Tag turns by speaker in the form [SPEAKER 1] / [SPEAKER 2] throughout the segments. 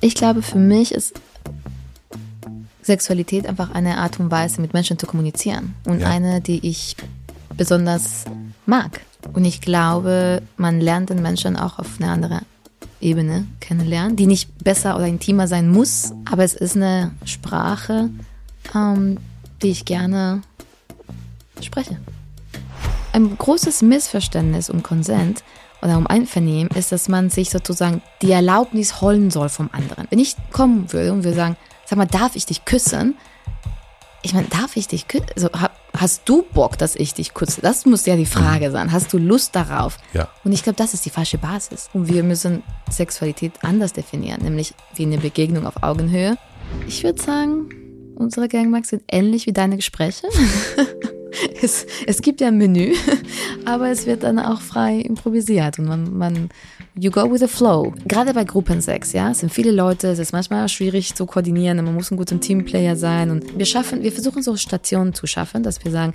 [SPEAKER 1] Ich glaube, für mich ist Sexualität einfach eine Art und Weise, mit Menschen zu kommunizieren. Und ja. eine, die ich besonders mag. Und ich glaube, man lernt den Menschen auch auf eine andere Ebene kennenlernen, die nicht besser oder intimer sein muss, aber es ist eine Sprache, ähm, die ich gerne spreche. Ein großes Missverständnis um Konsent oder um Einvernehmen ist, dass man sich sozusagen die Erlaubnis holen soll vom anderen. Wenn ich kommen würde und wir sagen, sag mal, darf ich dich küssen? Ich meine, darf ich dich küssen? Also, hast du Bock, dass ich dich küsse? Das muss ja die Frage mhm. sein. Hast du Lust darauf?
[SPEAKER 2] Ja.
[SPEAKER 1] Und ich glaube, das ist die falsche Basis. Und wir müssen Sexualität anders definieren, nämlich wie eine Begegnung auf Augenhöhe. Ich würde sagen, unsere Gangbangs sind ähnlich wie deine Gespräche. es, es gibt ja ein Menü, aber es wird dann auch frei improvisiert und man, man you go with the flow. Gerade bei Gruppensex, ja, es sind viele Leute, es ist manchmal schwierig zu koordinieren, man muss ein guter Teamplayer sein und wir schaffen, wir versuchen so Stationen zu schaffen, dass wir sagen,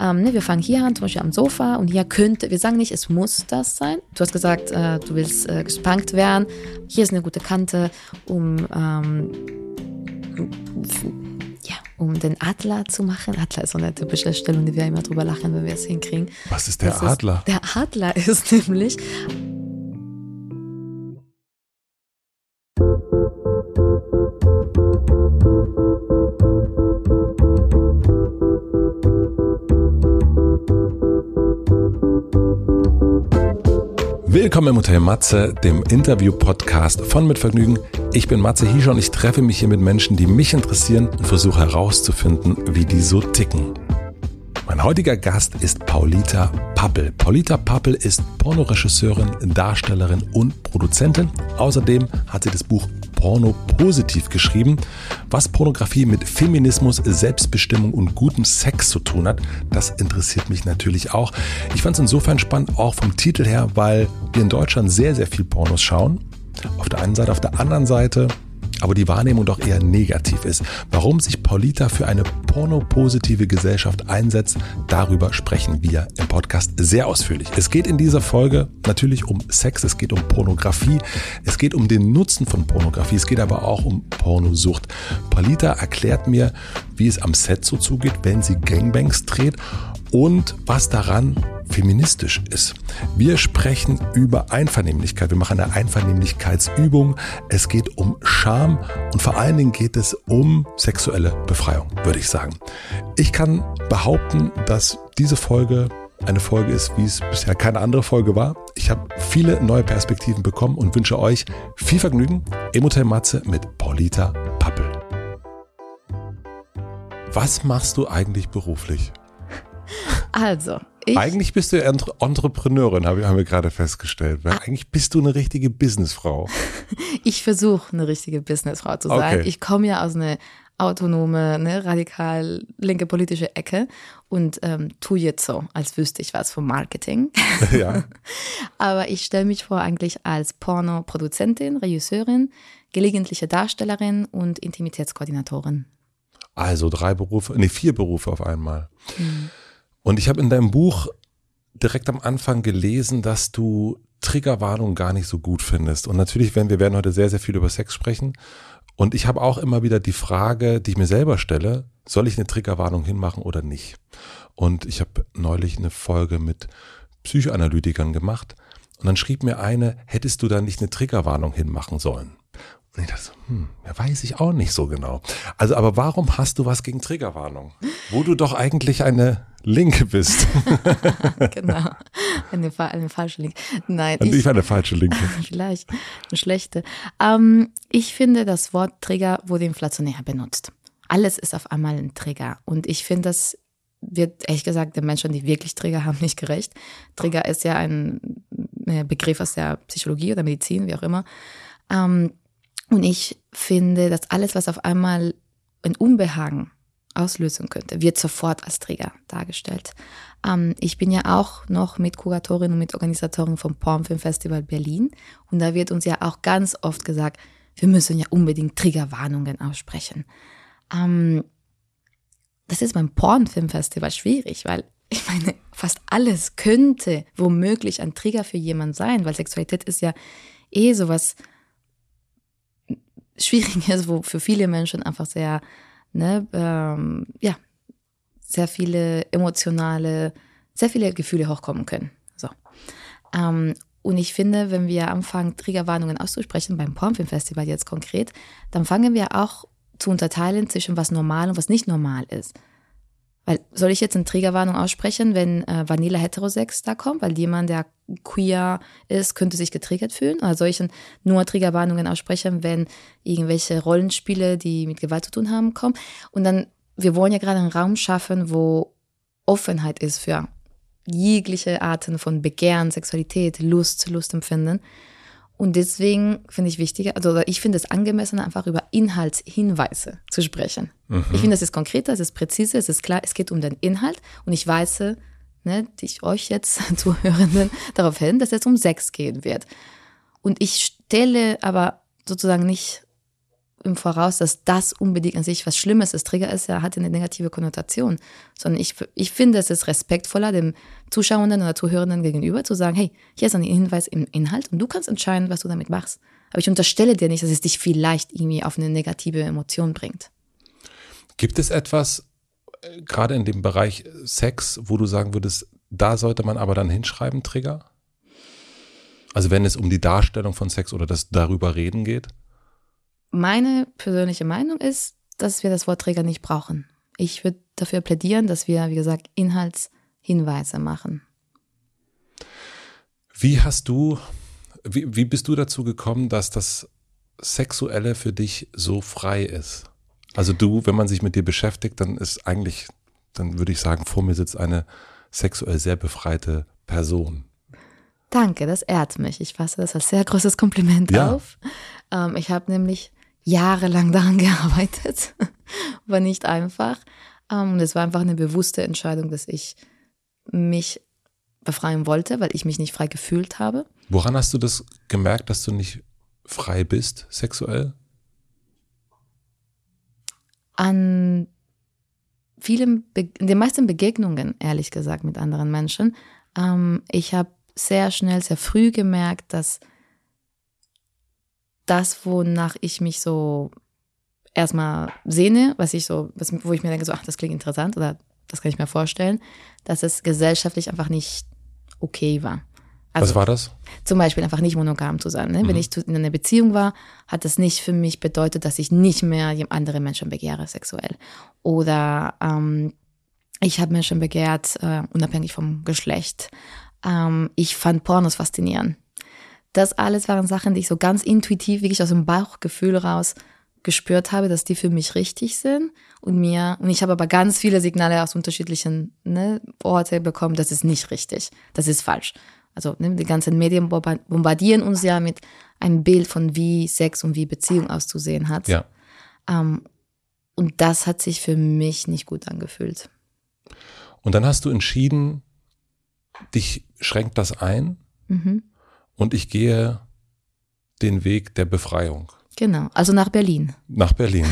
[SPEAKER 1] ähm, ne, wir fangen hier an, zum Beispiel am Sofa und hier könnte, wir sagen nicht, es muss das sein. Du hast gesagt, äh, du willst äh, gespankt werden. Hier ist eine gute Kante, um ähm, um den Adler zu machen. Adler ist so eine typische Stellung, die wir immer drüber lachen, wenn wir es hinkriegen.
[SPEAKER 2] Was ist der das Adler?
[SPEAKER 1] Ist, der Adler ist nämlich
[SPEAKER 2] Willkommen im Hotel Matze, dem Interview-Podcast von Mit Vergnügen. Ich bin Matze Hiescher und ich treffe mich hier mit Menschen, die mich interessieren und versuche herauszufinden, wie die so ticken. Mein heutiger Gast ist Paulita Pappel. Paulita Pappel ist Pornoregisseurin, Darstellerin und Produzentin. Außerdem hat sie das Buch Porno positiv geschrieben. Was Pornografie mit Feminismus, Selbstbestimmung und gutem Sex zu tun hat, das interessiert mich natürlich auch. Ich fand es insofern spannend, auch vom Titel her, weil wir in Deutschland sehr, sehr viel Pornos schauen. Auf der einen Seite, auf der anderen Seite aber die Wahrnehmung doch eher negativ ist. Warum sich Paulita für eine pornopositive Gesellschaft einsetzt, darüber sprechen wir im Podcast sehr ausführlich. Es geht in dieser Folge natürlich um Sex, es geht um Pornografie, es geht um den Nutzen von Pornografie, es geht aber auch um Pornosucht. Paulita erklärt mir, wie es am Set so zugeht, wenn sie Gangbangs dreht und was daran feministisch ist. Wir sprechen über Einvernehmlichkeit. Wir machen eine Einvernehmlichkeitsübung. Es geht um Scham und vor allen Dingen geht es um sexuelle Befreiung, würde ich sagen. Ich kann behaupten, dass diese Folge eine Folge ist, wie es bisher keine andere Folge war. Ich habe viele neue Perspektiven bekommen und wünsche euch viel Vergnügen im Matze mit Paulita Pappel. Was machst du eigentlich beruflich?
[SPEAKER 1] Also,
[SPEAKER 2] ich eigentlich bist du Entre Entrepreneurin, haben wir gerade festgestellt. Weil ah. eigentlich bist du eine richtige Businessfrau.
[SPEAKER 1] ich versuche eine richtige Businessfrau zu sein. Okay. Ich komme ja aus einer autonome, ne, radikal linke politische Ecke und ähm, tue jetzt so, als wüsste ich was vom Marketing. Ja. Aber ich stelle mich vor eigentlich als Porno-Produzentin, Regisseurin, gelegentliche Darstellerin und Intimitätskoordinatorin.
[SPEAKER 2] Also drei Berufe, nee, vier Berufe auf einmal. Mhm. Und ich habe in deinem Buch direkt am Anfang gelesen, dass du Triggerwarnung gar nicht so gut findest. Und natürlich werden wir werden heute sehr, sehr viel über Sex sprechen. Und ich habe auch immer wieder die Frage, die ich mir selber stelle, soll ich eine Triggerwarnung hinmachen oder nicht? Und ich habe neulich eine Folge mit Psychoanalytikern gemacht. Und dann schrieb mir eine, hättest du da nicht eine Triggerwarnung hinmachen sollen? Und ich dachte so, hm, ja, weiß ich auch nicht so genau. Also, aber warum hast du was gegen Triggerwarnung? Wo du doch eigentlich eine Linke bist.
[SPEAKER 1] genau. Eine, eine, falsche Linke. Nein.
[SPEAKER 2] Und ich, ich eine falsche Linke.
[SPEAKER 1] vielleicht eine schlechte. Ähm, ich finde, das Wort Trigger wurde inflationär benutzt. Alles ist auf einmal ein Trigger. Und ich finde, das wird ehrlich gesagt den Menschen, die wirklich Trigger haben, nicht gerecht. Trigger ist ja ein Begriff aus der Psychologie oder Medizin, wie auch immer. Ähm, und ich finde, dass alles, was auf einmal ein Unbehagen auslösen könnte, wird sofort als Trigger dargestellt. Ähm, ich bin ja auch noch Mitkuratorin und Mitorganisatorin vom Pornfilm Festival Berlin und da wird uns ja auch ganz oft gesagt, wir müssen ja unbedingt Triggerwarnungen aussprechen. Ähm, das ist beim Pornfilmfestival schwierig, weil ich meine, fast alles könnte womöglich ein Trigger für jemand sein, weil Sexualität ist ja eh sowas schwierig ist, wo für viele Menschen einfach sehr, ne, ähm, ja, sehr viele emotionale, sehr viele Gefühle hochkommen können. So. Ähm, und ich finde, wenn wir anfangen, Triggerwarnungen auszusprechen, beim Pornfilmfestival jetzt konkret, dann fangen wir auch zu unterteilen zwischen was normal und was nicht normal ist. Weil soll ich jetzt eine Triggerwarnung aussprechen, wenn äh, Vanilla Heterosex da kommt, weil jemand, der queer ist, könnte sich getriggert fühlen? Oder soll ich nur Triggerwarnungen aussprechen, wenn irgendwelche Rollenspiele, die mit Gewalt zu tun haben, kommen? Und dann, wir wollen ja gerade einen Raum schaffen, wo Offenheit ist für jegliche Arten von Begehren, Sexualität, Lust, Lustempfinden. Und deswegen finde ich wichtiger, also ich finde es angemessener, einfach über Inhaltshinweise zu sprechen. Mhm. Ich finde, es ist konkreter, es ist präziser, es ist klar, es geht um den Inhalt und ich weise ne, ich euch jetzt Zuhörenden darauf hin, dass es um Sex gehen wird. Und ich stelle aber sozusagen nicht im Voraus, dass das unbedingt an sich was Schlimmes ist. Trigger ist ja, hat eine negative Konnotation. Sondern ich, ich finde, es ist respektvoller dem Zuschauenden oder Zuhörenden gegenüber zu sagen, hey, hier ist ein Hinweis im Inhalt und du kannst entscheiden, was du damit machst. Aber ich unterstelle dir nicht, dass es dich vielleicht irgendwie auf eine negative Emotion bringt.
[SPEAKER 2] Gibt es etwas, äh, gerade in dem Bereich Sex, wo du sagen würdest, da sollte man aber dann hinschreiben, Trigger? Also wenn es um die Darstellung von Sex oder das darüber reden geht?
[SPEAKER 1] Meine persönliche Meinung ist, dass wir das Wort Träger nicht brauchen. Ich würde dafür plädieren, dass wir, wie gesagt, Inhaltshinweise machen.
[SPEAKER 2] Wie hast du, wie, wie bist du dazu gekommen, dass das Sexuelle für dich so frei ist? Also du, wenn man sich mit dir beschäftigt, dann ist eigentlich, dann würde ich sagen, vor mir sitzt eine sexuell sehr befreite Person.
[SPEAKER 1] Danke, das ehrt mich. Ich fasse das als sehr großes Kompliment ja. auf. Ähm, ich habe nämlich jahrelang daran gearbeitet. War nicht einfach. Ähm, und es war einfach eine bewusste Entscheidung, dass ich mich befreien wollte, weil ich mich nicht frei gefühlt habe.
[SPEAKER 2] Woran hast du das gemerkt, dass du nicht frei bist, sexuell?
[SPEAKER 1] An vielen, Be den meisten Begegnungen, ehrlich gesagt, mit anderen Menschen. Ähm, ich habe sehr schnell, sehr früh gemerkt, dass das, wonach ich mich so erstmal sehne, was ich so, was, wo ich mir denke, so, ach, das klingt interessant oder das kann ich mir vorstellen, dass es gesellschaftlich einfach nicht okay war.
[SPEAKER 2] Also, was war das?
[SPEAKER 1] Zum Beispiel einfach nicht monogam zu sein. Ne? Mhm. Wenn ich in einer Beziehung war, hat das nicht für mich bedeutet, dass ich nicht mehr andere Menschen begehre sexuell. Oder ähm, ich habe Menschen begehrt, äh, unabhängig vom Geschlecht. Ähm, ich fand Pornos faszinierend. Das alles waren Sachen, die ich so ganz intuitiv, wirklich aus dem Bauchgefühl raus gespürt habe, dass die für mich richtig sind und mir und ich habe aber ganz viele Signale aus unterschiedlichen ne, Orte bekommen, das ist nicht richtig, das ist falsch. Also ne, die ganzen Medien bombardieren uns ja mit einem Bild von wie Sex und wie Beziehung auszusehen hat.
[SPEAKER 2] Ja.
[SPEAKER 1] Ähm, und das hat sich für mich nicht gut angefühlt.
[SPEAKER 2] Und dann hast du entschieden, dich schränkt das ein. Mhm und ich gehe den Weg der Befreiung.
[SPEAKER 1] Genau, also nach Berlin.
[SPEAKER 2] Nach Berlin.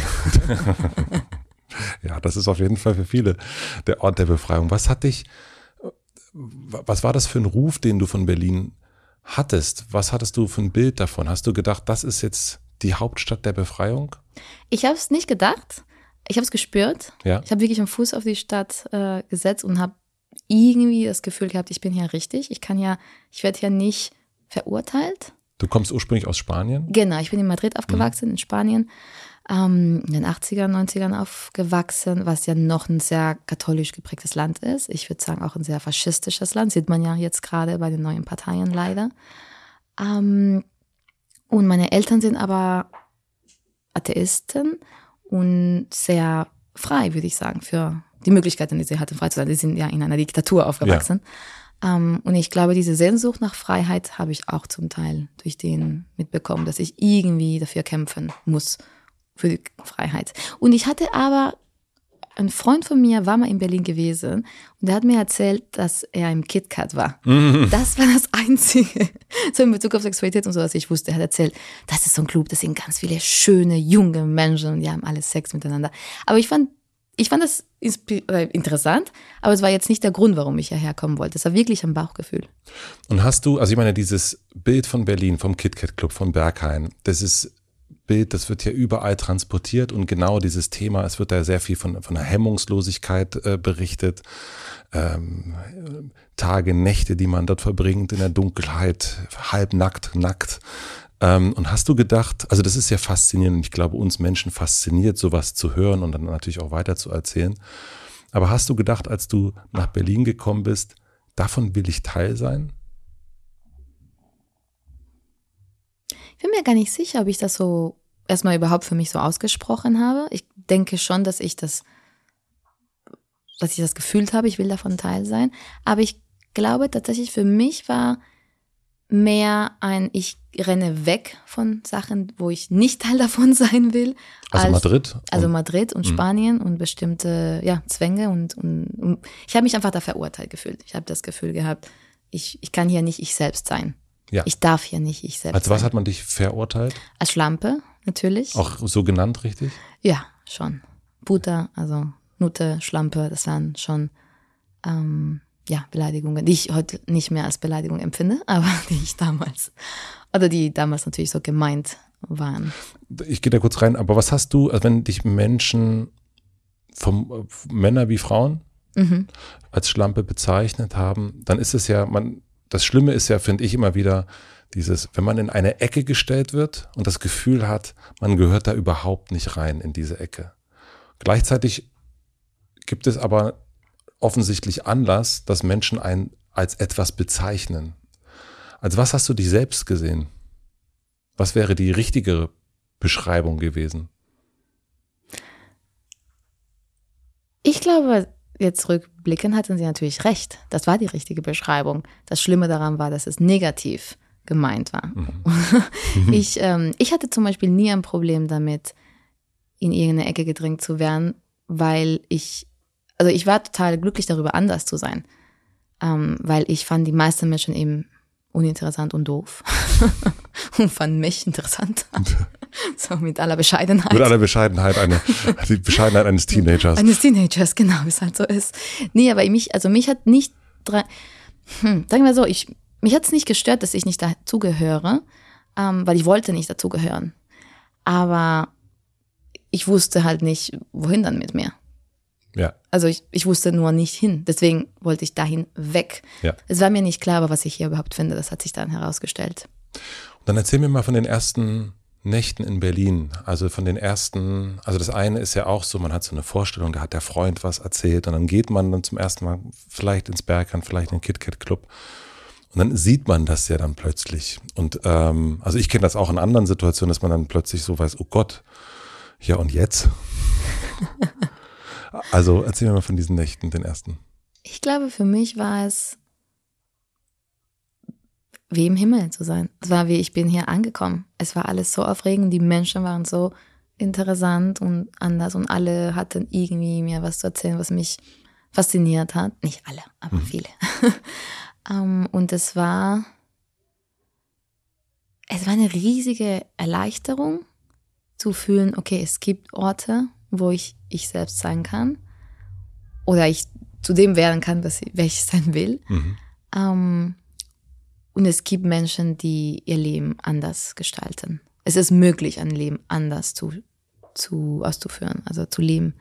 [SPEAKER 2] ja, das ist auf jeden Fall für viele der Ort der Befreiung. Was hat dich, was war das für ein Ruf, den du von Berlin hattest? Was hattest du für ein Bild davon? Hast du gedacht, das ist jetzt die Hauptstadt der Befreiung?
[SPEAKER 1] Ich habe es nicht gedacht. Ich habe es gespürt.
[SPEAKER 2] Ja.
[SPEAKER 1] Ich habe wirklich einen Fuß auf die Stadt äh, gesetzt und habe irgendwie das Gefühl gehabt, ich bin hier richtig. Ich kann ja, ich werde hier nicht verurteilt.
[SPEAKER 2] Du kommst ursprünglich aus Spanien?
[SPEAKER 1] Genau, ich bin in Madrid aufgewachsen, mhm. in Spanien. Ähm, in den 80er, 90ern aufgewachsen, was ja noch ein sehr katholisch geprägtes Land ist. Ich würde sagen, auch ein sehr faschistisches Land. Sieht man ja jetzt gerade bei den neuen Parteien leider. Ähm, und meine Eltern sind aber Atheisten und sehr frei, würde ich sagen, für die Möglichkeiten, die sie hatten, frei zu sein. Die sind ja in einer Diktatur aufgewachsen. Ja. Ähm, und ich glaube, diese Sehnsucht nach Freiheit habe ich auch zum Teil durch den mitbekommen, dass ich irgendwie dafür kämpfen muss, für die Freiheit. Und ich hatte aber, ein Freund von mir war mal in Berlin gewesen und der hat mir erzählt, dass er im KitKat war. Mhm. Das war das Einzige, so in Bezug auf Sexualität und so, was ich wusste. Er hat erzählt, das ist so ein Club, das sind ganz viele schöne, junge Menschen und die haben alle Sex miteinander. Aber ich fand ich fand das interessant, aber es war jetzt nicht der Grund, warum ich hierher kommen wollte. Es war wirklich ein Bauchgefühl.
[SPEAKER 2] Und hast du, also ich meine, dieses Bild von Berlin, vom KitKat Club, von Berghain, das ist Bild, das wird ja überall transportiert und genau dieses Thema, es wird da sehr viel von, von der Hemmungslosigkeit äh, berichtet. Ähm, Tage, Nächte, die man dort verbringt in der Dunkelheit, halbnackt, nackt. Ähm, und hast du gedacht, also das ist ja faszinierend ich glaube, uns Menschen fasziniert, sowas zu hören und dann natürlich auch weiter zu erzählen. Aber hast du gedacht, als du nach Berlin gekommen bist, davon will ich Teil sein?
[SPEAKER 1] Ich bin mir gar nicht sicher, ob ich das so erstmal überhaupt für mich so ausgesprochen habe. Ich denke schon, dass ich das, dass ich das gefühlt habe, ich will davon Teil sein. Aber ich glaube tatsächlich für mich war mehr ein, ich renne weg von Sachen, wo ich nicht Teil davon sein will.
[SPEAKER 2] Also als, Madrid?
[SPEAKER 1] Also Madrid und mhm. Spanien und bestimmte ja, Zwänge und, und, und ich habe mich einfach da verurteilt gefühlt. Ich habe das Gefühl gehabt, ich, ich kann hier nicht ich selbst sein. Ja. Ich darf hier nicht ich selbst
[SPEAKER 2] Als was sein. hat man dich verurteilt?
[SPEAKER 1] Als Schlampe, natürlich.
[SPEAKER 2] Auch so genannt, richtig?
[SPEAKER 1] Ja, schon. Butter, also Nutte, Schlampe, das waren schon ähm, ja, Beleidigungen, die ich heute nicht mehr als Beleidigung empfinde, aber die ich damals, oder die damals natürlich so gemeint waren.
[SPEAKER 2] Ich gehe da kurz rein, aber was hast du, also wenn dich Menschen, vom, Männer wie Frauen, mhm. als Schlampe bezeichnet haben, dann ist es ja, man, das Schlimme ist ja, finde ich immer wieder, dieses, wenn man in eine Ecke gestellt wird und das Gefühl hat, man gehört da überhaupt nicht rein in diese Ecke. Gleichzeitig gibt es aber offensichtlich Anlass, dass Menschen einen als etwas bezeichnen. Als was hast du dich selbst gesehen? Was wäre die richtige Beschreibung gewesen?
[SPEAKER 1] Ich glaube, jetzt rückblickend hatten sie natürlich recht. Das war die richtige Beschreibung. Das Schlimme daran war, dass es negativ gemeint war. Mhm. ich, ähm, ich hatte zum Beispiel nie ein Problem damit, in irgendeine Ecke gedrängt zu werden, weil ich also ich war total glücklich darüber, anders zu sein. Ähm, weil ich fand die meisten Menschen eben uninteressant und doof. und fand mich interessant. so mit aller Bescheidenheit.
[SPEAKER 2] Mit aller Bescheidenheit, eine, die Bescheidenheit eines Teenagers.
[SPEAKER 1] Eines Teenagers, genau, wie es halt so ist. Nee, aber mich, also mich hat nicht, hm, sagen wir so, ich, mich hat es nicht gestört, dass ich nicht dazugehöre, ähm, weil ich wollte nicht dazugehören. Aber ich wusste halt nicht, wohin dann mit mir.
[SPEAKER 2] Ja.
[SPEAKER 1] Also ich, ich wusste nur nicht hin. Deswegen wollte ich dahin weg. Ja. Es war mir nicht klar, was ich hier überhaupt finde. Das hat sich dann herausgestellt.
[SPEAKER 2] Und dann erzähl mir mal von den ersten Nächten in Berlin. Also von den ersten, also das eine ist ja auch so, man hat so eine Vorstellung, da hat der Freund was erzählt und dann geht man dann zum ersten Mal vielleicht ins Berghain, vielleicht in den KitKat Club. Und dann sieht man das ja dann plötzlich. Und ähm, also ich kenne das auch in anderen Situationen, dass man dann plötzlich so weiß, oh Gott, ja und jetzt? Also erzähl mir mal von diesen Nächten, den ersten.
[SPEAKER 1] Ich glaube, für mich war es wie im Himmel zu sein. Es war wie, ich bin hier angekommen. Es war alles so aufregend, die Menschen waren so interessant und anders und alle hatten irgendwie mir was zu erzählen, was mich fasziniert hat. Nicht alle, aber mhm. viele. um, ähm, und es war, es war eine riesige Erleichterung zu fühlen, okay, es gibt Orte, wo ich ich selbst sein kann oder ich zu dem werden kann, was ich, wer ich sein will. Mhm. Ähm, und es gibt Menschen, die ihr Leben anders gestalten. Es ist möglich, ein Leben anders zu, zu auszuführen, also zu leben.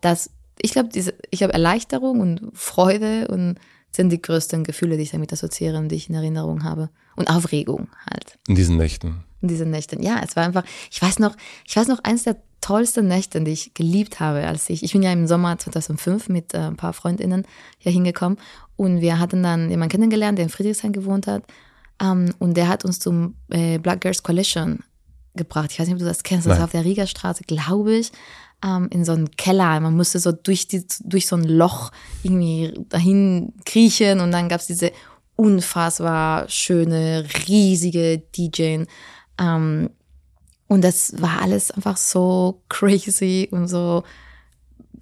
[SPEAKER 1] Das, ich glaube, ich habe Erleichterung und Freude und sind die größten Gefühle, die ich damit assoziiere und die ich in Erinnerung habe. Und Aufregung halt.
[SPEAKER 2] In diesen Nächten.
[SPEAKER 1] In diesen Nächten. Ja, es war einfach, ich weiß noch, ich weiß noch, eins der tollsten Nächte, die ich geliebt habe, als ich, ich bin ja im Sommer 2005 mit äh, ein paar Freundinnen hier hingekommen und wir hatten dann jemanden kennengelernt, der in Friedrichshain gewohnt hat ähm, und der hat uns zum äh, Black Girls Coalition gebracht. Ich weiß nicht, ob du das kennst, das war auf der Riegerstraße, glaube ich, ähm, in so einen Keller. Man musste so durch, die, durch so ein Loch irgendwie dahin kriechen und dann gab es diese unfassbar schöne, riesige DJ. Ähm, und das war alles einfach so crazy und so,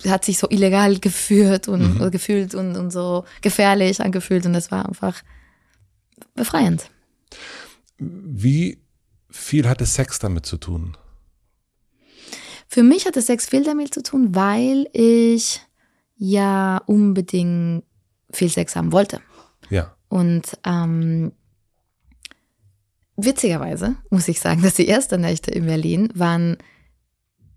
[SPEAKER 1] hat sich so illegal geführt und mhm. gefühlt und, und so gefährlich angefühlt. Und das war einfach befreiend.
[SPEAKER 2] Wie viel hatte Sex damit zu tun?
[SPEAKER 1] Für mich hatte Sex viel damit zu tun, weil ich ja unbedingt viel Sex haben wollte. Und ähm, witzigerweise muss ich sagen, dass die ersten Nächte in Berlin waren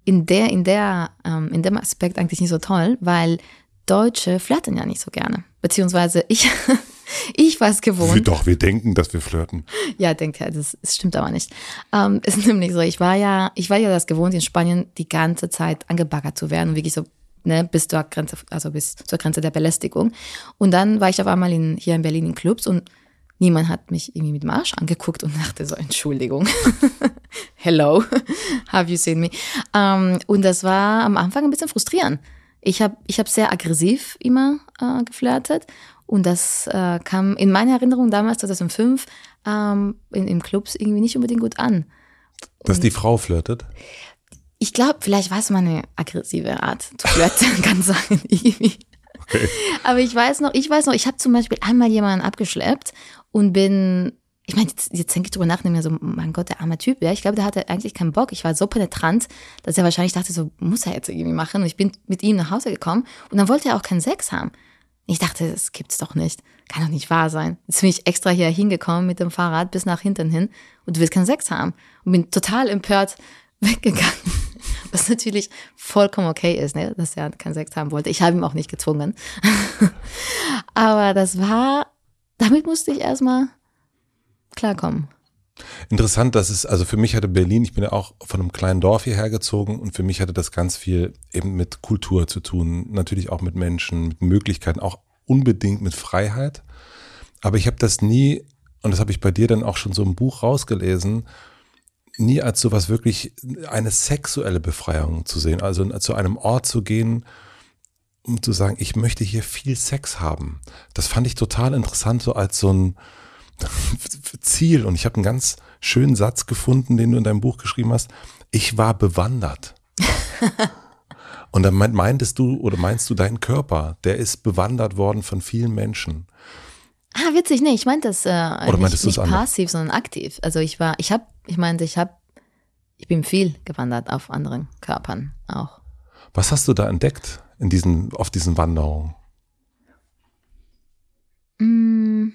[SPEAKER 1] in der, in der, ähm, in dem Aspekt eigentlich nicht so toll, weil Deutsche flirten ja nicht so gerne. Beziehungsweise ich, ich war es gewohnt.
[SPEAKER 2] Wir doch, wir denken, dass wir flirten.
[SPEAKER 1] Ja, denkt ja, das, das stimmt aber nicht. Ähm, ist nämlich so, ich war ja, ich war ja das gewohnt, in Spanien die ganze Zeit angebaggert zu werden und wirklich so, ne, bis zur Grenze, also bis zur Grenze der Belästigung. Und dann war ich auf einmal in, hier in Berlin in Clubs und niemand hat mich irgendwie mit dem Arsch angeguckt und dachte so, Entschuldigung. Hello, have you seen me? Ähm, und das war am Anfang ein bisschen frustrierend. Ich habe ich hab sehr aggressiv immer äh, geflirtet und das äh, kam in meiner Erinnerung damals, 2005, ähm, in, in Clubs irgendwie nicht unbedingt gut an.
[SPEAKER 2] Dass die Frau flirtet?
[SPEAKER 1] Ich glaube, vielleicht war es meine aggressive Art zu flirten, kann sein. Irgendwie. Okay. Aber ich weiß noch, ich weiß noch, ich habe zum Beispiel einmal jemanden abgeschleppt und bin, ich meine, jetzt, jetzt denke ich drüber nach, mir so, mein Gott, der arme Typ, ja. Ich glaube, der hatte eigentlich keinen Bock. Ich war so penetrant, dass er wahrscheinlich dachte, so muss er jetzt irgendwie machen. Und ich bin mit ihm nach Hause gekommen und dann wollte er auch keinen Sex haben. Ich dachte, das gibt's doch nicht. Kann doch nicht wahr sein. Jetzt bin ich extra hier hingekommen mit dem Fahrrad bis nach hinten hin und du willst keinen Sex haben. Und bin total empört weggegangen. Was natürlich vollkommen okay ist, ne? dass er keinen Sex haben wollte. Ich habe ihm auch nicht gezwungen. Aber das war, damit musste ich erstmal klarkommen.
[SPEAKER 2] Interessant, dass es, also für mich hatte Berlin, ich bin ja auch von einem kleinen Dorf hierher gezogen und für mich hatte das ganz viel eben mit Kultur zu tun, natürlich auch mit Menschen, mit Möglichkeiten, auch unbedingt mit Freiheit. Aber ich habe das nie, und das habe ich bei dir dann auch schon so im Buch rausgelesen, nie als sowas wirklich eine sexuelle Befreiung zu sehen, also zu einem Ort zu gehen, um zu sagen, ich möchte hier viel Sex haben. Das fand ich total interessant, so als so ein, Ziel. Und ich habe einen ganz schönen Satz gefunden, den du in deinem Buch geschrieben hast. Ich war bewandert. Und dann meintest du oder meinst du deinen Körper, der ist bewandert worden von vielen Menschen.
[SPEAKER 1] Ah, witzig, nee, ich meinte das äh,
[SPEAKER 2] oder
[SPEAKER 1] nicht, nicht passiv, sondern aktiv. Also ich war, ich habe, ich meinte, ich habe, ich bin viel gewandert auf anderen Körpern auch.
[SPEAKER 2] Was hast du da entdeckt in diesen, auf diesen Wanderungen?
[SPEAKER 1] Mm.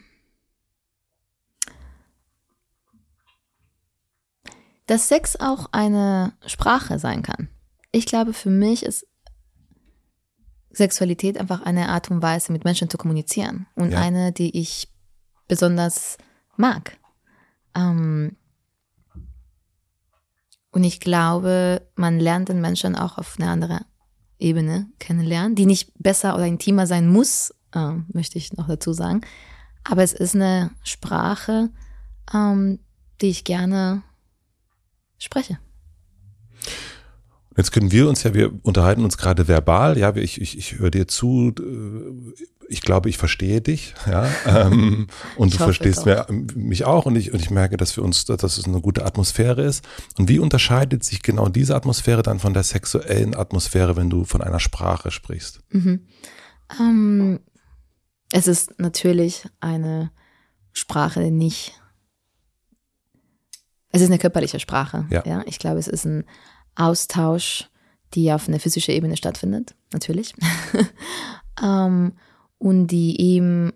[SPEAKER 1] dass Sex auch eine Sprache sein kann. Ich glaube, für mich ist Sexualität einfach eine Art und Weise, mit Menschen zu kommunizieren und ja. eine, die ich besonders mag. Ähm und ich glaube, man lernt den Menschen auch auf eine andere Ebene kennenlernen, die nicht besser oder intimer sein muss, äh, möchte ich noch dazu sagen. Aber es ist eine Sprache, ähm, die ich gerne spreche.
[SPEAKER 2] Jetzt können wir uns ja, wir unterhalten uns gerade verbal, ja, ich, ich, ich höre dir zu, äh, ich glaube, ich verstehe dich, ja, ähm, und ich du verstehst mir, mich auch und ich, und ich merke, dass für uns, dass es eine gute Atmosphäre ist. Und wie unterscheidet sich genau diese Atmosphäre dann von der sexuellen Atmosphäre, wenn du von einer Sprache sprichst?
[SPEAKER 1] Mhm. Ähm, es ist natürlich eine Sprache, die nicht es ist eine körperliche Sprache. Ja. ja. Ich glaube, es ist ein Austausch, die auf einer physischen Ebene stattfindet, natürlich. ähm, und die eben,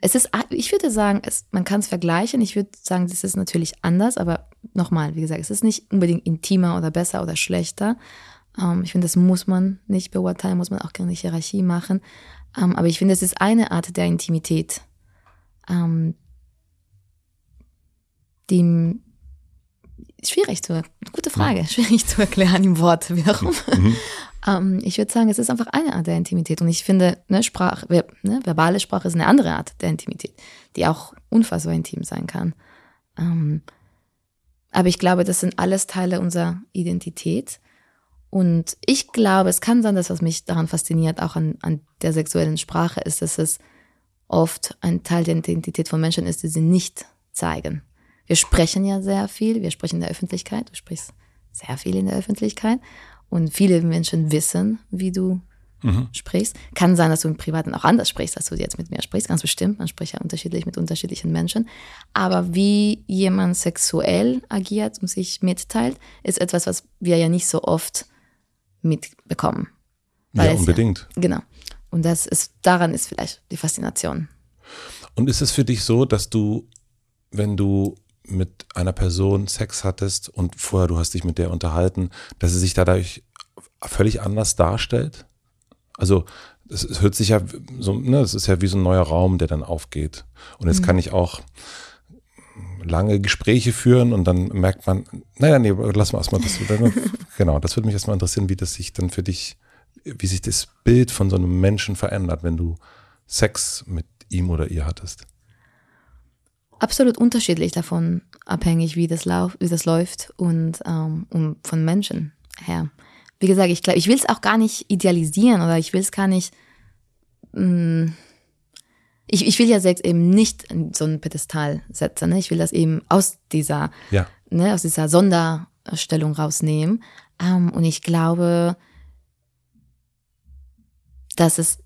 [SPEAKER 1] es ist, ich würde sagen, es, man kann es vergleichen. Ich würde sagen, das ist natürlich anders, aber nochmal, wie gesagt, es ist nicht unbedingt intimer oder besser oder schlechter. Ähm, ich finde, das muss man nicht beurteilen, muss man auch keine Hierarchie machen. Ähm, aber ich finde, es ist eine Art der Intimität, ähm, die schwierig zu, gute Frage, schwierig zu erklären im Wort wiederum. Mhm. ähm, ich würde sagen, es ist einfach eine Art der Intimität und ich finde, ne, Sprache, ne, verbale Sprache ist eine andere Art der Intimität, die auch unfassbar intim sein kann. Ähm, aber ich glaube, das sind alles Teile unserer Identität. Und ich glaube, es kann sein, dass was mich daran fasziniert, auch an, an der sexuellen Sprache, ist, dass es oft ein Teil der Identität von Menschen ist, die sie nicht zeigen wir sprechen ja sehr viel, wir sprechen in der Öffentlichkeit, du sprichst sehr viel in der Öffentlichkeit und viele Menschen wissen, wie du mhm. sprichst. Kann sein, dass du im Privaten auch anders sprichst, als du jetzt mit mir sprichst, ganz bestimmt. Man spricht ja unterschiedlich mit unterschiedlichen Menschen. Aber wie jemand sexuell agiert und sich mitteilt, ist etwas, was wir ja nicht so oft mitbekommen.
[SPEAKER 2] Ja, unbedingt.
[SPEAKER 1] Ja, genau. Und das ist, daran ist vielleicht die Faszination.
[SPEAKER 2] Und ist es für dich so, dass du, wenn du mit einer Person Sex hattest und vorher du hast dich mit der unterhalten, dass sie sich dadurch völlig anders darstellt? Also es, hört sich ja so, ne, es ist ja wie so ein neuer Raum, der dann aufgeht. Und jetzt mhm. kann ich auch lange Gespräche führen und dann merkt man, naja, nee, lass mal erstmal das. genau, das würde mich erstmal interessieren, wie das sich dann für dich, wie sich das Bild von so einem Menschen verändert, wenn du Sex mit ihm oder ihr hattest.
[SPEAKER 1] Absolut unterschiedlich davon, abhängig, wie das, lauf, wie das läuft und, ähm, und von Menschen her. Wie gesagt, ich glaube, ich will es auch gar nicht idealisieren oder ich will es gar nicht. Mh, mm, ich, ich will ja Sex eben nicht in so ein Pedestal setzen. Ne? Ich will das eben aus dieser, ja. ne, aus dieser Sonderstellung rausnehmen. Ähm, und ich glaube, dass es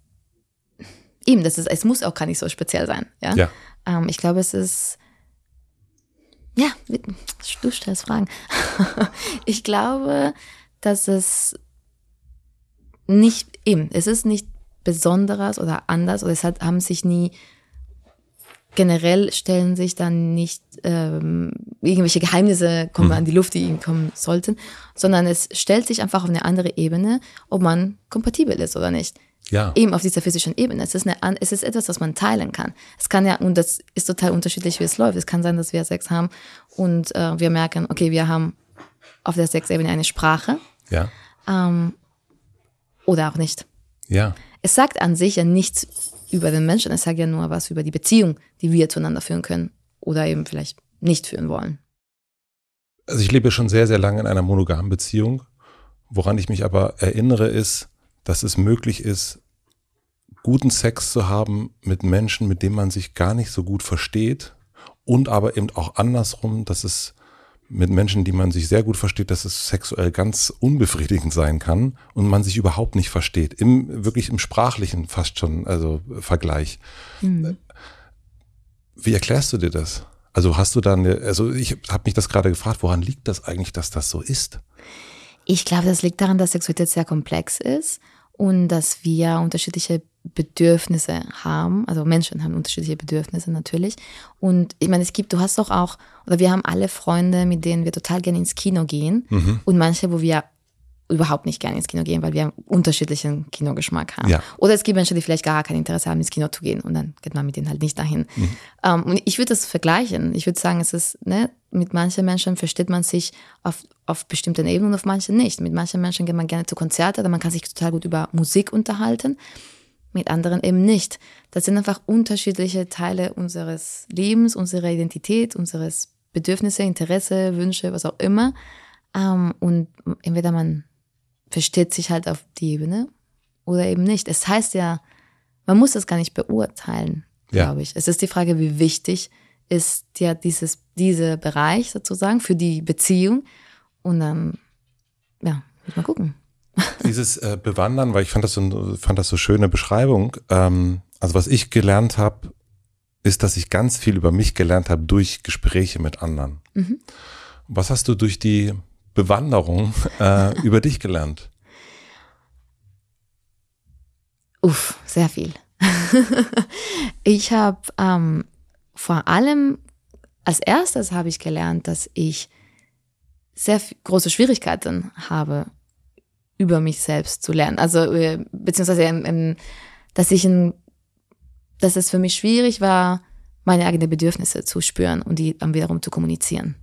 [SPEAKER 1] eben, das ist, es muss auch gar nicht so speziell sein. Ja. ja. Ähm, ich glaube, es ist ja, du stellst Fragen. ich glaube, dass es nicht eben, es ist nicht Besonderes oder anders oder es hat, haben sich nie generell stellen sich dann nicht ähm, irgendwelche Geheimnisse kommen mhm. an die Luft, die ihnen kommen sollten, sondern es stellt sich einfach auf eine andere Ebene, ob man kompatibel ist oder nicht. Ja. Eben auf dieser physischen Ebene. Es ist, eine, es ist etwas, was man teilen kann. Es kann ja, und das ist total unterschiedlich, wie es läuft. Es kann sein, dass wir Sex haben und äh, wir merken, okay, wir haben auf der Sexebene eine Sprache. Ja. Ähm, oder auch nicht.
[SPEAKER 2] Ja.
[SPEAKER 1] Es sagt an sich ja nichts über den Menschen, es sagt ja nur was über die Beziehung, die wir zueinander führen können oder eben vielleicht nicht führen wollen.
[SPEAKER 2] Also ich lebe schon sehr, sehr lange in einer monogamen Beziehung. Woran ich mich aber erinnere, ist, dass es möglich ist, guten Sex zu haben mit Menschen, mit denen man sich gar nicht so gut versteht und aber eben auch andersrum, dass es mit Menschen, die man sich sehr gut versteht, dass es sexuell ganz unbefriedigend sein kann und man sich überhaupt nicht versteht. Im, wirklich im sprachlichen fast schon, also Vergleich. Mhm. Wie erklärst du dir das? Also hast du dann, also ich habe mich das gerade gefragt, woran liegt das eigentlich, dass das so ist?
[SPEAKER 1] Ich glaube, das liegt daran, dass Sexualität sehr komplex ist und dass wir unterschiedliche Bedürfnisse haben. Also Menschen haben unterschiedliche Bedürfnisse natürlich. Und ich meine, es gibt, du hast doch auch, oder wir haben alle Freunde, mit denen wir total gerne ins Kino gehen mhm. und manche, wo wir überhaupt nicht gerne ins Kino gehen, weil wir einen unterschiedlichen Kinogeschmack haben. Ja. Oder es gibt Menschen, die vielleicht gar kein Interesse haben, ins Kino zu gehen und dann geht man mit denen halt nicht dahin. Mhm. Um, ähm, und ich würde das vergleichen. Ich würde sagen, es ist, ne, mit manchen Menschen versteht man sich auf, auf bestimmten Ebenen und auf manchen nicht. Mit manchen Menschen geht man gerne zu Konzerten, oder man kann sich total gut über Musik unterhalten mit anderen eben nicht. Das sind einfach unterschiedliche Teile unseres Lebens, unserer Identität, unseres Bedürfnisse, Interesse, Wünsche, was auch immer. Ähm, und entweder man versteht sich halt auf die Ebene oder eben nicht. Es heißt ja, man muss das gar nicht beurteilen, ja. glaube ich. Es ist die Frage, wie wichtig ist ja dieses, dieser Bereich sozusagen für die Beziehung. Und dann, ja, muss man gucken.
[SPEAKER 2] Dieses äh, Bewandern, weil ich fand das so, fand das so schöne Beschreibung. Ähm, also was ich gelernt habe, ist, dass ich ganz viel über mich gelernt habe durch Gespräche mit anderen. Mhm. Was hast du durch die Bewanderung äh, über dich gelernt?
[SPEAKER 1] Uff, sehr viel. ich habe ähm, vor allem als erstes habe ich gelernt, dass ich sehr große Schwierigkeiten habe, über mich selbst zu lernen. Also äh, beziehungsweise, ähm, dass ich ein, dass es für mich schwierig war, meine eigenen Bedürfnisse zu spüren und die dann wiederum zu kommunizieren.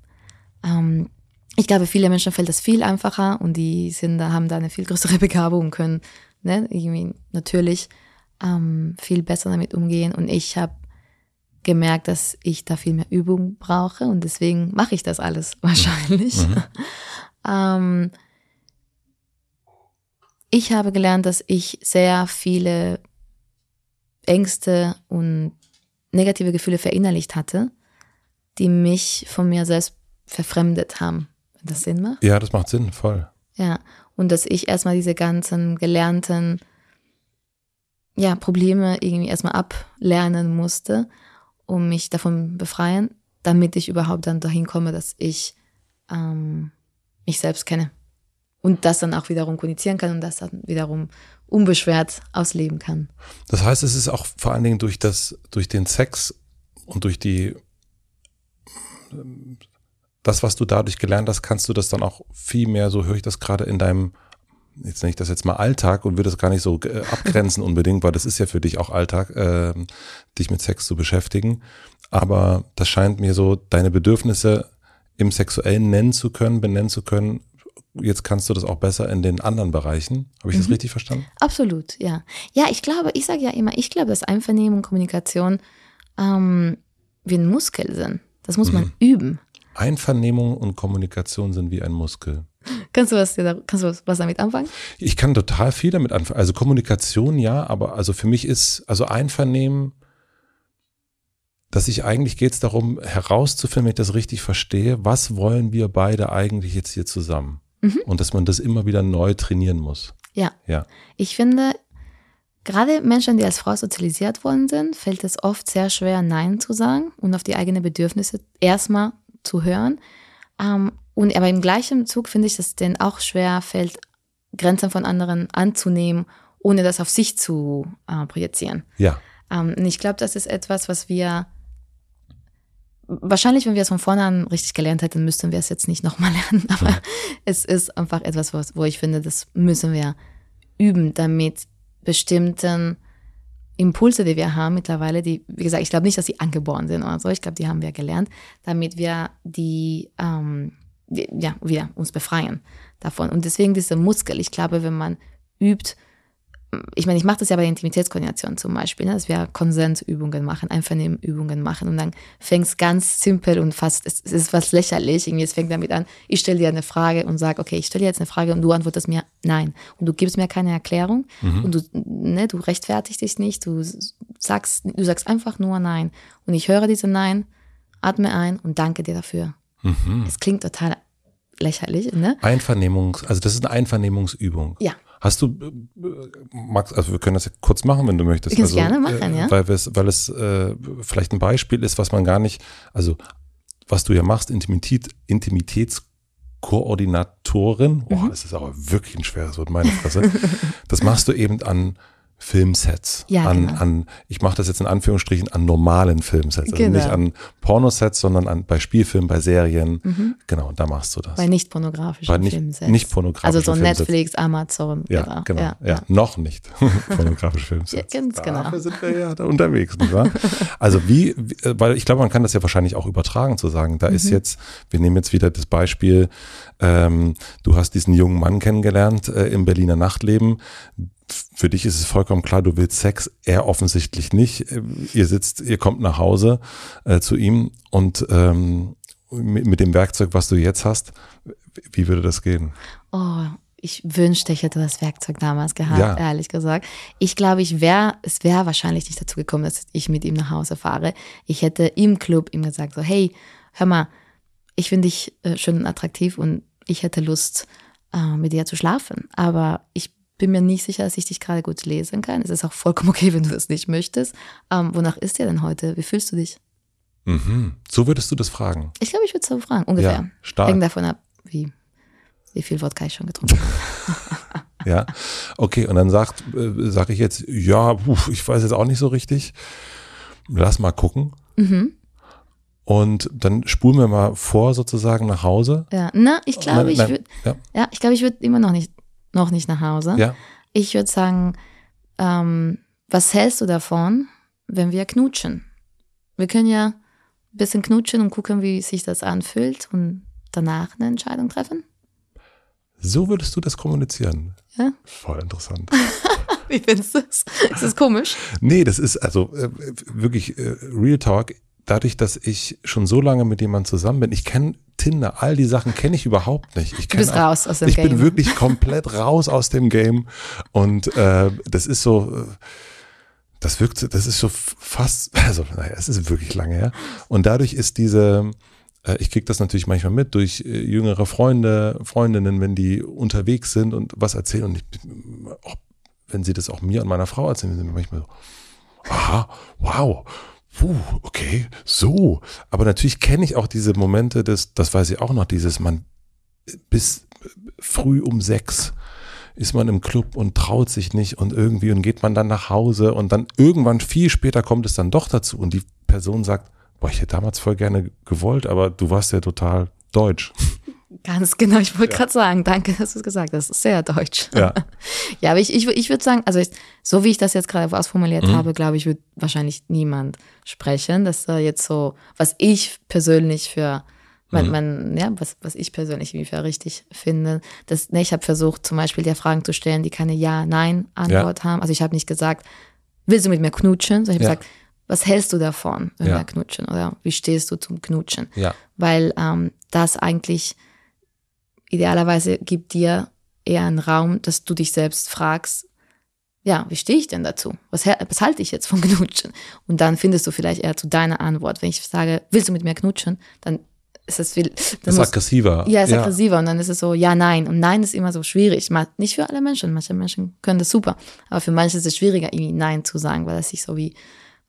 [SPEAKER 1] Ähm, ich glaube, viele Menschen fällt das viel einfacher und die sind, haben da eine viel größere Begabung und können ne, irgendwie natürlich ähm, viel besser damit umgehen. Und ich habe gemerkt, dass ich da viel mehr Übung brauche und deswegen mache ich das alles wahrscheinlich. Mhm. ähm, ich habe gelernt, dass ich sehr viele Ängste und negative Gefühle verinnerlicht hatte, die mich von mir selbst verfremdet haben. Wenn das Sinn macht?
[SPEAKER 2] Ja, das macht Sinn, voll.
[SPEAKER 1] Ja, und dass ich erstmal diese ganzen gelernten ja, Probleme irgendwie erstmal ablernen musste, um mich davon befreien, damit ich überhaupt dann dahin komme, dass ich ähm, mich selbst kenne und das dann auch wiederum kommunizieren kann und das dann wiederum unbeschwert ausleben kann.
[SPEAKER 2] Das heißt, es ist auch vor allen Dingen durch das, durch den Sex und durch die das, was du dadurch gelernt hast, kannst du das dann auch viel mehr, so höre ich das gerade in deinem, jetzt nenne ich das jetzt mal Alltag und würde das gar nicht so äh, abgrenzen unbedingt, weil das ist ja für dich auch Alltag, äh, dich mit Sex zu beschäftigen. Aber das scheint mir so, deine Bedürfnisse im Sexuellen nennen zu können, benennen zu können. Jetzt kannst du das auch besser in den anderen Bereichen. Habe ich das richtig verstanden?
[SPEAKER 1] Absolut, ja. Ja, ich glaube, ich sage ja immer, ich glaube, dass Einvernehmen und Kommunikation ähm, wie ein Muskel sind. Das muss man üben.
[SPEAKER 2] Einvernehmung und Kommunikation sind wie ein Muskel.
[SPEAKER 1] Kannst du was, kannst du was damit anfangen?
[SPEAKER 2] Ich kann total viel damit anfangen. Also Kommunikation ja, aber also für mich ist, also Einvernehmen, dass ich eigentlich geht es darum, herauszufinden, wenn ich das richtig verstehe, was wollen wir beide eigentlich jetzt hier zusammen? Und dass man das immer wieder neu trainieren muss.
[SPEAKER 1] Ja.
[SPEAKER 2] Ja.
[SPEAKER 1] Ich finde, gerade Menschen, die als Frau sozialisiert worden sind, fällt es oft sehr schwer, Nein zu sagen und auf die eigenen Bedürfnisse erstmal zu hören. Ähm, und aber im gleichen Zug finde ich, dass es denen auch schwer fällt, Grenzen von anderen anzunehmen, ohne das auf sich zu äh, projizieren.
[SPEAKER 2] Ja.
[SPEAKER 1] Ähm, und ich glaube, das ist etwas, was wir wahrscheinlich, wenn wir es von vorne an richtig gelernt hätten, müssten wir es jetzt nicht nochmal lernen. Aber es ist einfach etwas, was, wo ich finde, das müssen wir üben, damit bestimmten Impulse, die wir haben mittlerweile, die, wie gesagt, ich glaube nicht, dass sie angeboren sind oder so, ich glaube, die haben wir gelernt, damit wir die, ähm, die, ja, wieder uns befreien davon. Und deswegen dieser Muskel, ich glaube, wenn man übt, ich meine, ich mache das ja bei der Intimitätskoordination zum Beispiel, ne, dass wir Konsensübungen machen, Einvernehmenübungen machen und dann fängt es ganz simpel und fast, es, es ist was lächerlich, irgendwie, es fängt damit an, ich stelle dir eine Frage und sage, okay, ich stelle dir jetzt eine Frage und du antwortest mir nein und du gibst mir keine Erklärung und du, ne, du rechtfertigst dich nicht, du sagst, du sagst einfach nur nein und ich höre diese Nein, atme ein und danke dir dafür. Es klingt total lächerlich, ne?
[SPEAKER 2] Einvernehmungs, also das ist eine Einvernehmungsübung.
[SPEAKER 1] Ja.
[SPEAKER 2] Hast du, äh, Max, also wir können das ja kurz machen, wenn du möchtest.
[SPEAKER 1] Wir
[SPEAKER 2] also,
[SPEAKER 1] gerne machen,
[SPEAKER 2] äh,
[SPEAKER 1] ja.
[SPEAKER 2] Weil, es, weil es äh, vielleicht ein Beispiel ist, was man gar nicht, also was du ja machst, Intimität, Intimitätskoordinatorin, oh,
[SPEAKER 1] Mhm.
[SPEAKER 2] das ist aber wirklich ein schweres Wort, meine Fresse. das machst du eben an Filmsets.
[SPEAKER 1] Ja,
[SPEAKER 2] an,
[SPEAKER 1] genau.
[SPEAKER 2] an, ich mache das jetzt in Anführungsstrichen an normalen Filmsets. Also
[SPEAKER 1] Genau.
[SPEAKER 2] nicht an Pornosets, sondern an, bei Spielfilmen, bei Serien. Genau, da machst du das.
[SPEAKER 1] Mhm. Bei nicht pornografischen
[SPEAKER 2] Bei nicht-
[SPEAKER 1] Filmsets.
[SPEAKER 2] nicht pornografischen
[SPEAKER 1] Also so
[SPEAKER 2] Filmsets.
[SPEAKER 1] Netflix, Amazon.
[SPEAKER 2] Ja, genau. Ja, noch nicht. Pornografische Filmsets.
[SPEAKER 1] Ja, ganz genau.
[SPEAKER 2] Dafür sind wir ja da unterwegs, nicht wahr? Also wie, wie- äh, weil ich glaube, man kann das ja wahrscheinlich auch übertragen zu sagen, da
[SPEAKER 1] Mhm.
[SPEAKER 2] ist jetzt, wir nehmen jetzt wieder das Beispiel, ähm, du hast diesen jungen Mann kennengelernt äh, im Berliner Nachtleben. Für dich ist es vollkommen klar, du willst Sex, er offensichtlich nicht. Ihr sitzt, ihr kommt nach Hause äh, zu ihm und ähm, mit, mit dem Werkzeug, was du jetzt hast, wie würde das gehen?
[SPEAKER 1] Oh, ich wünschte, ich hätte das Werkzeug damals gehabt,
[SPEAKER 2] Ja.
[SPEAKER 1] ehrlich gesagt. Ich glaube, ich wäre, es wäre wahrscheinlich nicht dazu gekommen, dass ich mit ihm nach Hause fahre. Ich hätte im Club ihm gesagt, so, hey, hör mal, ich finde dich äh, schön und attraktiv und ich hätte Lust, äh, mit dir zu schlafen. Aber ich bin mir nicht sicher, dass ich dich gerade gut lesen kann. Es ist auch vollkommen okay, wenn du das nicht möchtest. Ähm, wonach ist dir denn heute? Wie fühlst du dich?
[SPEAKER 2] Mhm. So würdest du das fragen.
[SPEAKER 1] Ich glaube, ich würde so fragen, ungefähr.
[SPEAKER 2] Ja, stark.
[SPEAKER 1] Hängt davon ab, wie, wie viel Wodka ich schon getrunken habe.
[SPEAKER 2] Ja, okay, und dann sagt, äh, sage ich jetzt, ja, puh, ich weiß jetzt auch nicht so richtig. Lass mal gucken.
[SPEAKER 1] Mhm.
[SPEAKER 2] Und dann spulen wir mal vor sozusagen nach Hause.
[SPEAKER 1] Ja, na, ich glaube,
[SPEAKER 2] Nein,
[SPEAKER 1] ich würde,
[SPEAKER 2] ja,
[SPEAKER 1] ja, ich glaube, ich würde immer noch nicht, noch nicht nach Hause.
[SPEAKER 2] ja.
[SPEAKER 1] Ich würde sagen, ähm, was hältst du davon, wenn wir knutschen? Wir können ja ein bisschen knutschen und gucken, wie sich das anfühlt und danach eine Entscheidung treffen.
[SPEAKER 2] So würdest du das kommunizieren.
[SPEAKER 1] Ja?
[SPEAKER 2] Voll interessant.
[SPEAKER 1] Wie findest du es? Ist das komisch?
[SPEAKER 2] nee, das ist also äh, wirklich äh, Real Talk. Dadurch, dass ich schon so lange mit jemandem zusammen bin, ich kenne Tinder, all die Sachen kenne ich überhaupt nicht. Ich
[SPEAKER 1] Du bist
[SPEAKER 2] auch-
[SPEAKER 1] raus aus dem
[SPEAKER 2] ich
[SPEAKER 1] Game.
[SPEAKER 2] bin wirklich komplett raus aus dem Game und äh, das ist so, das wirkt, das ist so fast, also naja, es ist wirklich lange her und dadurch ist diese, äh, ich kriege das natürlich manchmal mit durch äh, jüngere Freunde, Freundinnen, wenn die unterwegs sind und was erzählen und ich, auch, wenn sie das auch mir und meiner Frau erzählen, sind wir manchmal so, aha, wow, puh, okay, so. Aber natürlich kenne ich auch diese Momente des, das weiß ich auch noch, dieses, man bis früh um sechs ist man im Club und traut sich nicht und irgendwie und geht man dann nach Hause und dann irgendwann viel später kommt es dann doch dazu und die Person sagt, boah, ich hätte damals voll gerne gewollt, aber du warst ja total deutsch.
[SPEAKER 1] Ganz genau, ich wollte ja. gerade sagen, danke, dass du es gesagt hast. Das ist sehr deutsch.
[SPEAKER 2] Ja,
[SPEAKER 1] ja aber ich, ich, ich würde sagen, also ich, so wie ich das jetzt gerade ausformuliert mhm. habe, glaube ich, würde wahrscheinlich niemand sprechen. dass äh, jetzt so, was ich persönlich für man, mhm. man, ja, was, was ich persönlich irgendwie für richtig finde. Das, ne, ich habe versucht, zum Beispiel dir Fragen zu stellen, die keine Ja-Nein-Antwort ja. haben. Also ich habe nicht gesagt, willst du mit mir knutschen? Sondern ich habe ja. gesagt, was hältst du davon, wenn ja. wir knutschen? Oder wie stehst du zum Knutschen?
[SPEAKER 2] Ja.
[SPEAKER 1] Weil ähm, das eigentlich idealerweise gibt dir eher einen Raum, dass du dich selbst fragst, ja, wie stehe ich denn dazu? Was, was halte ich jetzt von Knutschen? Und dann findest du vielleicht eher zu deiner Antwort. Wenn ich sage, willst du mit mir knutschen? Dann ist es viel.
[SPEAKER 2] Das ist muss, aggressiver.
[SPEAKER 1] Ja, ist ja. aggressiver. Und dann ist es so, ja, nein. Und nein ist immer so schwierig. Nicht für alle Menschen. Manche Menschen können das super. Aber für manche ist es schwieriger, irgendwie Nein zu sagen, weil das sich so wie,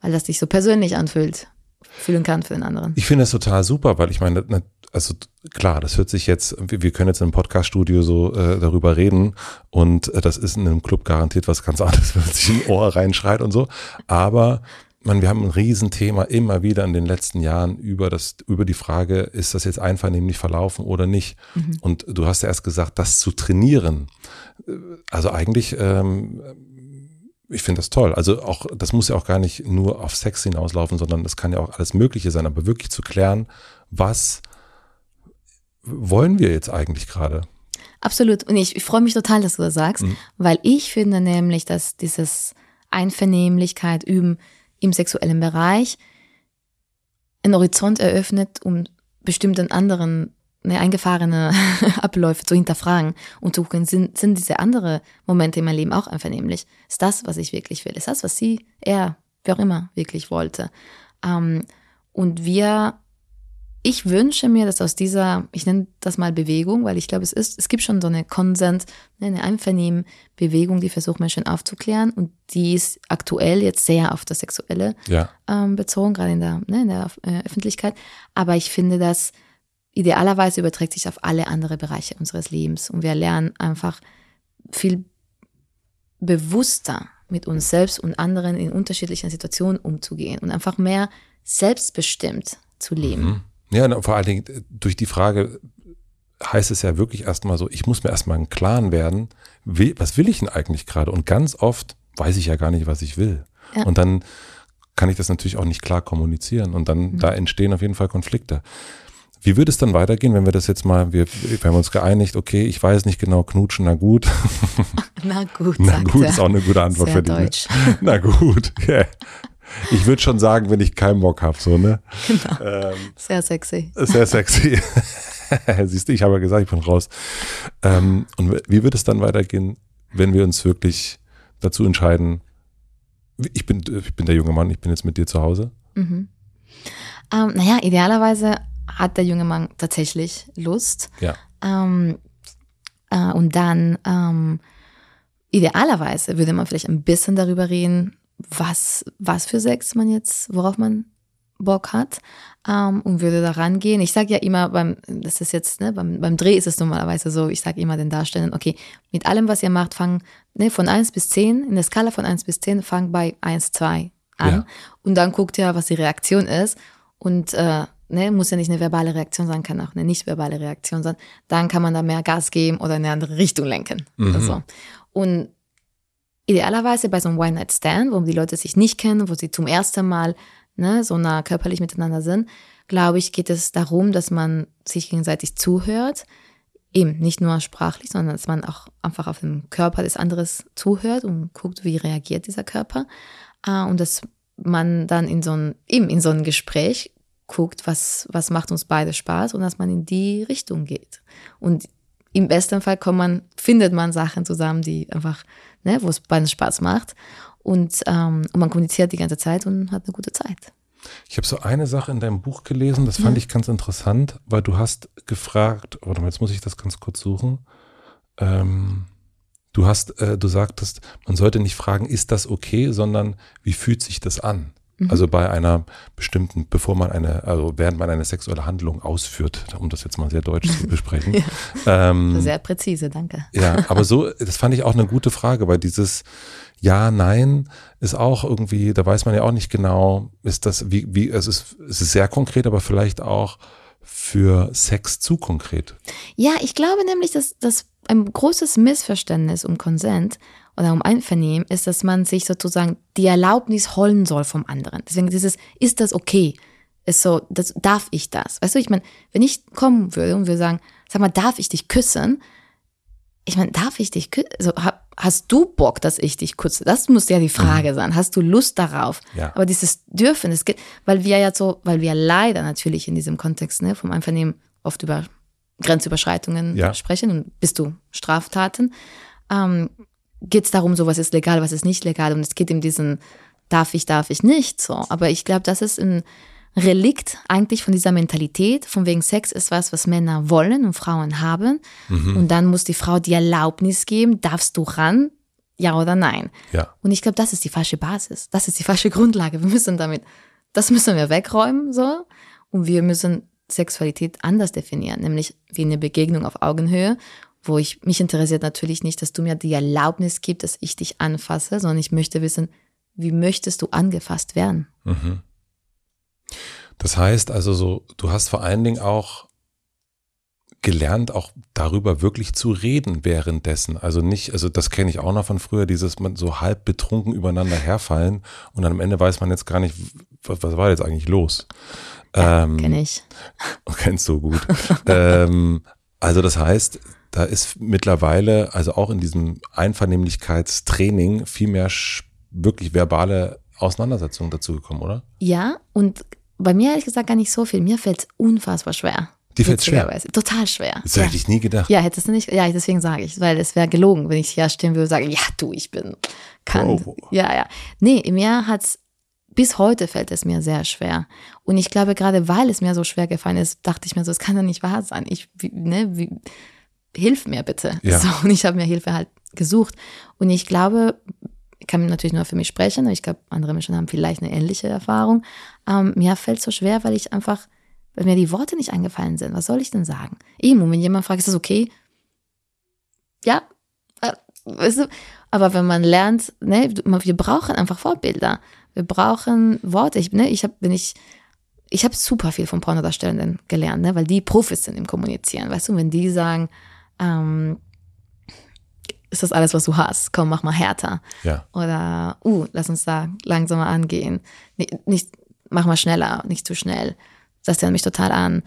[SPEAKER 1] weil das sich so persönlich anfühlt, fühlen kann für den anderen.
[SPEAKER 2] Ich finde es total super, weil ich meine, also klar, das hört sich jetzt, wir können jetzt im Podcaststudio so äh, darüber reden und äh, das ist in einem Club garantiert was ganz anderes, wenn man sich in Ohr reinschreit und so. Aber man, wir haben ein Riesenthema immer wieder in den letzten Jahren über das, über die Frage, ist das jetzt einvernehmlich verlaufen oder nicht? Mhm. Und du hast ja erst gesagt, das zu trainieren. Also eigentlich, ähm, ich finde das toll. Also auch, das muss ja auch gar nicht nur auf Sex hinauslaufen, sondern das kann ja auch alles Mögliche sein, aber wirklich zu klären, was wollen wir jetzt eigentlich gerade?
[SPEAKER 1] Absolut. Und ich, ich freue mich total, dass du das sagst, mhm. weil ich finde nämlich, dass dieses Einvernehmlichkeit üben im sexuellen Bereich einen Horizont eröffnet, um bestimmten anderen ne, eingefahrene Abläufe zu hinterfragen und zu gucken, sind, sind diese anderen Momente in meinem Leben auch einvernehmlich? Ist das, was ich wirklich will? Ist das, was sie, er, wer auch immer, wirklich wollte? Ähm, und wir ich wünsche mir, dass aus dieser, ich nenne das mal Bewegung, weil ich glaube, es ist, es gibt schon so eine Konsens, ne, eine Einvernehmen-Bewegung, die versucht, Menschen aufzuklären und die ist aktuell jetzt sehr auf das Sexuelle
[SPEAKER 2] ja.
[SPEAKER 1] ähm, bezogen, gerade in der, ne, in der äh, Öffentlichkeit. Aber ich finde, dass idealerweise überträgt sich auf alle anderen Bereiche unseres Lebens und wir lernen einfach viel bewusster mit uns selbst und anderen in unterschiedlichen Situationen umzugehen und einfach mehr selbstbestimmt zu leben. Mhm.
[SPEAKER 2] Ja, vor allen Dingen äh, durch die Frage heißt es ja wirklich erstmal so, ich muss mir erstmal einen Klaren werden, was will ich denn eigentlich gerade? Und ganz oft weiß ich ja gar nicht, was ich will. Ja. Und dann kann ich das natürlich auch nicht klar kommunizieren und dann mhm. da entstehen auf jeden Fall Konflikte. Wie würde es dann weitergehen, wenn wir das jetzt mal, wir, wir haben uns geeinigt, okay, ich weiß nicht genau, knutschen, na gut.
[SPEAKER 1] Na gut,
[SPEAKER 2] na gut, ist auch eine gute Antwort
[SPEAKER 1] Sehr
[SPEAKER 2] für
[SPEAKER 1] dich.
[SPEAKER 2] Ne? Na gut, yeah. Ich würde schon sagen, wenn ich keinen Bock habe, so, ne? Genau.
[SPEAKER 1] Ähm, sehr sexy.
[SPEAKER 2] Sehr sexy. Siehst du, ich habe ja gesagt, ich bin raus. Ähm, und wie wird es dann weitergehen, wenn wir uns wirklich dazu entscheiden, ich bin, ich bin der junge Mann, ich bin jetzt mit dir zu Hause?
[SPEAKER 1] Mhm. Ähm, naja, idealerweise hat der junge Mann tatsächlich Lust.
[SPEAKER 2] Ja.
[SPEAKER 1] Ähm, äh, und dann, ähm, idealerweise würde man vielleicht ein bisschen darüber reden, was, was für Sex man jetzt, worauf man Bock hat ähm, und würde da rangehen. Ich sage ja immer, beim, das ist jetzt, ne, beim, beim Dreh ist es normalerweise so, ich sage immer den Darstellern, okay, mit allem, was ihr macht, fang ne, von 1 bis 10, in der Skala von 1 bis 10, fang bei 1, 2 an ja. und dann guckt ihr, was die Reaktion ist und äh, ne, muss ja nicht eine verbale Reaktion sein, kann auch eine nicht verbale Reaktion sein, dann kann man da mehr Gas geben oder in eine andere Richtung lenken. Mhm. Also. Und idealerweise bei so einem One-Night-Stand, wo die Leute sich nicht kennen, wo sie zum ersten Mal ne, so nah körperlich miteinander sind, glaube ich, geht es darum, dass man sich gegenseitig zuhört. Eben nicht nur sprachlich, sondern dass man auch einfach auf den Körper des anderen zuhört und guckt, wie reagiert dieser Körper. Ah, und dass man dann in so ein, eben in so ein Gespräch guckt, was, was macht uns beide Spaß und dass man in die Richtung geht. Und im besten Fall kommt man, findet man Sachen zusammen, die einfach ne, wo es beiden Spaß macht. Und, ähm, und man kommuniziert die ganze Zeit und hat eine gute Zeit.
[SPEAKER 2] Ich habe so eine Sache in deinem Buch gelesen, das fand ja. ich ganz interessant, weil du hast gefragt, warte mal, jetzt muss ich das ganz kurz suchen. Ähm, du hast, äh, du sagtest, man sollte nicht fragen, ist das okay, sondern wie fühlt sich das an? Mhm. Also bei einer bestimmten, bevor man eine, also während man eine sexuelle Handlung ausführt, um das jetzt mal sehr deutsch zu besprechen.
[SPEAKER 1] ja. ähm, sehr präzise, danke.
[SPEAKER 2] Ja, aber so, das fand ich auch eine gute Frage, weil dieses Ja, Nein ist auch irgendwie, da weiß man ja auch nicht genau, ist das, wie, wie, es ist, es ist sehr konkret, aber vielleicht auch für Sex zu konkret.
[SPEAKER 1] Ja, ich glaube nämlich, dass das ein großes Missverständnis um Konsent oder um Einvernehmen ist, dass man sich sozusagen die Erlaubnis holen soll vom anderen. Deswegen dieses, ist das okay? Ist so, das, darf ich das? Weißt du, ich meine, wenn ich kommen würde und würde sagen, sag mal, darf ich dich küssen? Ich meine, darf ich dich küssen? Also, hast du Bock, dass ich dich küsse? Das muss ja die Frage mhm. sein. Hast du Lust darauf? Ja. Aber dieses Dürfen, es geht, weil wir ja so, weil wir leider natürlich in diesem Kontext ne, vom Einvernehmen oft über Grenzüberschreitungen ja. sprechen und bist du Straftaten. Ähm, geht es darum, so was ist legal, was ist nicht legal. Und es geht in diesen darf ich, darf ich nicht so. Aber ich glaube, das ist ein Relikt eigentlich von dieser Mentalität, von wegen Sex ist was, was Männer wollen und Frauen haben. Mhm. Und dann muss die Frau die Erlaubnis geben, darfst du ran, ja oder nein.
[SPEAKER 2] Ja.
[SPEAKER 1] Und ich glaube, das ist die falsche Basis. Das ist die falsche Grundlage. Wir müssen damit, das müssen wir wegräumen, so. Und wir müssen Sexualität anders definieren, nämlich wie eine Begegnung auf Augenhöhe wo ich mich interessiert natürlich nicht, dass du mir die Erlaubnis gibst, dass ich dich anfasse, sondern ich möchte wissen, wie möchtest du angefasst werden? Mhm.
[SPEAKER 2] Das heißt also so, du hast vor allen Dingen auch gelernt, auch darüber wirklich zu reden währenddessen. Also nicht, also das kenne ich auch noch von früher, dieses man so halb betrunken übereinander herfallen und dann am Ende weiß man jetzt gar nicht, was, was war jetzt eigentlich los.
[SPEAKER 1] Ja, ähm, Kenne ich.
[SPEAKER 2] Kennst du gut. ähm, also das heißt, da ist mittlerweile, also auch in diesem Einvernehmlichkeitstraining, viel mehr wirklich verbale Auseinandersetzungen dazu gekommen, oder?
[SPEAKER 1] Ja, und bei mir ehrlich gesagt gar nicht so viel. Mir fällt es unfassbar schwer.
[SPEAKER 2] Die fällt schwer?
[SPEAKER 1] Total schwer.
[SPEAKER 2] Das ja. hätte ich nie gedacht.
[SPEAKER 1] Ja, hättest du nicht, ja, deswegen sage ich, weil es wäre gelogen, wenn ich hier stehen würde und sagen, ja, du, ich bin, kann. Oh. Ja, ja. Nee, mir hat's, bis heute fällt es mir sehr schwer. Und ich glaube, gerade weil es mir so schwer gefallen ist, dachte ich mir so, es kann doch nicht wahr sein. Ich, wie, ne, wie, hilf mir bitte. Ja. So, und ich habe mir Hilfe halt gesucht. Und ich glaube, ich kann natürlich nur für mich sprechen, aber ich glaube, andere Menschen haben vielleicht eine ähnliche Erfahrung. Ähm, mir fällt es so schwer, weil ich einfach, weil mir die Worte nicht eingefallen sind. Was soll ich denn sagen? Eben, und wenn jemand fragt, ist das okay? Ja, äh, weißt du, aber wenn man lernt, ne, wir brauchen einfach Vorbilder. Wir brauchen Worte. Ich, ne, ich habe, wenn ich, ich habe super viel von Pornodarstellenden gelernt, ne, weil die Profis sind im Kommunizieren. Weißt du, wenn die sagen, ähm, ist das alles, was du hast? Komm, mach mal härter.
[SPEAKER 2] Ja.
[SPEAKER 1] Oder, uh, lass uns da langsamer angehen. Nicht, nicht mach mal schneller, nicht zu schnell. Das erinnert mich total an.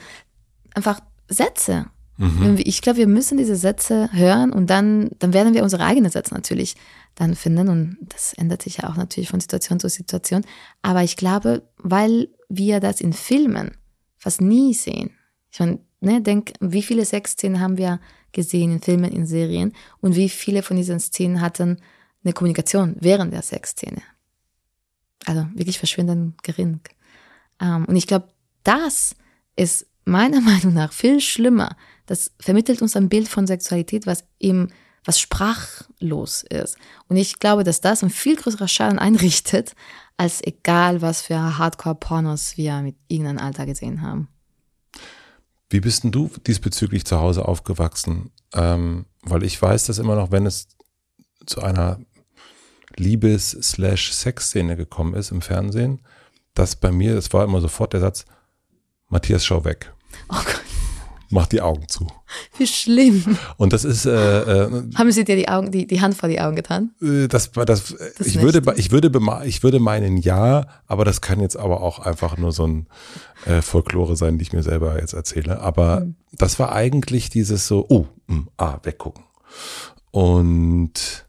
[SPEAKER 1] Einfach Sätze. Mhm. Ich glaube, wir müssen diese Sätze hören und dann, dann werden wir unsere eigenen Sätze natürlich dann finden. Und das ändert sich ja auch natürlich von Situation zu Situation. Aber ich glaube, weil wir das in Filmen fast nie sehen. Ich meine, ne, denk, wie viele Sexszenen haben wir gesehen in Filmen, in Serien und wie viele von diesen Szenen hatten eine Kommunikation während der Sexszene. Also wirklich verschwindend gering. Ähm, und ich glaube, das ist meiner Meinung nach viel schlimmer. Das vermittelt uns ein Bild von Sexualität, was eben was sprachlos ist. Und ich glaube, dass das ein viel größerer Schaden einrichtet, als egal, was für Hardcore-Pornos wir mit irgendeinem Alter gesehen haben.
[SPEAKER 2] Wie bist denn du diesbezüglich zu Hause aufgewachsen? Ähm, weil ich weiß, dass immer noch, wenn es zu einer Liebes-Sex-Szene gekommen ist im Fernsehen, dass bei mir, das war immer sofort der Satz, Matthias, schau weg. Oh Gott. Mach die Augen zu.
[SPEAKER 1] Wie schlimm.
[SPEAKER 2] Und das ist. Äh, äh,
[SPEAKER 1] Haben Sie dir die Augen, die, die Hand vor die Augen getan?
[SPEAKER 2] Äh, das das. das ich würde, ich würde, ich würde meinen ja, aber das kann jetzt aber auch einfach nur so ein äh, Folklore sein, die ich mir selber jetzt erzähle. Aber mhm. das war eigentlich dieses so, oh, mh, hm, ah, weggucken. Und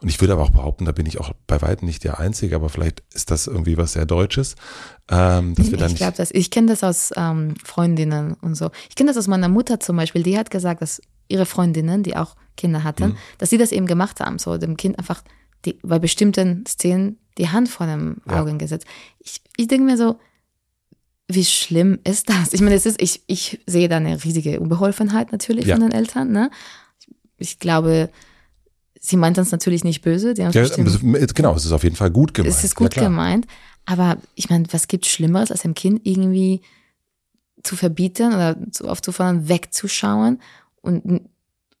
[SPEAKER 2] und ich würde aber auch behaupten, da bin ich auch bei weitem nicht der Einzige, aber vielleicht ist das irgendwie was sehr Deutsches. Ähm, dass wir
[SPEAKER 1] ich glaube das. Ich kenne das aus ähm, Freundinnen und so. Ich kenne das aus meiner Mutter zum Beispiel. Die hat gesagt, dass ihre Freundinnen, die auch Kinder hatten, mhm. dass sie das eben gemacht haben. So dem Kind einfach die, bei bestimmten Szenen die Hand vor dem Augen ja. gesetzt. Ich, ich denke mir so, wie schlimm ist das? Ich meine, es ist, ich, ich sehe da eine riesige Unbeholfenheit natürlich ja. von den Eltern. Ne? Ich glaube, Sie meint das natürlich nicht böse.
[SPEAKER 2] Ja, genau, es ist auf jeden Fall gut gemeint.
[SPEAKER 1] Es ist gut ja, gemeint. Aber ich meine, was gibt Schlimmeres, als dem Kind irgendwie zu verbieten oder zu aufzufordern, wegzuschauen und,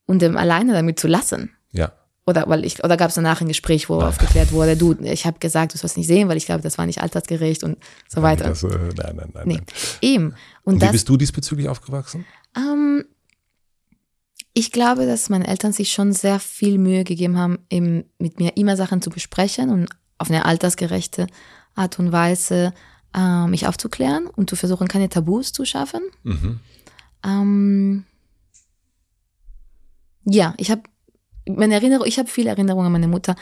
[SPEAKER 1] und dem alleine damit zu lassen?
[SPEAKER 2] Ja.
[SPEAKER 1] Oder weil ich, oder gab es danach ein Gespräch, wo aufgeklärt wurde, du, ich habe gesagt, du sollst nicht sehen, weil ich glaube, das war nicht altersgerecht und so weiter.
[SPEAKER 2] Das, äh, nein, nein, nein,
[SPEAKER 1] Nee,
[SPEAKER 2] nein.
[SPEAKER 1] eben. Und,
[SPEAKER 2] Und wie
[SPEAKER 1] das,
[SPEAKER 2] bist du diesbezüglich aufgewachsen?
[SPEAKER 1] ähm, ich glaube, dass meine Eltern sich schon sehr viel Mühe gegeben haben, eben mit mir immer Sachen zu besprechen und auf eine altersgerechte Art und Weise äh, mich aufzuklären und zu versuchen, keine Tabus zu schaffen.
[SPEAKER 2] Mhm.
[SPEAKER 1] Ähm, ja, ich habe meine Erinnerung, ich habe viele Erinnerungen an meine Mutter,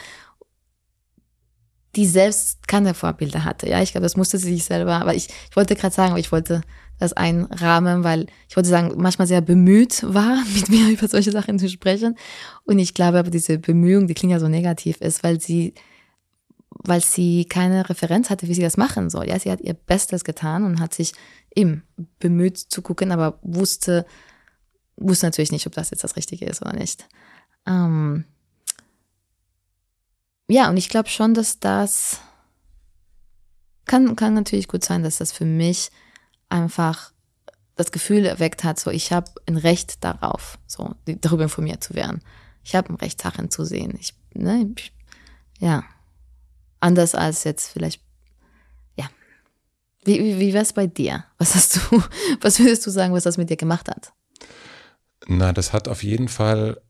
[SPEAKER 1] die selbst keine Vorbilder hatte. Ja, ich glaube, das musste sie sich selber, aber ich, ich wollte gerade sagen, aber ich wollte das einrahmen, weil ich wollte sagen, manchmal sehr bemüht war, mit mir über solche Sachen zu sprechen. Und ich glaube aber, diese Bemühung, die klingt ja so negativ ist, weil sie, weil sie keine Referenz hatte, wie sie das machen soll. Ja, sie hat ihr Bestes getan und hat sich eben bemüht zu gucken, aber wusste, wusste natürlich nicht, ob das jetzt das Richtige ist oder nicht. Ähm ja, und ich glaube schon, dass das kann, kann natürlich gut sein, dass das für mich einfach das Gefühl erweckt hat, so ich habe ein Recht darauf, so darüber informiert zu werden. Ich habe ein Recht, Sachen zu sehen. Ich, ne, ich, ja, anders als jetzt vielleicht, ja. Wie, wie, wie wär's bei dir? Was hast du, was würdest du sagen, was das mit dir gemacht hat?
[SPEAKER 2] Na, das hat auf jeden Fall,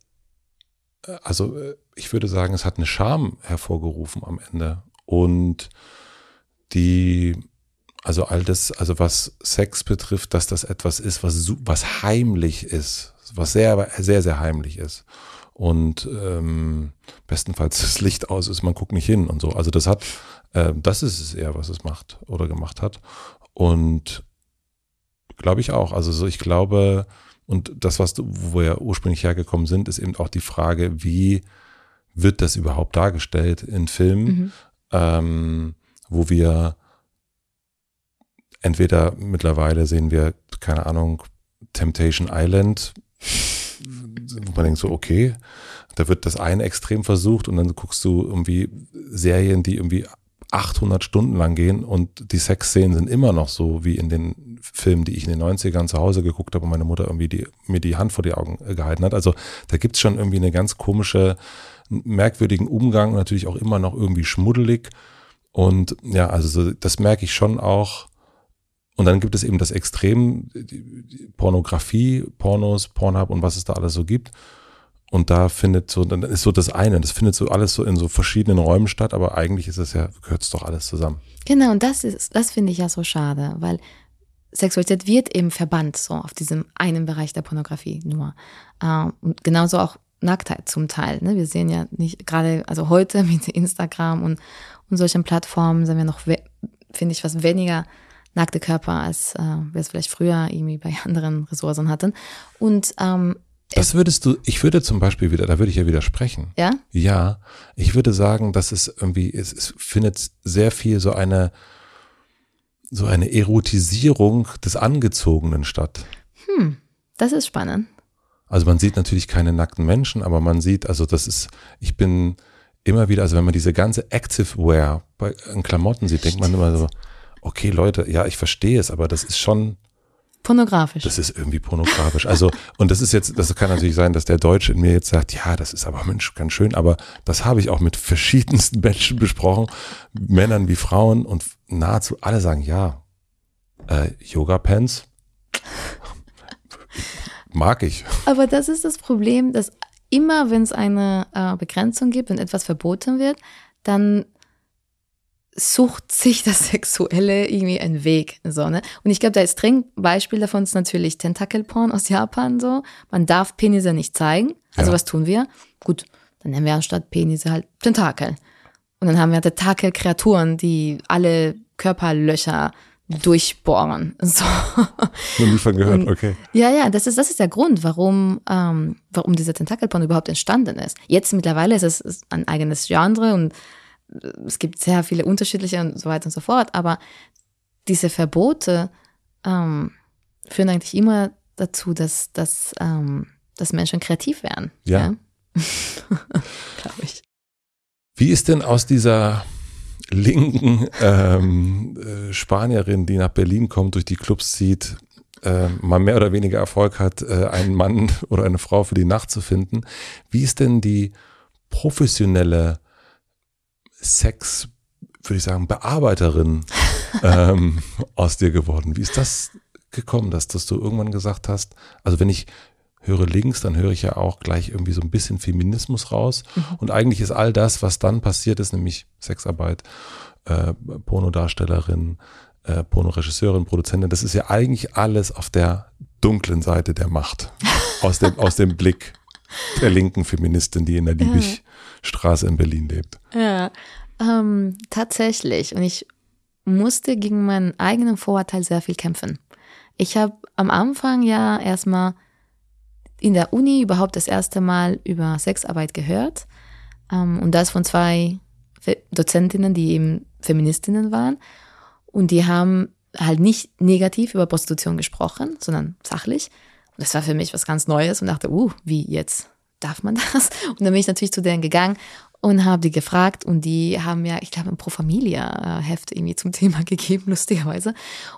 [SPEAKER 2] äh, also äh, ich würde sagen, es hat eine Scham hervorgerufen am Ende. Und die, also all das, also was Sex betrifft, dass das etwas ist, was, was heimlich ist, was sehr, sehr, sehr heimlich ist. Und ähm, bestenfalls das Licht aus ist, man guckt nicht hin und so. Also das hat, äh, das ist es eher, was es macht oder gemacht hat. Und glaube ich auch. Also so, ich glaube, und das, was du, wo wir ursprünglich hergekommen sind, ist eben auch die Frage, wie wird das überhaupt dargestellt in Filmen,
[SPEAKER 1] Mhm.
[SPEAKER 2] ähm, wo wir entweder mittlerweile sehen wir, keine Ahnung, Temptation Island, wo man denkt so, okay, da wird das eine Extrem versucht und dann guckst du irgendwie Serien, die irgendwie 800 Stunden lang gehen und die Sexszenen sind immer noch so wie in den Filmen, die ich in den 90ern zu Hause geguckt habe und meine Mutter irgendwie die, mir die Hand vor die Augen äh, gehalten hat. Also da gibt's schon irgendwie eine ganz komische, merkwürdigen Umgang und natürlich auch immer noch irgendwie schmuddelig. Und ja, also so, das merke ich schon auch. Und dann gibt es eben das Extrem, die, Pornografie, Pornos, Pornhub und was es da alles so gibt. Und da findet so, dann ist so das eine, das findet so alles so in so verschiedenen Räumen statt, aber eigentlich ist es ja, gehört es doch alles zusammen.
[SPEAKER 1] Genau, und das ist, das finde ich ja so schade, weil Sexualität wird eben verbannt so auf diesem einen Bereich der Pornografie nur. Ähm, und genauso auch Nacktheit zum Teil. Ne? Wir sehen ja nicht, gerade, also heute mit Instagram und, und solchen Plattformen sind wir noch, finde ich, was weniger nackte Körper, als äh, wir es vielleicht früher irgendwie bei anderen Ressourcen hatten. Und ähm,
[SPEAKER 2] Das würdest du, ich würde zum Beispiel wieder, da würde ich ja widersprechen.
[SPEAKER 1] ja,
[SPEAKER 2] Ja, ich würde sagen, dass es irgendwie, es, es findet sehr viel so eine, so eine Erotisierung des Angezogenen statt.
[SPEAKER 1] das ist spannend.
[SPEAKER 2] Also man sieht natürlich keine nackten Menschen, aber man sieht, also das ist, ich bin immer wieder, also wenn man diese ganze Active Wear bei an Klamotten sieht, denkt man immer so, okay Leute, ja, ich verstehe es, aber das ist schon,
[SPEAKER 1] Pornografisch.
[SPEAKER 2] das ist irgendwie pornografisch. Also, und das ist jetzt, das kann natürlich sein, dass der Deutsche in mir jetzt sagt, ja, das ist aber Mensch, ganz schön, aber das habe ich auch mit verschiedensten Menschen besprochen, Männern wie Frauen und nahezu alle sagen, ja, äh, Yoga-Pants mag ich.
[SPEAKER 1] Aber das ist das Problem, dass immer, wenn es eine äh, Begrenzung gibt, wenn etwas verboten wird, dann sucht sich das Sexuelle irgendwie einen Weg. So, ne? Und ich glaube, da ist dringend Beispiel davon ist natürlich Tentakelporn aus Japan so. Man darf Penisse nicht zeigen. Also
[SPEAKER 2] Ja.
[SPEAKER 1] was tun wir? Gut, dann nennen wir anstatt Penisse halt Tentakel. Und dann haben wir Tentakelkreaturen, die alle Körperlöcher durchbohren. So.
[SPEAKER 2] Noch von gehört,
[SPEAKER 1] Und-
[SPEAKER 2] okay.
[SPEAKER 1] Ja, ja, das ist, das ist der Grund, warum, ähm, warum dieser Tentakelporn überhaupt entstanden ist. Jetzt mittlerweile ist es ist ein eigenes Genre und es gibt sehr viele unterschiedliche und so weiter und so fort, aber diese Verbote ähm, führen eigentlich immer dazu, dass, dass, ähm, dass Menschen kreativ werden.
[SPEAKER 2] Ja.
[SPEAKER 1] Glaube ich.
[SPEAKER 2] Wie ist denn aus dieser linken ähm, äh, Spanierin, die nach Berlin kommt, durch die Clubs zieht, äh, mal mehr oder weniger Erfolg hat, äh, einen Mann oder eine Frau für die Nacht zu finden. Wie ist denn die professionelle Sex, würde ich sagen, Bearbeiterin ähm, aus dir geworden? Wie ist das gekommen, dass, dass du irgendwann gesagt hast, also wenn ich höre links, dann höre ich ja auch gleich irgendwie so ein bisschen Feminismus raus. Mhm. Und eigentlich ist all das, was dann passiert ist, nämlich Sexarbeit, äh, Pornodarstellerin, äh, Pornoregisseurin, Produzentin, das ist ja eigentlich alles auf der dunklen Seite der Macht. Aus dem, aus dem Blick der linken Feministin, die in der Liebigstraße in Berlin lebt.
[SPEAKER 1] Ja, ähm, tatsächlich. Und ich musste gegen meinen eigenen Vorurteil sehr viel kämpfen. Ich habe am Anfang ja erstmal in der Uni überhaupt das erste Mal über Sexarbeit gehört. Ähm, und das von zwei Dozentinnen, die eben Feministinnen waren. Und die haben halt nicht negativ über Prostitution gesprochen, sondern sachlich. Und das war für mich was ganz Neues und dachte, uh, wie jetzt? Darf man das? Und dann bin ich natürlich zu denen gegangen und habe die gefragt und die haben ja, ich glaube, ein Pro Familia Heft irgendwie zum Thema gegeben, lustigerweise,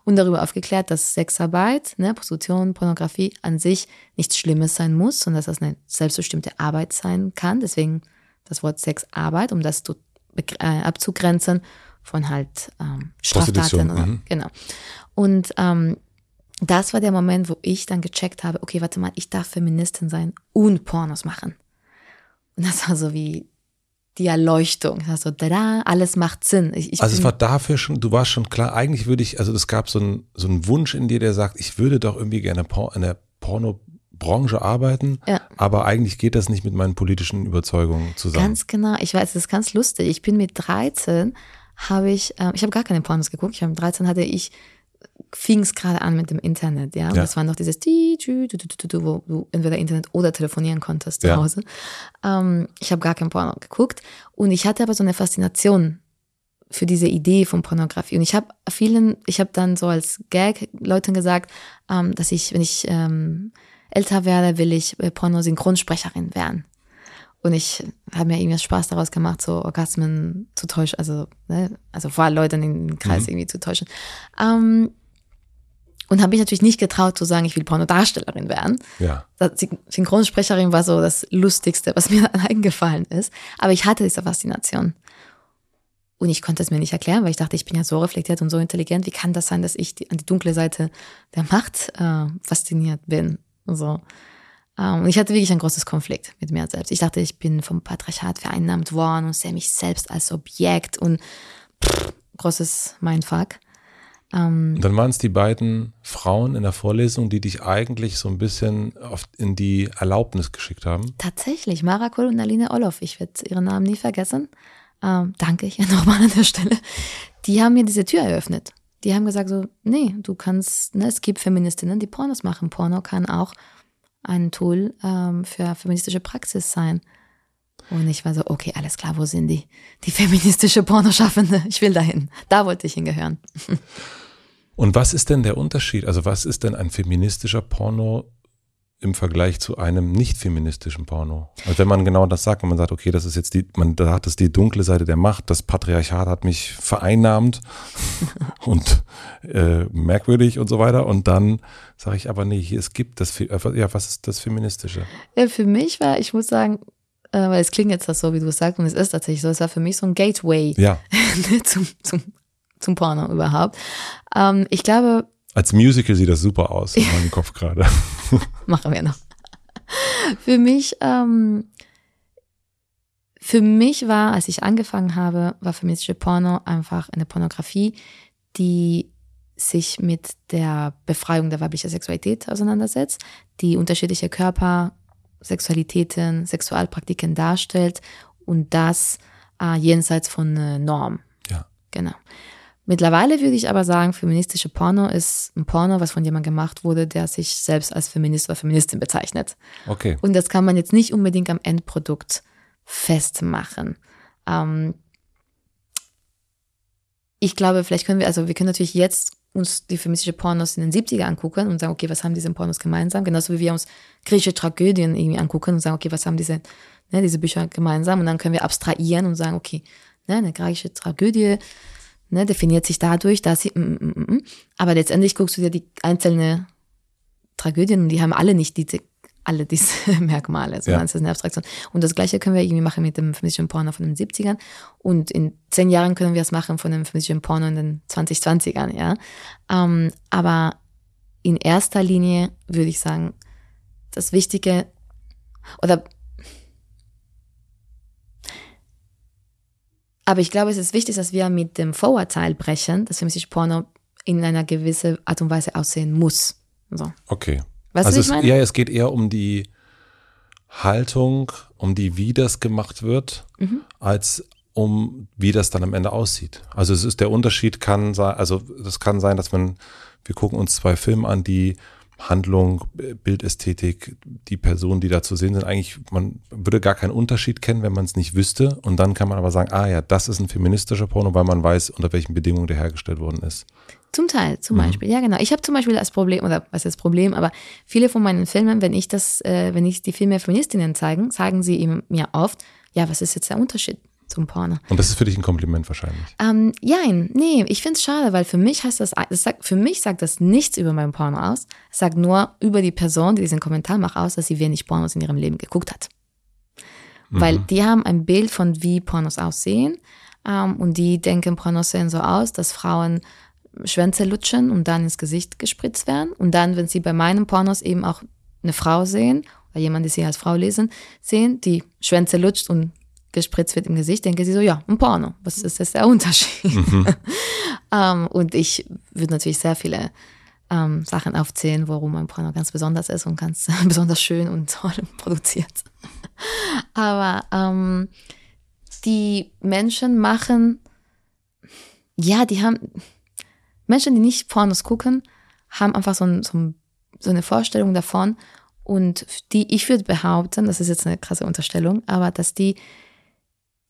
[SPEAKER 1] und darüber aufgeklärt, dass Sexarbeit, ne, Prostitution, Pornografie an sich nichts Schlimmes sein muss und dass das eine selbstbestimmte Arbeit sein kann. Deswegen das Wort Sexarbeit, um das zu, äh, abzugrenzen von halt ähm, Straftaten. Oder, mhm. Genau. Und ähm, das war der Moment, wo ich dann gecheckt habe, okay, warte mal, ich darf Feministin sein und Pornos machen. Und das war so wie die Erleuchtung. Also, da, alles macht Sinn.
[SPEAKER 2] Ich, ich also es war dafür schon, du warst schon klar, eigentlich würde ich, also es gab so einen so einen Wunsch in dir, der sagt, ich würde doch irgendwie gerne in der Pornobranche arbeiten, ja. aber eigentlich geht das nicht mit meinen politischen Überzeugungen zusammen.
[SPEAKER 1] Ganz genau. Ich weiß, das ist ganz lustig. Ich bin mit 13, habe ich, äh, ich habe gar keine Pornos geguckt. Ich habe mit 13 hatte ich fing es gerade an mit dem Internet, ja. ja. Das war noch dieses wo du entweder Internet oder telefonieren konntest zu ja. Hause. Ähm, ich habe gar kein Porno geguckt und ich hatte aber so eine Faszination für diese Idee von Pornografie. Und ich habe vielen, ich habe dann so als Gag Leuten gesagt, ähm, dass ich, wenn ich ähm, älter werde, will ich äh, Porno-Synchronsprecherin werden. Und ich habe mir irgendwie Spaß daraus gemacht, so Orgasmen zu täuschen, also, ne, also vor Leuten in den Kreis mhm. irgendwie zu täuschen. Ähm, und habe mich natürlich nicht getraut zu sagen, ich will Pornodarstellerin werden.
[SPEAKER 2] Ja.
[SPEAKER 1] Synchronsprecherin war so das Lustigste, was mir eingefallen ist. Aber ich hatte diese Faszination. Und ich konnte es mir nicht erklären, weil ich dachte, ich bin ja so reflektiert und so intelligent. Wie kann das sein, dass ich die, an die dunkle Seite der Macht äh, fasziniert bin? So. Ähm, und ich hatte wirklich ein großes Konflikt mit mir selbst. Ich dachte, ich bin vom Patriarchat vereinnahmt worden und sehe mich selbst als Objekt und pff, großes Mindfuck.
[SPEAKER 2] Ähm, und dann waren es die beiden Frauen in der Vorlesung, die dich eigentlich so ein bisschen in die Erlaubnis geschickt haben.
[SPEAKER 1] Tatsächlich, Mara Kohl und Aline Olof, ich werde ihren Namen nie vergessen. Ähm, danke ich nochmal an der Stelle. Die haben mir diese Tür eröffnet. Die haben gesagt so, nee, du kannst, ne, es gibt Feministinnen, die Pornos machen. Porno kann auch ein Tool ähm, für feministische Praxis sein. Und ich war so, okay, alles klar, wo sind die? Die feministische Pornoschaffende. Ich will dahin. Da wollte ich hingehören.
[SPEAKER 2] Und was ist denn der Unterschied? Also was ist denn ein feministischer Porno im Vergleich zu einem nicht feministischen Porno? Also wenn man genau das sagt, wenn man sagt, okay, das ist jetzt die, man sagt, das ist die dunkle Seite der Macht, das Patriarchat hat mich vereinnahmt und äh, merkwürdig und so weiter. Und dann sage ich aber, nee, hier es gibt das, ja, was ist das Feministische?
[SPEAKER 1] Ja, für mich war, ich muss sagen, äh, weil es klingt jetzt das so, wie du es sagst, und es ist tatsächlich so, es war für mich so ein Gateway
[SPEAKER 2] ja.
[SPEAKER 1] zum, zum, zum Porno überhaupt. Ähm, ich glaube.
[SPEAKER 2] Als Musical sieht das super aus in meinem Kopf gerade.
[SPEAKER 1] Machen wir noch. Für mich, ähm, für mich war, als ich angefangen habe, war feministische Porno einfach eine Pornografie, die sich mit der Befreiung der weiblichen Sexualität auseinandersetzt, die unterschiedliche Körper, Sexualitäten, Sexualpraktiken darstellt und das äh, jenseits von äh, Norm.
[SPEAKER 2] Ja.
[SPEAKER 1] Genau. Mittlerweile würde ich aber sagen, feministische Porno ist ein Porno, was von jemandem gemacht wurde, der sich selbst als Feminist oder Feministin bezeichnet.
[SPEAKER 2] Okay.
[SPEAKER 1] Und das kann man jetzt nicht unbedingt am Endprodukt festmachen. Ähm, ich glaube, vielleicht können wir, also wir können natürlich jetzt uns die feministische Pornos in den 70er angucken und sagen, okay, was haben diese Pornos gemeinsam? Genauso wie wir uns griechische Tragödien irgendwie angucken und sagen, okay, was haben diese, ne, diese Bücher gemeinsam? Und dann können wir abstrahieren und sagen, okay, ne, eine tragische Tragödie, ne, definiert sich dadurch, dass sie, mm, mm, mm, mm. aber letztendlich guckst du dir die einzelnen Tragödien und die haben alle nicht diese, alle diese Merkmale, sondern
[SPEAKER 2] Ja.
[SPEAKER 1] es ist eine Abstraktion. Und das Gleiche können wir irgendwie machen mit dem feministischen Porno von den 70ern und in zehn Jahren können wir es machen von dem feministischen Porno in den 2020ern, ja. Ähm, aber in erster Linie würde ich sagen, das Wichtige oder aber ich glaube, es ist wichtig, dass wir mit dem Vorurteil brechen, dass feministische Porno in einer gewissen Art und Weise aussehen muss. So.
[SPEAKER 2] Okay.
[SPEAKER 1] Weißt
[SPEAKER 2] also
[SPEAKER 1] ich meine?
[SPEAKER 2] ja, es geht eher um die Haltung, um die, wie das gemacht wird,
[SPEAKER 1] Mhm.
[SPEAKER 2] als um wie das dann am Ende aussieht. Also es ist der Unterschied kann sein, also das kann sein, dass man, wir gucken uns zwei Filme an, die Handlung, Bildästhetik, die Personen, die da zu sehen sind, eigentlich, man würde gar keinen Unterschied kennen, wenn man es nicht wüsste. Und dann kann man aber sagen, ah ja, das ist ein feministischer Porno, weil man weiß, unter welchen Bedingungen der hergestellt worden ist.
[SPEAKER 1] Zum Teil, zum
[SPEAKER 2] Mhm.
[SPEAKER 1] Beispiel. Ja, genau. Ich habe zum Beispiel das Problem, oder was ist das Problem, aber viele von meinen Filmen, wenn ich das, äh, wenn ich die Filme Feministinnen zeigen, sagen sie ihm- mir oft, ja, was ist jetzt der Unterschied zum Porno?
[SPEAKER 2] Und das ist für dich ein Kompliment wahrscheinlich.
[SPEAKER 1] Ähm, jein, nee, ich find's schade, weil für mich heißt das, das sagt, für mich sagt das nichts über meinen Porno aus. Es sagt nur über die Person, die diesen Kommentar macht, aus, dass sie wenig Pornos in ihrem Leben geguckt hat. Weil die haben ein Bild von, wie Pornos aussehen. Ähm, und die denken, Pornos sehen so aus, dass Frauen Schwänze lutschen und dann ins Gesicht gespritzt werden. Und dann, wenn sie bei meinen Pornos eben auch eine Frau sehen, oder jemand, die sie als Frau lesen, sehen, die Schwänze lutscht und gespritzt wird im Gesicht, denken sie so, ja, ein Porno. Was ist jetzt der Unterschied? ähm, und ich würde natürlich sehr viele ähm, Sachen aufzählen, warum ein Porno ganz besonders ist und ganz besonders schön und toll produziert. Aber ähm, die Menschen machen, ja, die haben, Menschen, die nicht Pornos gucken, haben einfach so, ein, so, ein, so eine Vorstellung davon und die, ich würde behaupten, das ist jetzt eine krasse Unterstellung, aber dass die,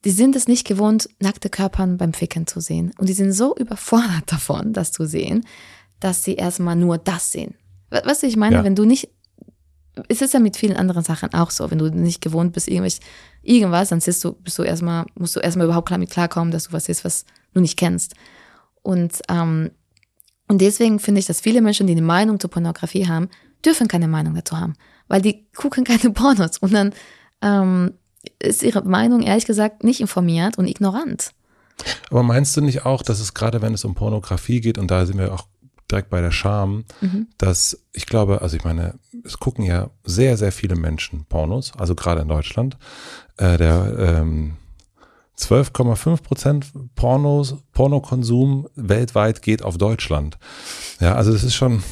[SPEAKER 1] die sind es nicht gewohnt, nackte Körpern beim Ficken zu sehen. Und die sind so überfordert davon, das zu sehen, dass sie erstmal nur das sehen. We- Weißt du, ich meine,
[SPEAKER 2] Ja.
[SPEAKER 1] wenn du nicht, es ist ja mit vielen anderen Sachen auch so, wenn du nicht gewohnt bist, irgendwelch, irgendwas, dann siehst du, bist du erstmal, musst du erstmal überhaupt klar mit klarkommen, dass du was siehst, was du nicht kennst. Und, ähm, und deswegen finde ich, dass viele Menschen, die eine Meinung zur Pornografie haben, dürfen keine Meinung dazu haben, weil die gucken keine Pornos und dann ähm, ist ihre Meinung ehrlich gesagt nicht informiert und ignorant.
[SPEAKER 2] Aber meinst du nicht auch, dass es gerade, wenn es um Pornografie geht, und da sind wir auch direkt bei der Scham, dass ich glaube, also ich meine, es gucken ja sehr, sehr viele Menschen Pornos, also gerade in Deutschland. Äh, der ähm, 12,5 Prozent Pornos, Pornokonsum weltweit geht auf Deutschland. Ja, also das ist schon,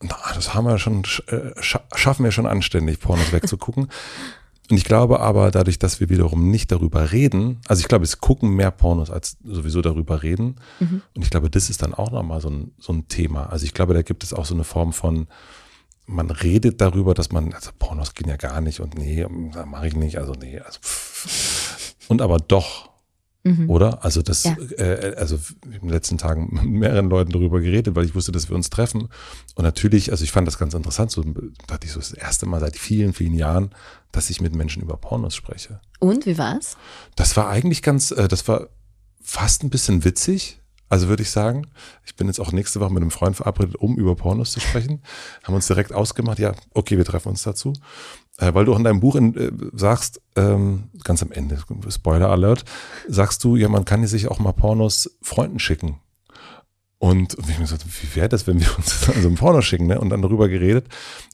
[SPEAKER 2] na, das haben wir schon, äh, scha schaffen wir schon anständig, Pornos wegzugucken. Und ich glaube aber, dadurch, dass wir wiederum nicht darüber reden, also ich glaube, es gucken mehr Pornos, als sowieso darüber reden. Und ich glaube, das ist dann auch nochmal so ein, so ein Thema. Also ich glaube, da gibt es auch so eine Form von, man redet darüber, dass man, also Pornos gehen ja gar nicht und nee, da mache ich nicht, also nee, also pff. und aber doch. Oder? Also das,
[SPEAKER 1] Ja.
[SPEAKER 2] äh, also in den letzten Tagen mit mehreren Leuten darüber geredet, weil ich wusste, dass wir uns treffen. Und natürlich, also ich fand das ganz interessant, so dachte ich so, das erste Mal seit vielen, vielen Jahren, dass ich mit Menschen über Pornos spreche.
[SPEAKER 1] Und wie war's?
[SPEAKER 2] Das war eigentlich ganz, äh, das war fast ein bisschen witzig. Also würde ich sagen, ich bin jetzt auch nächste Woche mit einem Freund verabredet, um über Pornos zu sprechen. Haben uns direkt ausgemacht, ja, okay, wir treffen uns dazu. Äh, weil du auch in deinem Buch in, äh, sagst, ähm, ganz am Ende, Spoiler Alert, sagst du, ja, man kann sich auch mal Pornos Freunden schicken. Und ich mir gesagt, wie wäre das, wenn wir uns so ein Porno schicken, ne? Und dann darüber geredet.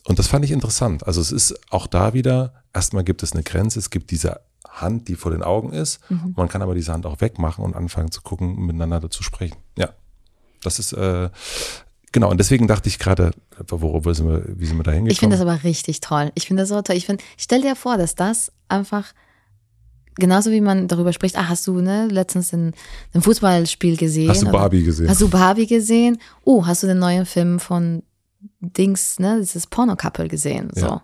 [SPEAKER 2] Und das fand ich interessant. Also es ist auch da wieder, erstmal gibt es eine Grenze, es gibt diese Hand, die vor den Augen ist. Man kann aber diese Hand auch wegmachen und anfangen zu gucken, miteinander zu sprechen. Ja. Das ist, äh, genau. Und deswegen dachte ich gerade, worüber sind wir, wie sind wir da hingekommen?
[SPEAKER 1] Ich finde das aber richtig toll. Ich finde das so toll. Ich finde, stell dir vor, dass das einfach genauso wie man darüber spricht, ah, hast du ne, letztens ein, ein Fußballspiel gesehen?
[SPEAKER 2] Hast du
[SPEAKER 1] Oder-
[SPEAKER 2] Barbie gesehen?
[SPEAKER 1] Hast du Barbie gesehen? Oh, hast du den neuen Film von Dings, ne, dieses Porno-Couple gesehen? So.
[SPEAKER 2] Ja.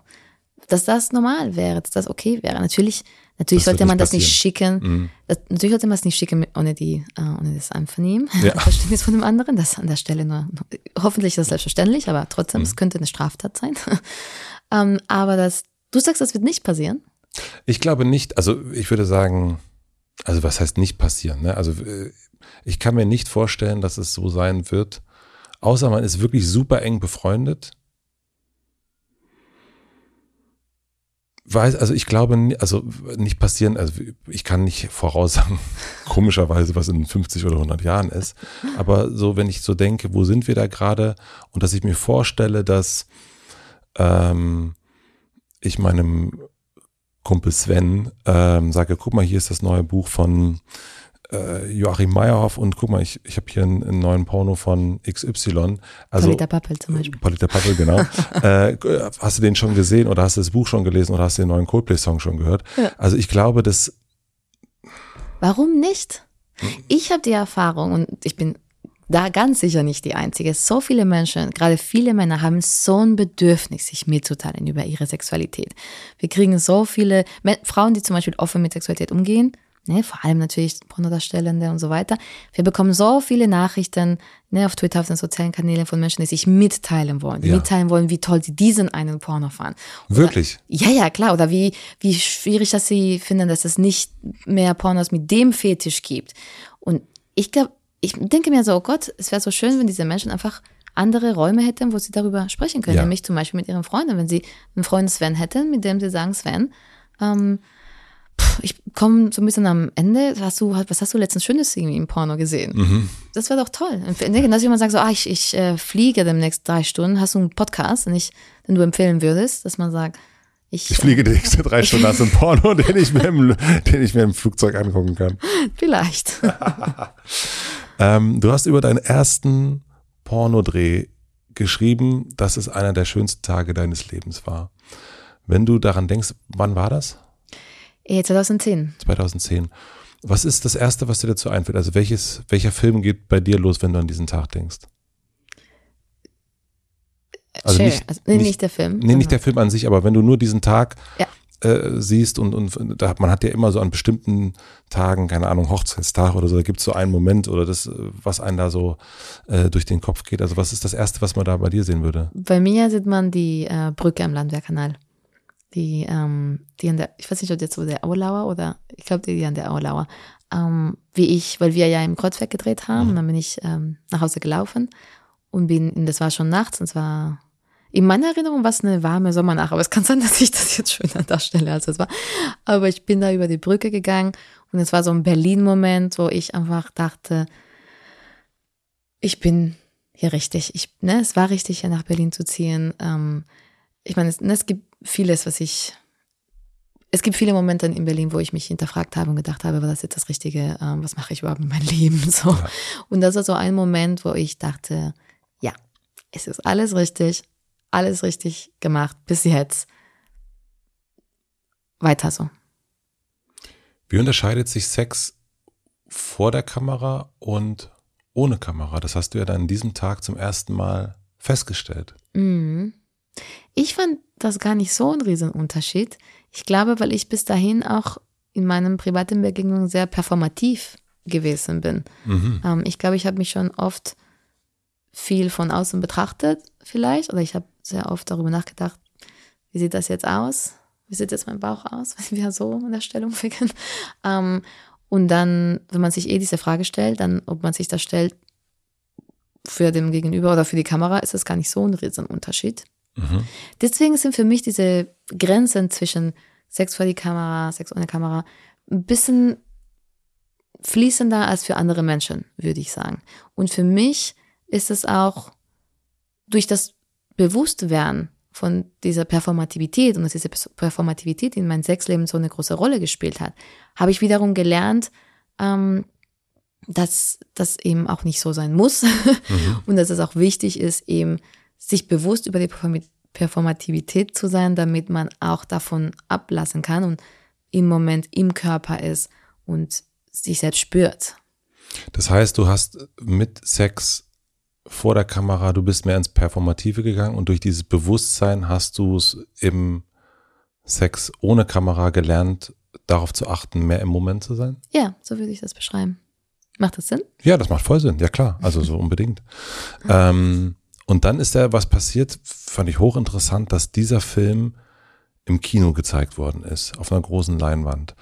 [SPEAKER 1] Dass das normal wäre, dass das okay wäre. Natürlich, natürlich
[SPEAKER 2] Das
[SPEAKER 1] sollte man das nicht
[SPEAKER 2] passieren. Mhm.
[SPEAKER 1] schicken. Das, natürlich sollte man es nicht schicken ohne die, äh, ohne das Einvernehmen.
[SPEAKER 2] Ja.
[SPEAKER 1] Verständnis von dem anderen. Das an der Stelle nur, hoffentlich ist das selbstverständlich, aber trotzdem,
[SPEAKER 2] Mhm.
[SPEAKER 1] es könnte eine Straftat sein. ähm, aber das, du sagst, das wird nicht passieren.
[SPEAKER 2] Ich glaube nicht, also ich würde sagen, Also was heißt nicht passieren? Ne? Also äh, ich kann mir nicht vorstellen, dass es so sein wird, außer man ist wirklich super eng befreundet. Weiß, also ich glaube, also nicht passieren, also ich kann nicht voraussagen, komischerweise, was in 50 oder 100 Jahren ist, aber so, wenn ich so denke, wo sind wir da gerade? Und dass ich mir vorstelle, dass ähm, ich meinem Kumpel Sven ähm, sage, guck mal, hier ist das neue Buch von äh, Joachim Meyerhoff und guck mal, ich, ich habe hier einen, einen, neuen Porno von XY. Also,
[SPEAKER 1] Polita Pappel zum Beispiel.
[SPEAKER 2] Polita Pappel, genau. äh, hast du den schon gesehen oder hast du das Buch schon gelesen oder hast du den neuen Coldplay-Song schon gehört? Ja. Also ich glaube, dass...
[SPEAKER 1] Warum nicht? Ich habe die Erfahrung und ich bin da ganz sicher nicht die Einzige. So viele Menschen, gerade viele Männer, haben so ein Bedürfnis, sich mitzuteilen über ihre Sexualität. Wir kriegen so viele Frauen, die zum Beispiel offen mit Sexualität umgehen, ne, vor allem natürlich Pornodarstellende und so weiter. Wir bekommen so viele Nachrichten ne, auf Twitter, auf den sozialen Kanälen von Menschen, die sich mitteilen wollen, die ja. mitteilen wollen, wie toll sie diesen einen Porno fahren.
[SPEAKER 2] Oder, Wirklich?
[SPEAKER 1] Ja, ja, klar. Oder wie, wie schwierig, dass sie finden, dass es nicht mehr Pornos mit dem Fetisch gibt. Und ich glaube, ich denke mir so, oh Gott, es wäre so schön, wenn diese Menschen einfach andere Räume hätten, wo sie darüber sprechen können. Ja. Nämlich zum Beispiel mit ihren Freunden. Wenn sie einen Freund Sven hätten, mit dem sie sagen, Sven, ähm, ich komme so ein bisschen am Ende. Hast du, was hast du letztens Schönes irgendwie im Porno gesehen? Mhm. Das wäre doch toll. Dass jemand sagt so, ah, ich, ich äh, fliege demnächst drei Stunden. Hast du einen Podcast, den, ich, den du empfehlen würdest, dass man sagt,
[SPEAKER 2] ich, ich fliege die nächsten drei Stunden hast ein Porno, den ich, mir im, den ich mir im Flugzeug angucken kann.
[SPEAKER 1] Vielleicht.
[SPEAKER 2] ähm, du hast über deinen ersten Pornodreh geschrieben, dass es einer der schönsten Tage deines Lebens war. Wenn du daran denkst, wann war das?
[SPEAKER 1] 2010.
[SPEAKER 2] Äh, 2010. Was ist das Erste, was dir dazu einfällt? Also welches, welcher Film geht bei dir los, wenn du an diesen Tag denkst?
[SPEAKER 1] Also nicht, also, nee, nicht, nicht, der Film.
[SPEAKER 2] Nee, nicht der Film an sich, aber wenn du nur diesen Tag ja. äh, siehst und, und da, man hat ja immer so an bestimmten Tagen, keine Ahnung, Hochzeitstag oder so, da gibt es so einen Moment oder das, was einen da so äh, durch den Kopf geht. Also was ist das Erste, was man da bei dir sehen würde?
[SPEAKER 1] Bei mir sieht man die äh, Brücke am Landwehrkanal. Die, ähm, die an der, ich weiß nicht, ob jetzt so der Aulauer oder ich glaube, die, die an der Aulauer. Ähm, wie ich, weil wir ja im Kreuzberg gedreht haben, mhm. und dann bin ich ähm, nach Hause gelaufen und bin, das war schon nachts und es war in meiner Erinnerung war es eine warme Sommernacht, aber es kann sein, dass ich das jetzt schöner darstelle, als es war. Aber ich bin da über die Brücke gegangen und es war so ein Berlin-Moment, wo ich einfach dachte, ich bin hier richtig. Ich, ne, es war richtig, hier nach Berlin zu ziehen. Ähm, ich meine, es, ne, es gibt vieles, was ich es gibt viele Momente in Berlin, wo ich mich hinterfragt habe und gedacht habe, war das jetzt das Richtige? Ähm, was mache ich überhaupt mit meinem Leben? So. Ja. Und das war so ein Moment, wo ich dachte, ja, es ist alles richtig alles richtig gemacht bis jetzt. Weiter so.
[SPEAKER 2] Wie unterscheidet sich Sex vor der Kamera und ohne Kamera? Das hast du ja dann an diesem Tag zum ersten Mal festgestellt.
[SPEAKER 1] Mhm. Ich fand das gar nicht so ein Riesenunterschied. Ich glaube, weil ich bis dahin auch in meinen privaten Begegnungen sehr performativ gewesen bin. Mhm. Ähm, ich glaube, ich habe mich schon oft viel von außen betrachtet, vielleicht, oder ich habe sehr oft darüber nachgedacht, wie sieht das jetzt aus? Wie sieht jetzt mein Bauch aus, wenn wir so in der Stellung ficken? Ähm, und dann, wenn man sich eh diese Frage stellt, dann, ob man sich das stellt für den Gegenüber oder für die Kamera, ist das gar nicht so ein Riesenunterschied. Mhm. Deswegen sind für mich diese Grenzen zwischen Sex vor die Kamera, Sex ohne Kamera ein bisschen fließender als für andere Menschen, würde ich sagen. Und für mich ist es auch durch das Bewusstwerden von dieser Performativität und dass diese Performativität in meinem Sexleben so eine große Rolle gespielt hat, habe ich wiederum gelernt, ähm, dass das eben auch nicht so sein muss mhm. und dass es auch wichtig ist, eben sich bewusst über die Performativität zu sein, damit man auch davon ablassen kann und im Moment im Körper ist und sich selbst spürt.
[SPEAKER 2] Das heißt, du hast mit Sex vor der Kamera, du bist mehr ins Performative gegangen und durch dieses Bewusstsein hast du es im Sex ohne Kamera gelernt, darauf zu achten, mehr im Moment zu sein?
[SPEAKER 1] Ja, so würde ich das beschreiben. Macht das Sinn?
[SPEAKER 2] Ja, das macht voll Sinn. Ja klar, also so unbedingt. ähm, und dann ist da was passiert, fand ich hochinteressant, dass dieser Film im Kino gezeigt worden ist, auf einer großen Leinwand.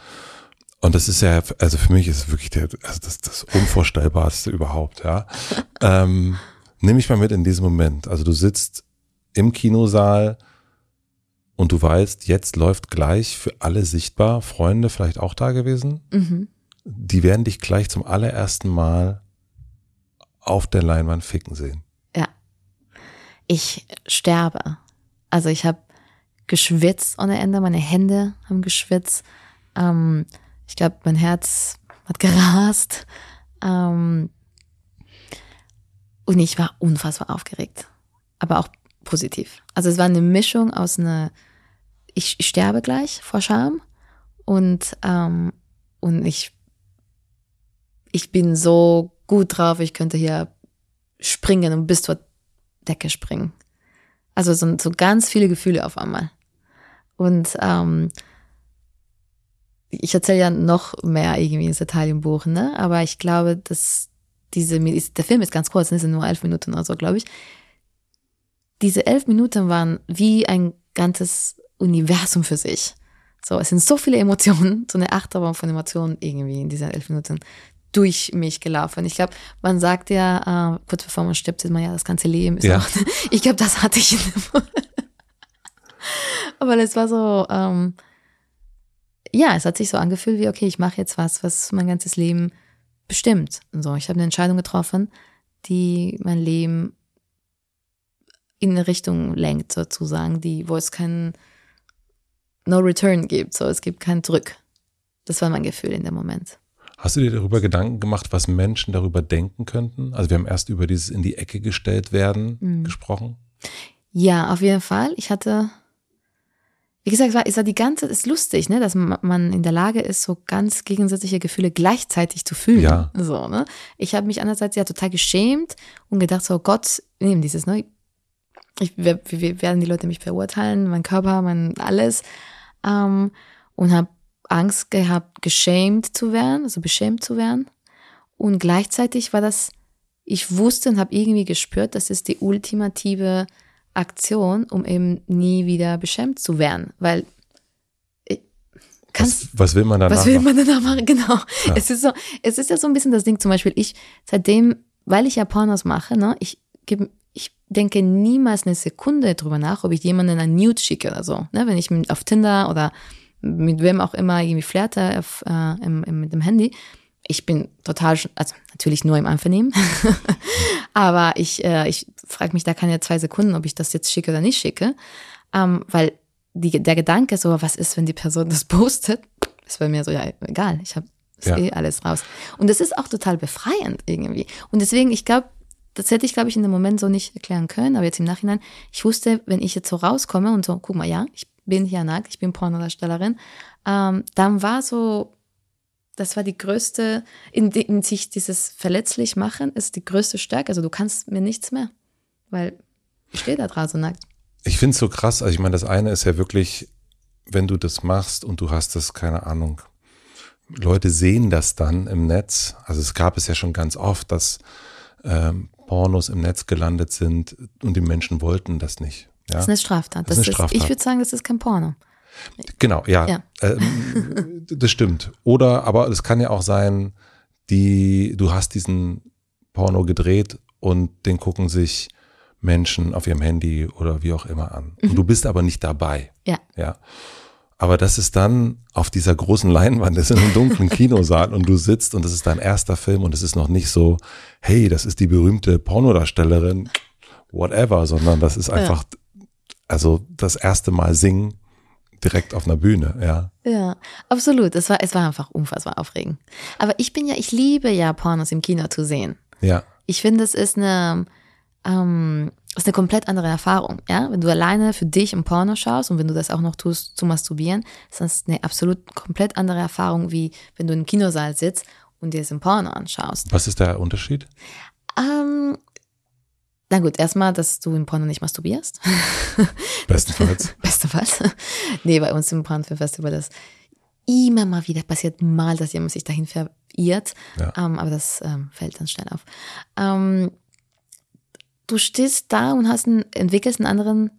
[SPEAKER 2] Und das ist ja, also für mich ist es wirklich der, also das, das Unvorstellbarste überhaupt, ja. ähm, nimm mich mal mit in diesem Moment. Also du sitzt im Kinosaal und du weißt, jetzt läuft gleich für alle sichtbar, Freunde vielleicht auch da gewesen.
[SPEAKER 1] Mhm.
[SPEAKER 2] Die werden dich gleich zum allerersten Mal auf der Leinwand ficken sehen.
[SPEAKER 1] Ich sterbe. Also ich habe geschwitzt ohne Ende, meine Hände haben geschwitzt. Ähm, ich glaube, mein Herz hat gerast. Ähm, und ich war unfassbar aufgeregt. Aber auch positiv. Also es war eine Mischung aus einer, ich, ich sterbe gleich vor Scham und, ähm, und ich, ich bin so gut drauf, ich könnte hier springen und bis zur Decke springen. Also so, so ganz viele Gefühle auf einmal. Und ähm, ich erzähle ja noch mehr irgendwie ins Detail im Buch, ne? Aber ich glaube, dass diese, der Film ist ganz kurz, ne? es sind nur elf Minuten oder so, glaube ich. Diese elf Minuten waren wie ein ganzes Universum für sich. So, es sind so viele Emotionen, so eine Achterbahn von Emotionen irgendwie in diesen elf Minuten durch mich gelaufen. Ich glaube, man sagt ja, äh, kurz bevor man stirbt, sieht man ja, das ganze Leben ist
[SPEAKER 2] Ja.
[SPEAKER 1] noch, Ich glaube, das hatte ich Aber es war so, ähm, ja, es hat sich so angefühlt wie, okay, ich mache jetzt was, was mein ganzes Leben bestimmt. Und so, ich habe eine Entscheidung getroffen, die mein Leben in eine Richtung lenkt, sozusagen, die, wo es kein No Return gibt, so, es gibt kein Zurück. Das war mein Gefühl in dem Moment.
[SPEAKER 2] Hast du dir darüber Gedanken gemacht, was Menschen darüber denken könnten? Also wir haben erst über dieses in die Ecke gestellt werden
[SPEAKER 1] Mhm.
[SPEAKER 2] gesprochen.
[SPEAKER 1] Ja, auf jeden Fall. Ich hatte, wie gesagt, es war, es war die ganze, es ist lustig, ne, dass ma- man in der Lage ist, so ganz gegensätzliche Gefühle gleichzeitig zu fühlen.
[SPEAKER 2] Ja.
[SPEAKER 1] So, ne? Ich habe mich einerseits ja total geschämt und gedacht, so Gott, nehmen dieses, ne? Ich, werden die Leute mich verurteilen, mein Körper, mein alles. Ähm, und habe Angst gehabt, geschämt zu werden, also beschämt zu werden. Und gleichzeitig war das, ich wusste und habe irgendwie gespürt, das ist die ultimative Aktion, um eben nie wieder beschämt zu werden. Weil ich, kannst,
[SPEAKER 2] Was, was will man danach?
[SPEAKER 1] was will
[SPEAKER 2] machen?
[SPEAKER 1] man danach machen? Genau. Es ist so, es ist ja so ein bisschen das Ding, zum Beispiel ich, seitdem, weil ich ja Pornos mache, ne, ich gebe, ich denke niemals eine Sekunde drüber nach, ob ich jemanden ein Nude schicke oder so. Ne, wenn ich auf Tinder oder mit wem auch immer irgendwie flirte auf, äh, im, im, mit dem Handy, ich bin total, also natürlich nur im Einvernehmen, aber ich, äh, ich frage mich da keine zwei Sekunden, ob ich das jetzt schicke oder nicht schicke, ähm, weil die, der Gedanke so, was ist, wenn die Person das postet, ist bei mir so, ja, egal, ich habe
[SPEAKER 2] Ja.
[SPEAKER 1] eh alles raus. Und das ist auch total befreiend irgendwie. Und deswegen, ich glaube, das hätte ich, glaube ich, in dem Moment so nicht erklären können, aber jetzt im Nachhinein, ich wusste, wenn ich jetzt so rauskomme und so, guck mal, ja, ich bin hier nackt, ich bin Pornodarstellerin, ähm, dann war so, das war die größte, in, in sich dieses verletzlich machen ist die größte Stärke. Also du kannst mir nichts mehr, weil ich stehe da draußen nackt.
[SPEAKER 2] Ich finde es so krass. Also ich meine, das eine ist ja wirklich, wenn du das machst und du hast das, keine Ahnung, Leute sehen das dann im Netz. Also es gab es ja schon ganz oft, dass ähm, Pornos im Netz gelandet sind und die Menschen wollten das nicht. Ja?
[SPEAKER 1] Das ist eine Straftat.
[SPEAKER 2] Das ist eine Straftat.
[SPEAKER 1] ich würde sagen, das ist kein Porno.
[SPEAKER 2] Genau, ja.
[SPEAKER 1] Ja.
[SPEAKER 2] Ähm, das stimmt. Oder, aber es kann ja auch sein, die, du hast diesen Porno gedreht und den gucken sich Menschen auf ihrem Handy oder wie auch immer an. Und du bist aber nicht dabei.
[SPEAKER 1] Ja.
[SPEAKER 2] Ja. Aber das ist dann auf dieser großen Leinwand, das ist in einem dunklen Kinosaal und du sitzt und das ist dein erster Film und es ist noch nicht so, hey, das ist die berühmte Pornodarstellerin, whatever, sondern das ist einfach, also das erste Mal singen direkt auf einer Bühne, ja.
[SPEAKER 1] Ja, absolut. Es war, es war einfach unfassbar aufregend. Aber ich bin ja, ich liebe ja Pornos im Kino zu sehen.
[SPEAKER 2] Ja,
[SPEAKER 1] Ich finde, es ist eine, ähm, es ist eine komplett andere Erfahrung. Ja, wenn du alleine für dich im Porno schaust und wenn du das auch noch tust zu masturbieren, ist das eine absolut komplett andere Erfahrung, wie wenn du im Kinosaal sitzt und dir es im Porno anschaust.
[SPEAKER 2] was ist der Unterschied?
[SPEAKER 1] Ähm, na gut, erstmal, dass du im Porno nicht masturbierst.
[SPEAKER 2] Bestenfalls.
[SPEAKER 1] Bestenfalls. nee, bei uns im Pornfilmfestival das immer mal wieder passiert, mal, dass jemand sich dahin verirrt.
[SPEAKER 2] Ja.
[SPEAKER 1] Ähm, aber das ähm, fällt dann schnell auf. Ähm, du stehst da und hast einen, entwickelst einen anderen,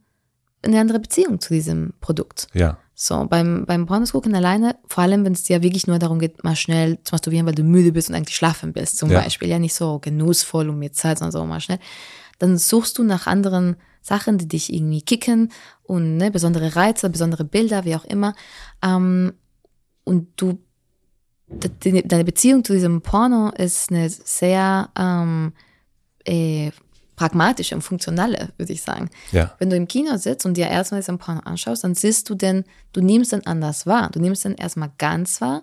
[SPEAKER 1] eine andere Beziehung zu diesem Produkt.
[SPEAKER 2] Ja.
[SPEAKER 1] So, beim, beim Pornos gucken alleine, vor allem wenn es dir wirklich nur darum geht, mal schnell zu masturbieren, weil du müde bist und eigentlich schlafen bist, zum
[SPEAKER 2] Ja.
[SPEAKER 1] Beispiel. Ja, nicht so genussvoll und mit Zeit, sondern so mal schnell. Dann suchst du nach anderen Sachen, die dich irgendwie kicken und ne, besondere Reize, besondere Bilder, wie auch immer. Ähm, und du, de- de- deine Beziehung zu diesem Porno ist eine sehr ähm, äh, pragmatische und funktionale, würde ich sagen.
[SPEAKER 2] Ja.
[SPEAKER 1] Wenn du im Kino sitzt und dir erstmal diesen Porno anschaust, dann siehst du den, du nimmst den anders wahr. Du nimmst den erstmal ganz wahr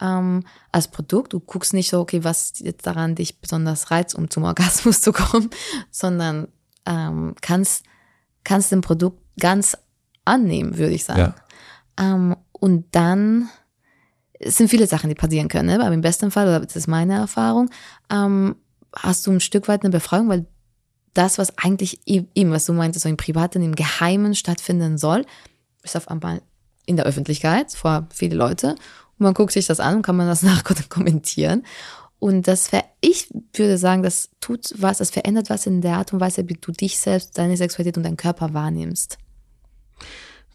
[SPEAKER 1] ähm, als Produkt. Du guckst nicht so, okay, was jetzt daran dich besonders reizt, um zum Orgasmus zu kommen, sondern ähm, kannst, kannst den Produkt ganz annehmen, würde ich sagen.
[SPEAKER 2] Ja.
[SPEAKER 1] Ähm, und dann es sind viele Sachen, die passieren können. Ne? Aber im besten Fall, oder das ist meine Erfahrung, ähm, hast du ein Stück weit eine Befreiung, weil das, was eigentlich eben, was du meintest, so im Privaten, im Geheimen stattfinden soll, ist auf einmal in der Öffentlichkeit vor viele Leute. Und man guckt sich das an und kann man das nach kommentieren. Und das, ver ich würde sagen, das tut was, das verändert was in der Art und Weise, wie du dich selbst, deine Sexualität und deinen Körper wahrnimmst.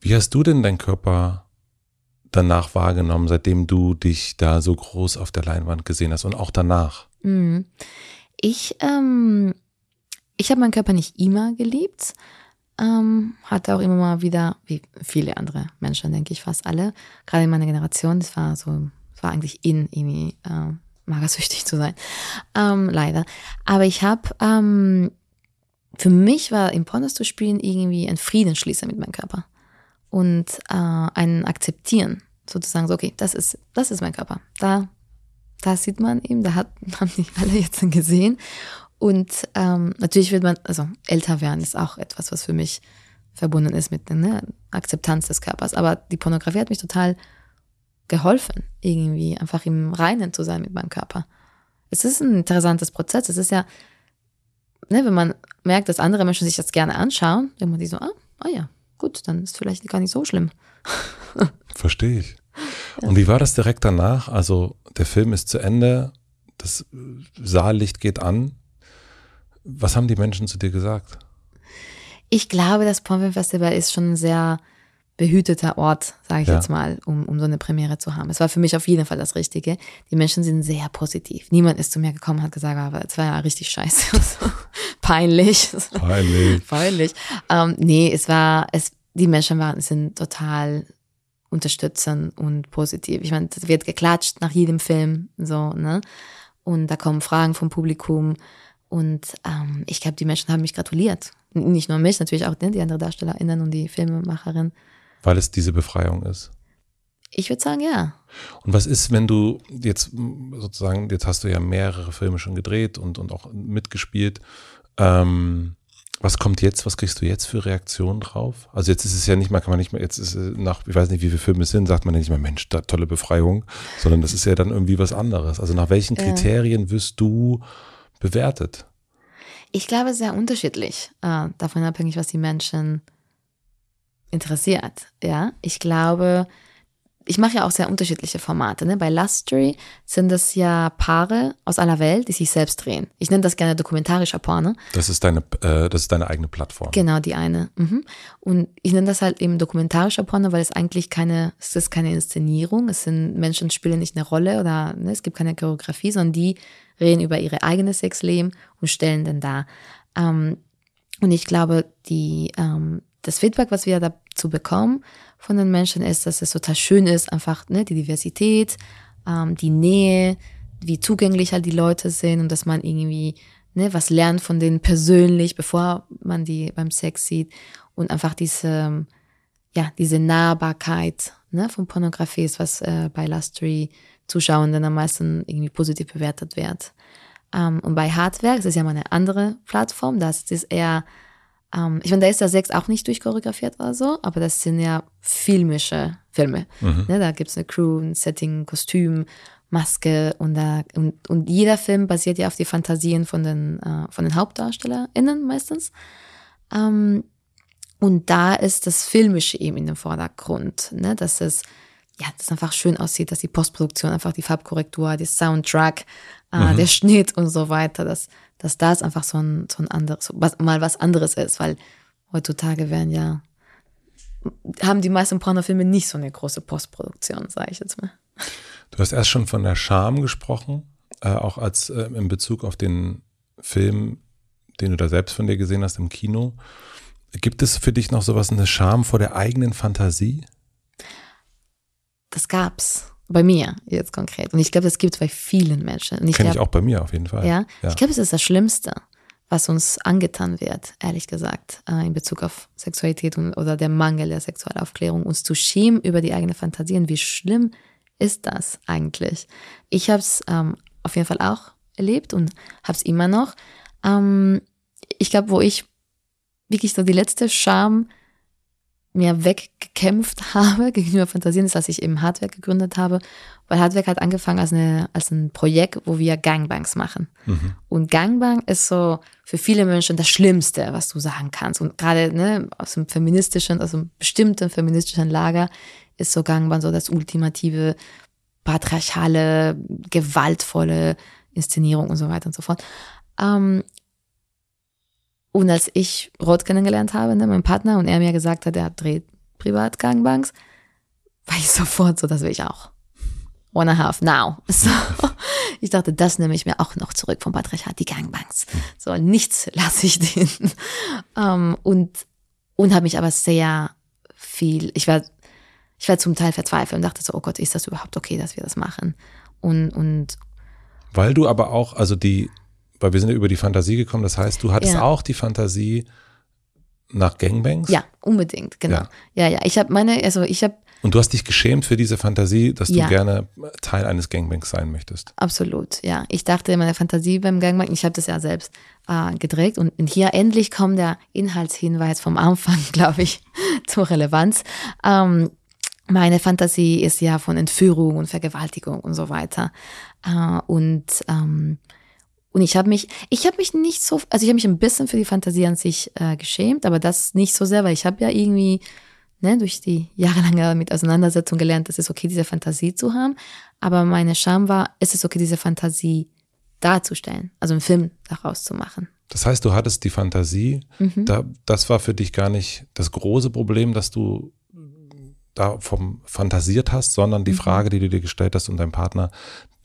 [SPEAKER 2] Wie hast du denn deinen Körper danach wahrgenommen, seitdem du dich da so groß auf der Leinwand gesehen hast und auch danach?
[SPEAKER 1] Mhm. Ich, ähm, ich habe meinen Körper nicht immer geliebt. Ähm, hatte auch immer mal wieder, wie viele andere Menschen, denke ich, fast alle, gerade in meiner Generation, das war so, es war eigentlich in, irgendwie ähm, magersüchtig zu sein. Ähm, leider. Aber ich habe, ähm, für mich war im Pornos zu spielen irgendwie ein Friedensschließer mit meinem Körper. Und äh, ein Akzeptieren, sozusagen so, okay, das ist, das ist mein Körper. Da da sieht man eben, da hat, haben die alle jetzt gesehen. Und ähm, natürlich wird man, also älter werden ist auch etwas, was für mich verbunden ist mit der ne, Akzeptanz des Körpers. Aber die Pornografie hat mich total geholfen, irgendwie einfach im Reinen zu sein mit meinem Körper. Es ist ein interessantes Prozess. Es ist ja, ne, wenn man merkt, dass andere Menschen sich das gerne anschauen, denkt man sich so, ah, ah ja, gut, dann ist vielleicht gar nicht so schlimm.
[SPEAKER 2] Verstehe ich. Und wie war das direkt danach? Also der Film ist zu Ende, das Saallicht geht an. Was haben die Menschen zu dir gesagt?
[SPEAKER 1] Ich glaube, das Pornfilmfestival ist schon ein sehr behüteter Ort, sage ich
[SPEAKER 2] Ja.
[SPEAKER 1] jetzt mal, um, um so eine Premiere zu haben. Es war für mich auf jeden Fall das Richtige. Die Menschen sind sehr positiv. Niemand ist zu mir gekommen und hat gesagt, aber es war ja richtig scheiße. Peinlich.
[SPEAKER 2] Peinlich.
[SPEAKER 1] Peinlich. Ähm, nee, es war, es, die Menschen waren, sind total unterstützend und positiv. Ich meine, es wird geklatscht nach jedem Film, so, ne? Und da kommen Fragen vom Publikum. Und ähm, ich glaube, die Menschen haben mich gratuliert. Nicht nur mich, natürlich auch ne, die anderen DarstellerInnen und die Filmemacherin.
[SPEAKER 2] Weil es diese Befreiung ist.
[SPEAKER 1] Ich würde sagen, ja.
[SPEAKER 2] Und was ist, wenn du jetzt sozusagen, jetzt hast du ja mehrere Filme schon gedreht und, und auch mitgespielt. Ähm, was kommt jetzt? Was kriegst du jetzt für Reaktionen drauf? Also jetzt ist es ja nicht mal, kann man nicht mehr, jetzt ist es nach, ich weiß nicht, wie viele Filme es sind, sagt man ja nicht mehr, Mensch, da, tolle Befreiung, sondern das ist ja dann irgendwie was anderes. Also nach welchen
[SPEAKER 1] Ja.
[SPEAKER 2] Kriterien wirst du bewertet?
[SPEAKER 1] Ich glaube, sehr unterschiedlich, äh, davon abhängig, was die Menschen interessiert. Ja, ich glaube, ich mache ja auch sehr unterschiedliche Formate. Ne? Bei Lustry sind es ja Paare aus aller Welt, die sich selbst drehen. Ich nenne das gerne dokumentarischer Porno.
[SPEAKER 2] Das ist deine, äh, das ist deine eigene Plattform.
[SPEAKER 1] Genau, die eine. Mhm. Und ich nenne das halt eben dokumentarischer Porno, weil es eigentlich keine, es ist keine Inszenierung. Es sind Menschen spielen nicht eine Rolle oder ne, es gibt keine Choreografie, sondern die reden über ihre eigene Sexleben und stellen den dar. Ähm, und ich glaube, die, ähm, das Feedback, was wir dazu bekommen von den Menschen, ist, dass es total schön ist, einfach ne, die Diversität, ähm, die Nähe, wie zugänglich halt die Leute sind und dass man irgendwie ne, was lernt von denen persönlich, bevor man die beim Sex sieht und einfach diese, ja, diese Nahbarkeit ne, von Pornografie ist, was äh, bei Lustry Zuschauern dann am meisten irgendwie positiv bewertet wird. Ähm, und bei Hardwerk, das ist ja mal eine andere Plattform, das ist eher, ähm, ich meine, da ist der Sex auch nicht durchchoreografiert oder so, aber das sind ja filmische Filme. Ne, da gibt's eine Crew, ein Setting, Kostüm, Maske und, da, und, und jeder Film basiert ja auf die Fantasien von den, äh, von den HauptdarstellerInnen meistens. Ähm, und da ist das Filmische eben in dem Vordergrund, ne? dass es ja, das einfach schön aussieht, dass die Postproduktion einfach die Farbkorrektur, der Soundtrack, äh, der Schnitt und so weiter, dass, dass das einfach so ein, so ein anderes, was, mal was anderes ist, weil heutzutage werden ja haben die meisten Pornofilme nicht so eine große Postproduktion, sage ich jetzt mal.
[SPEAKER 2] Du hast erst schon von der Scham gesprochen, äh, auch als äh, in Bezug auf den Film, den du da selbst von dir gesehen hast im Kino. Gibt es für dich noch sowas, eine Scham vor der eigenen Fantasie?
[SPEAKER 1] Das gab's bei mir jetzt konkret. Und ich glaube, das gibt es bei vielen Menschen.
[SPEAKER 2] Kenne ich auch bei mir auf jeden Fall.
[SPEAKER 1] Ja, ja. ich glaube, es ist das Schlimmste, was uns angetan wird, ehrlich gesagt, äh, in Bezug auf Sexualität und, oder der Mangel der Sexualaufklärung, uns zu schämen über die eigene Fantasie. Und wie schlimm ist das eigentlich? Ich habe es ähm, auf jeden Fall auch erlebt und habe es immer noch. Ähm, ich glaube, wo ich wirklich so die letzte Scham mir weggekämpft habe gegenüber Fantasien, ist, als ich eben Hardware gegründet habe. Weil Hardware hat angefangen als, eine, als ein Projekt, wo wir Gangbangs machen. Mhm. Und Gangbang ist so für viele Menschen das Schlimmste, was du sagen kannst. Und gerade ne, aus dem feministischen, aus einem bestimmten feministischen Lager ist so Gangbang so das ultimative, patriarchale, gewaltvolle Inszenierung und so weiter und so fort. Ähm, und als ich Rot kennengelernt habe, ne, mein Partner, und er mir gesagt hat, er dreht privat Gangbanks, war ich sofort so, das will ich auch. One and a half now. So. Ich dachte, das nehme ich mir auch noch zurück vom Patriarchat, die Gangbanks. So, nichts lasse ich denen. Um, ähm, und und habe mich aber sehr viel, ich war, ich war zum Teil verzweifelt und dachte so, oh Gott, ist das überhaupt okay, dass wir das machen? Und, und
[SPEAKER 2] weil du aber auch, also die, weil wir sind ja über die Fantasie gekommen, das heißt, du hattest ja. auch die Fantasie nach Gangbangs?
[SPEAKER 1] Ja, unbedingt, genau. Ja, ja, ja. ich habe meine, also ich habe
[SPEAKER 2] und du hast dich geschämt für diese Fantasie, dass du ja. gerne Teil eines Gangbangs sein möchtest.
[SPEAKER 1] Absolut, ja. Ich dachte, meine Fantasie beim Gangbang, ich habe das ja selbst äh, gedreht und hier endlich kommt der Inhaltshinweis vom Anfang, glaube ich, zur Relevanz. Ähm, meine Fantasie ist ja von Entführung und Vergewaltigung und so weiter. Äh, und ähm, und ich habe mich, ich habe mich nicht so, also ich habe mich ein bisschen für die Fantasie an sich äh, geschämt, aber das nicht so sehr, weil ich habe ja irgendwie ne, durch die jahrelange mit Auseinandersetzung gelernt, dass es okay, diese Fantasie zu haben. Aber meine Scham war, es ist okay, diese Fantasie darzustellen, also einen Film daraus zu machen.
[SPEAKER 2] Das heißt, du hattest die Fantasie, mhm. da, das war für dich gar nicht das große Problem, dass du da vom fantasiert hast, sondern die mhm. Frage, die du dir gestellt hast und dein Partner,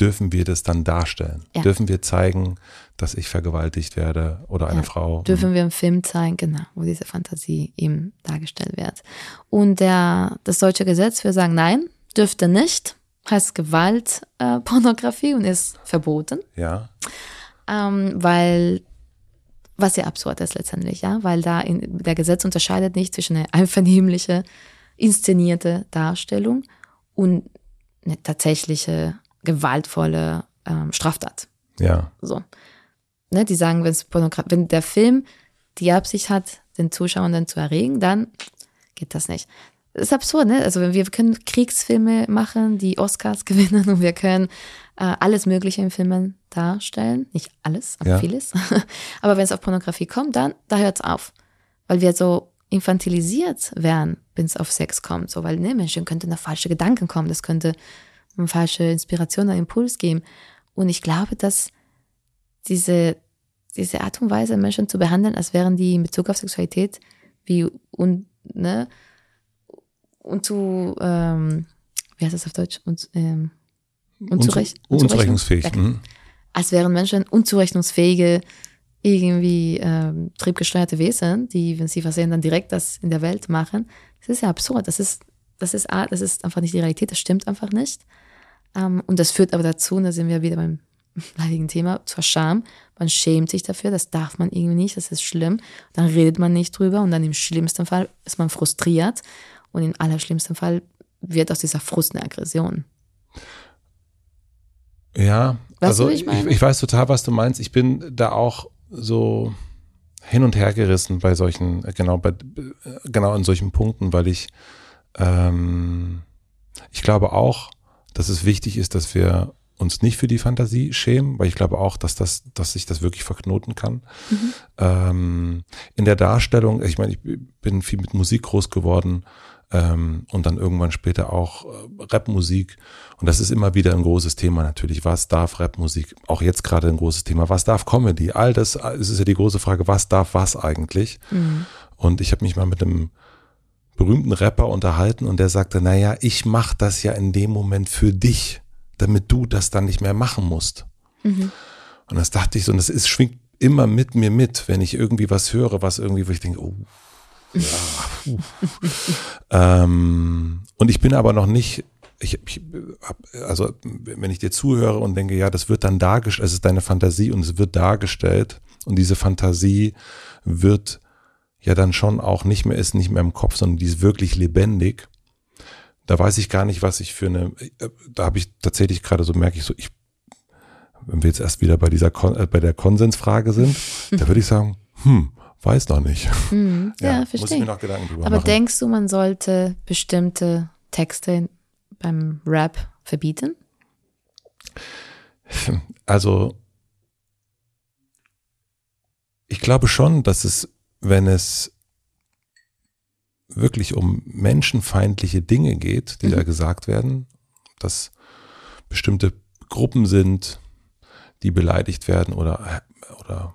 [SPEAKER 2] dürfen wir das dann darstellen? Ja. Dürfen wir zeigen, dass ich vergewaltigt werde oder eine ja. Frau?
[SPEAKER 1] Dürfen wir einen Film zeigen, genau, wo diese Fantasie eben dargestellt wird. Und der, das deutsche Gesetz, wir sagen, nein, dürfte nicht, heißt Gewaltpornografie äh, und ist verboten.
[SPEAKER 2] Ja.
[SPEAKER 1] Ähm, weil was ja absurd ist letztendlich, ja, weil da in, der Gesetz unterscheidet nicht zwischen einer einvernehmliche, inszenierte Darstellung und eine tatsächliche gewaltvolle ähm, Straftat.
[SPEAKER 2] Ja.
[SPEAKER 1] So. Ne, die sagen, wenn der Film die Absicht hat, den Zuschauer dann zu erregen, dann geht das nicht. Das ist absurd, ne? Also wir können Kriegsfilme machen, die Oscars gewinnen und wir können äh, alles Mögliche in Filmen darstellen. Nicht alles, aber ja. vieles. aber wenn es auf Pornografie kommt, dann da hört es auf. Weil wir so infantilisiert werden, wenn es auf Sex kommt. So, weil ne, Menschen könnten auf falsche Gedanken kommen. Das könnte falsche Inspiration oder Impuls geben. Und ich glaube, dass diese, diese Art und Weise, Menschen zu behandeln, als wären die in Bezug auf Sexualität wie und, ne, und zu, ähm, wie heißt das auf Deutsch? Und, ähm,
[SPEAKER 2] unzurecht, unzurechnungsfähig. Mhm.
[SPEAKER 1] Als wären Menschen unzurechnungsfähige, irgendwie ähm, triebgesteuerte Wesen, die, wenn sie versehen, dann direkt das in der Welt machen. Das ist ja absurd. Das ist, das ist, das ist einfach nicht die Realität. Das stimmt einfach nicht. Ähm, und das führt aber dazu, und da sind wir wieder beim leidigen Thema, zur Scham. Man schämt sich dafür, das darf man irgendwie nicht, das ist schlimm. Dann redet man nicht drüber und dann im schlimmsten Fall ist man frustriert und im allerschlimmsten Fall wird aus dieser Frust eine Aggression.
[SPEAKER 2] Ja, weißt also ich, ich, ich weiß total, was du meinst. Ich bin da auch so hin und her gerissen bei solchen, genau, bei, genau in solchen Punkten, weil ich, ähm, ich glaube auch, dass es wichtig ist, dass wir uns nicht für die Fantasie schämen, weil ich glaube auch, dass das, dass sich das wirklich verknoten kann. Mhm. Ähm, in der Darstellung, ich meine, ich bin viel mit Musik groß geworden ähm, und dann irgendwann später auch äh, Rapmusik. Und das ist immer wieder ein großes Thema natürlich. Was darf Rapmusik? Auch jetzt gerade ein großes Thema. Was darf Comedy? All das, es ist ja die große Frage, was darf was eigentlich? Mhm. Und ich habe mich mal mit einem berühmten Rapper unterhalten und der sagte, naja, ich mache das ja in dem Moment für dich, damit du das dann nicht mehr machen musst. Mhm. Und das dachte ich so, und das ist, schwingt immer mit mir mit, wenn ich irgendwie was höre, was irgendwie, wo ich denke, oh, ja, ähm, und ich bin aber noch nicht, ich, ich hab, also wenn ich dir zuhöre und denke, ja, das wird dann dargestellt, es ist deine Fantasie und es wird dargestellt und diese Fantasie wird ja dann schon auch nicht mehr, ist nicht mehr im Kopf, sondern die ist wirklich lebendig. Da weiß ich gar nicht, was ich für eine, da habe ich tatsächlich gerade so, merke ich so, ich, wenn wir jetzt erst wieder bei dieser, Kon äh, bei der Konsensfrage sind, da würde ich sagen, hm, weiß noch nicht.
[SPEAKER 1] Mhm, ja, ja, verstehe. Muss ich mir noch Gedanken drüber Aber machen. denkst du, man sollte bestimmte Texte beim Rap verbieten?
[SPEAKER 2] Also, ich glaube schon, dass es wenn es wirklich um menschenfeindliche Dinge geht, die mhm. da gesagt werden, dass bestimmte Gruppen sind, die beleidigt werden oder, oder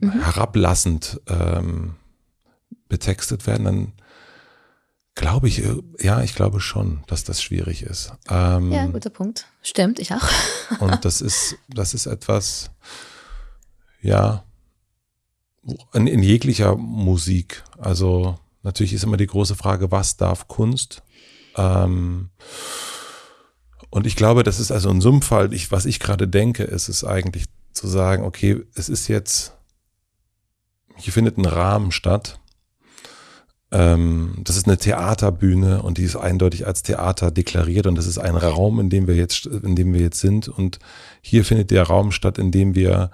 [SPEAKER 2] mhm. herablassend ähm, betextet werden, dann glaube ich, ja, ich glaube schon, dass das schwierig ist.
[SPEAKER 1] Ähm, ja, guter Punkt. Stimmt, ich auch.
[SPEAKER 2] und das ist, das ist etwas, ja, in, in jeglicher Musik. Also natürlich ist immer die große Frage, was darf Kunst? Ähm, und ich glaube, das ist also in so einem Fall, ich, was ich gerade denke, ist es eigentlich zu sagen, okay, es ist jetzt, hier findet ein Rahmen statt. Ähm, das ist eine Theaterbühne und die ist eindeutig als Theater deklariert und das ist ein Raum, in dem wir jetzt, in dem wir jetzt sind. Und hier findet der Raum statt, in dem wir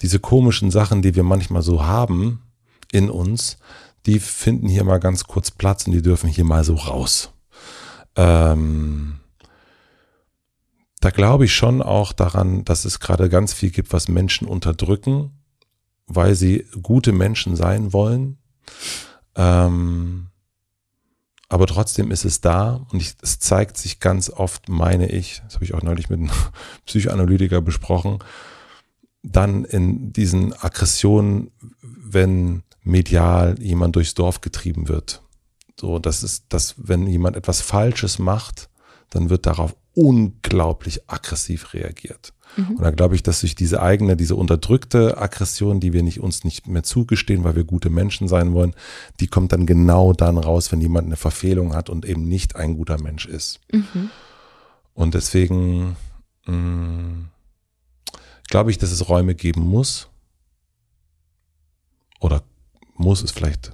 [SPEAKER 2] diese komischen Sachen, die wir manchmal so haben in uns, die finden hier mal ganz kurz Platz und die dürfen hier mal so raus. Ähm, da glaube ich schon auch daran, dass es gerade ganz viel gibt, was Menschen unterdrücken, weil sie gute Menschen sein wollen. Ähm, aber trotzdem ist es da und ich, es zeigt sich ganz oft, meine ich, das habe ich auch neulich mit einem Psychoanalytiker besprochen, dann in diesen Aggressionen, wenn medial jemand durchs Dorf getrieben wird. So, das ist, dass wenn jemand etwas Falsches macht, dann wird darauf unglaublich aggressiv reagiert. Mhm. Und da glaube ich, dass sich diese eigene, diese unterdrückte Aggression, die wir nicht uns nicht mehr zugestehen, weil wir gute Menschen sein wollen, die kommt dann genau dann raus, wenn jemand eine Verfehlung hat und eben nicht ein guter Mensch ist. Mhm. Und deswegen mh, mm, glaube ich, dass es Räume geben muss. Oder muss es vielleicht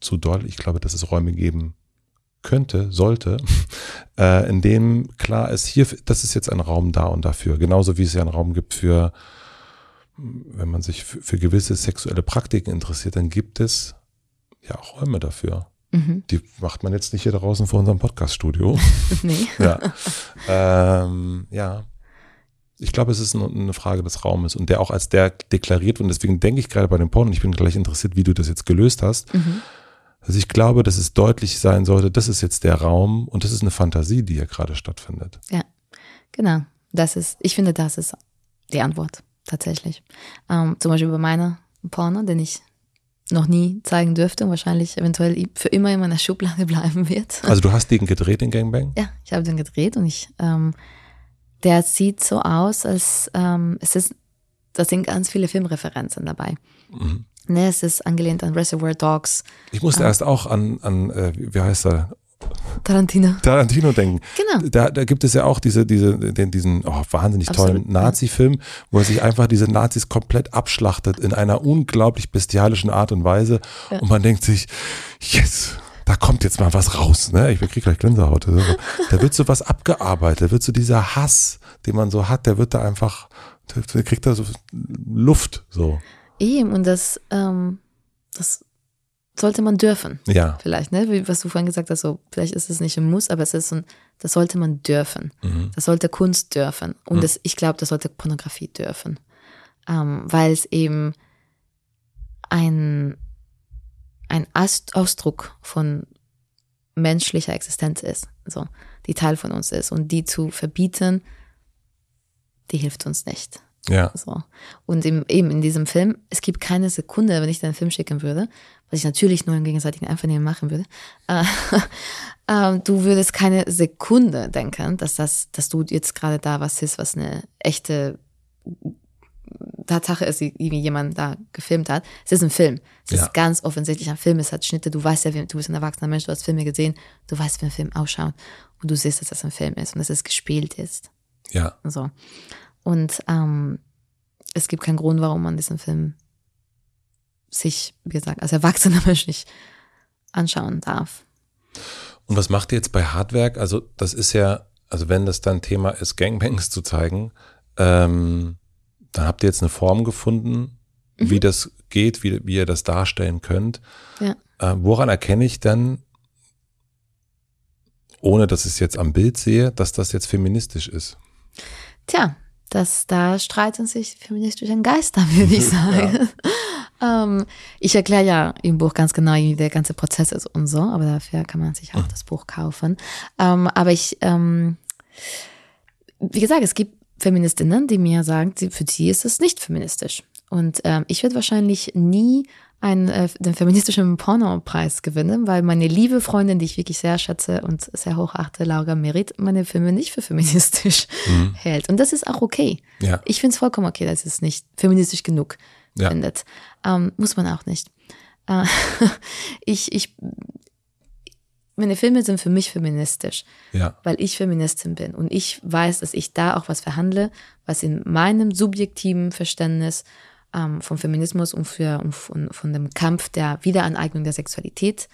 [SPEAKER 2] zu doll. Ich glaube, dass es Räume geben könnte, sollte, äh, in dem klar ist, hier, das ist jetzt ein Raum da und dafür. Genauso wie es ja einen Raum gibt für, wenn man sich für, für gewisse sexuelle Praktiken interessiert, dann gibt es ja auch Räume dafür. Mhm. Die macht man jetzt nicht hier draußen vor unserem Podcaststudio. Nee. ja. Ähm, ja ich glaube, es ist eine Frage des Raumes und der auch als der deklariert wird. Und deswegen denke ich gerade bei dem Porn, und ich bin gleich interessiert, wie du das jetzt gelöst hast. Mhm. Also ich glaube, dass es deutlich sein sollte, das ist jetzt der Raum und das ist eine Fantasie, die hier gerade stattfindet.
[SPEAKER 1] Ja, genau. Das ist, ich finde, das ist die Antwort tatsächlich. Ähm, zum Beispiel bei meiner Porno, den ich noch nie zeigen dürfte und wahrscheinlich eventuell für immer in meiner Schublade bleiben wird.
[SPEAKER 2] Also du hast den gedreht, den Gangbang?
[SPEAKER 1] Ja, ich habe den gedreht und ich ähm, der sieht so aus, als ähm, es ist, da sind ganz viele Filmreferenzen dabei. Mhm. Ne, es ist angelehnt an Reservoir Dogs.
[SPEAKER 2] Ich musste ähm, erst auch an, an äh, wie heißt er?
[SPEAKER 1] Tarantino.
[SPEAKER 2] Tarantino denken. Genau. Da, da gibt es ja auch diese, diese, den, diesen oh, wahnsinnig Absolut. tollen Nazi-Film, wo er sich einfach diese Nazis komplett abschlachtet in einer unglaublich bestialischen Art und Weise. Ja. Und man denkt sich, yes, da kommt jetzt mal was raus. Ne? Ich kriege gleich Gänsehaut. Da wird so was abgearbeitet, da wird so dieser Hass, den man so hat, der wird da einfach, der kriegt da so Luft. So.
[SPEAKER 1] Eben, und das, ähm, das sollte man dürfen.
[SPEAKER 2] Ja.
[SPEAKER 1] Vielleicht, ne? Wie, was du vorhin gesagt hast, so, vielleicht ist es nicht ein Muss, aber es ist so ein, das sollte man dürfen. Mhm. Das sollte Kunst dürfen. Und mhm. das, ich glaube, das sollte Pornografie dürfen. Ähm, weil es eben ein, ein Ausdruck von menschlicher Existenz ist, so, die Teil von uns ist. Und die zu verbieten, die hilft uns nicht.
[SPEAKER 2] Ja.
[SPEAKER 1] So. Und im, eben in diesem Film, es gibt keine Sekunde, wenn ich den Film schicken würde, was ich natürlich nur im gegenseitigen Einvernehmen machen würde, äh, äh, du würdest keine Sekunde denken, dass das, dass du jetzt gerade da was ist, was eine echte Tatsache ist, wie jemand da gefilmt hat. Es ist ein Film. Es ja. ist ganz offensichtlich ein Film. Es hat Schnitte. Du weißt ja, du bist ein erwachsener Mensch, du hast Filme gesehen. Du weißt, wie ein Film ausschaut. Und du siehst, dass das ein Film ist und dass es gespielt ist.
[SPEAKER 2] Ja.
[SPEAKER 1] So. Und ähm, es gibt keinen Grund, warum man diesen Film sich, wie gesagt, als erwachsener Mensch nicht anschauen darf.
[SPEAKER 2] Und was macht ihr jetzt bei Hardwerk? Also, das ist ja, also wenn das dann Thema ist, Gangbangs zu zeigen, ähm, dann habt ihr jetzt eine Form gefunden, mhm. wie das geht, wie, wie ihr das darstellen könnt.
[SPEAKER 1] Ja.
[SPEAKER 2] Äh, woran erkenne ich dann, ohne dass ich es jetzt am Bild sehe, dass das jetzt feministisch ist?
[SPEAKER 1] Tja, das, da streiten sich feministische Geister, würde ich sagen. Ja. ähm, ich erkläre ja im Buch ganz genau, wie der ganze Prozess ist und so, aber dafür kann man sich auch mhm. das Buch kaufen. Ähm, aber ich, ähm, wie gesagt, es gibt Feministinnen, die mir sagen, für sie ist es nicht feministisch. Und ähm, ich werde wahrscheinlich nie einen, äh, den feministischen Pornopreis gewinnen, weil meine liebe Freundin, die ich wirklich sehr schätze und sehr hochachte, Laura Merit, meine Filme nicht für feministisch mhm. hält. Und das ist auch okay.
[SPEAKER 2] Ja.
[SPEAKER 1] Ich finde es vollkommen okay, dass es nicht feministisch genug ja. findet. Ähm, muss man auch nicht. Äh, ich, ich, meine Filme sind für mich feministisch,
[SPEAKER 2] ja.
[SPEAKER 1] weil ich Feministin bin und ich weiß, dass ich da auch was verhandle, was in meinem subjektiven Verständnis ähm, vom Feminismus und, für, und von, von dem Kampf der Wiederaneignung der Sexualität.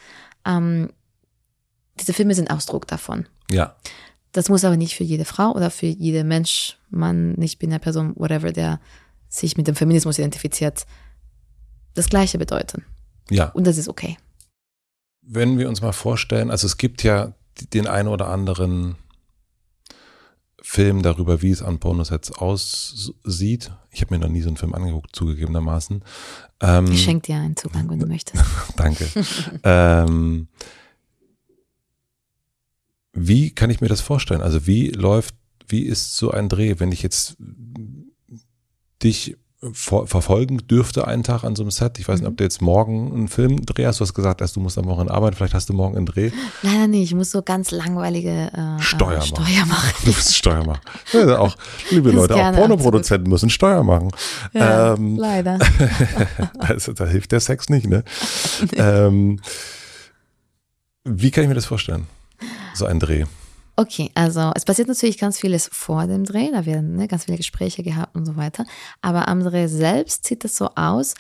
[SPEAKER 1] Ähm, diese Filme sind Ausdruck davon.
[SPEAKER 2] Ja.
[SPEAKER 1] Das muss aber nicht für jede Frau oder für jede Mensch, Mann, nicht binär Person, whatever, der sich mit dem Feminismus identifiziert, das Gleiche bedeuten.
[SPEAKER 2] Ja.
[SPEAKER 1] Und das ist okay.
[SPEAKER 2] Wenn wir uns mal vorstellen, also es gibt ja den einen oder anderen Film darüber, wie es an Pornosets aussieht. Ich habe mir noch nie so einen Film angeguckt, zugegebenermaßen.
[SPEAKER 1] Ähm, ich schenke dir einen Zugang, wenn du möchtest.
[SPEAKER 2] Danke. ähm, wie kann ich mir das vorstellen? Also wie läuft, wie ist so ein Dreh, wenn ich jetzt dich verfolgen dürfte einen Tag an so einem Set. Ich weiß nicht, ob mhm. du jetzt morgen einen Film dreh hast. Du hast gesagt, erst du musst am Morgen arbeiten, vielleicht hast du morgen einen Dreh.
[SPEAKER 1] Leider nicht, ich muss so ganz langweilige äh,
[SPEAKER 2] Steuer,
[SPEAKER 1] äh, Steuer machen.
[SPEAKER 2] Du musst Steuer machen. Ja, auch, liebe Leute, auch Pornoproduzenten müssen Steuer machen.
[SPEAKER 1] Ja, ähm, leider.
[SPEAKER 2] also, da hilft der Sex nicht, ne? Nee. Ähm, wie kann ich mir das vorstellen? So ein Dreh.
[SPEAKER 1] Okay, also es passiert natürlich ganz vieles vor dem Dreh, da werden ne, ganz viele Gespräche gehabt und so weiter. Aber am Dreh selbst sieht es so aus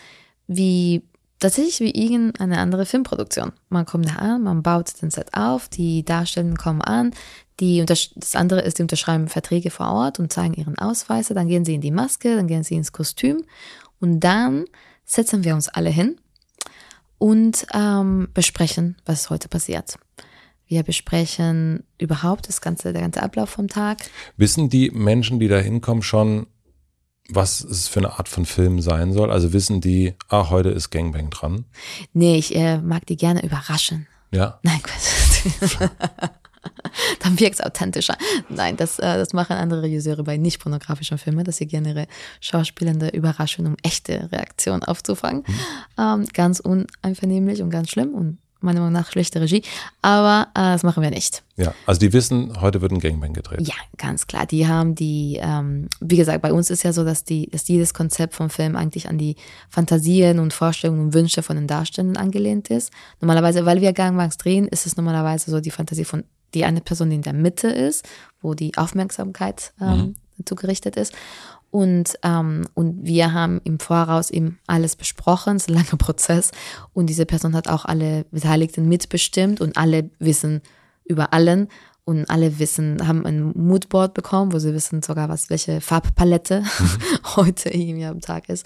[SPEAKER 1] wie tatsächlich wie irgendeine andere Filmproduktion. Man kommt da an, man baut den Set auf, die Darstellenden kommen an, die das andere ist, die unterschreiben Verträge vor Ort und zeigen ihren Ausweis, dann gehen sie in die Maske, dann gehen sie ins Kostüm und dann setzen wir uns alle hin und ähm, besprechen, was heute passiert. Wir besprechen überhaupt das ganze, der ganze Ablauf vom Tag.
[SPEAKER 2] Wissen die Menschen, die da hinkommen, schon, was es für eine Art von Film sein soll? Also wissen die, ah, heute ist Gangbang dran?
[SPEAKER 1] Nee, ich äh, mag die gerne überraschen.
[SPEAKER 2] Ja.
[SPEAKER 1] Nein, Quatsch. Dann wirkt es authentischer. Nein, das, äh, das machen andere Regisseure bei nicht pornografischen Filmen, dass sie gerne ihre Schauspielende überraschen, um echte Reaktionen aufzufangen. Mhm. Ähm, ganz uneinvernehmlich und ganz schlimm und meiner Meinung nach schlechte Regie, aber äh, das machen wir nicht.
[SPEAKER 2] Ja, also die wissen, heute wird ein Gangbang gedreht.
[SPEAKER 1] Ja, ganz klar. Die haben die, ähm, wie gesagt, bei uns ist ja so, dass die, dass jedes Konzept vom Film eigentlich an die Fantasien und Vorstellungen und Wünsche von den Darstellern angelehnt ist. Normalerweise, weil wir Gangbangs drehen, ist es normalerweise so die Fantasie von die eine Person, die in der Mitte ist, wo die Aufmerksamkeit ähm, mhm. dazu gerichtet ist. Und, ähm, und wir haben im Voraus eben alles besprochen, es ist ein langer Prozess. Und diese Person hat auch alle Beteiligten mitbestimmt und alle wissen über allen und alle wissen, haben ein Moodboard bekommen, wo sie wissen sogar, was welche Farbpalette mhm. heute irgendwie am Tag ist.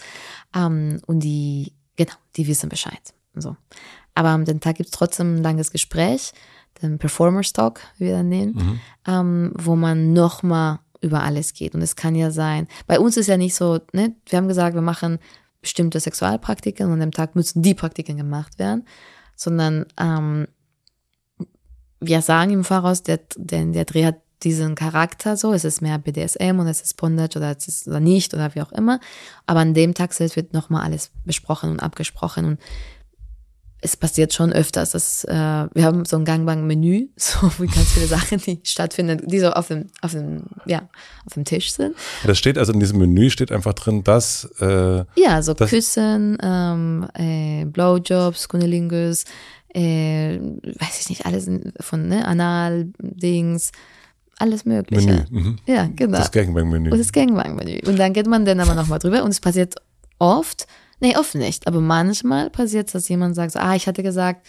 [SPEAKER 1] Ähm, und die, genau, die wissen Bescheid. So. Aber am den Tag gibt es trotzdem ein langes Gespräch, den Performers Talk, wie wir dann nennen, mhm. ähm, wo man nochmal über alles geht. Und es kann ja sein, bei uns ist ja nicht so, ne, wir haben gesagt, wir machen bestimmte Sexualpraktiken und dem Tag müssen die Praktiken gemacht werden, sondern ähm, wir sagen im Voraus, der, der, der Dreh hat diesen Charakter so, es ist mehr BDSM oder es ist Bondage oder es ist oder nicht oder wie auch immer. Aber an dem Tag selbst wird nochmal alles besprochen und abgesprochen und es passiert schon öfters, dass äh, wir haben so ein Gangbang-Menü, so wie ganz viele Sachen, die stattfinden, die so auf dem, auf dem, ja, auf dem Tisch sind.
[SPEAKER 2] Das steht also in diesem Menü steht einfach drin, dass äh,
[SPEAKER 1] ja, so
[SPEAKER 2] das,
[SPEAKER 1] Küssen, ähm, äh, Blowjobs, Kunilingus, äh, weiß ich nicht, alles von ne, Anal-Dings, alles Mögliche.
[SPEAKER 2] Menü. Mhm.
[SPEAKER 1] Ja, genau.
[SPEAKER 2] Das Gangbang-Menü.
[SPEAKER 1] Und das Gangbang-Menü. Und dann geht man dann aber nochmal drüber und es passiert oft, nee, oft nicht, aber manchmal passiert es, dass jemand sagt, so, ah, ich hatte gesagt,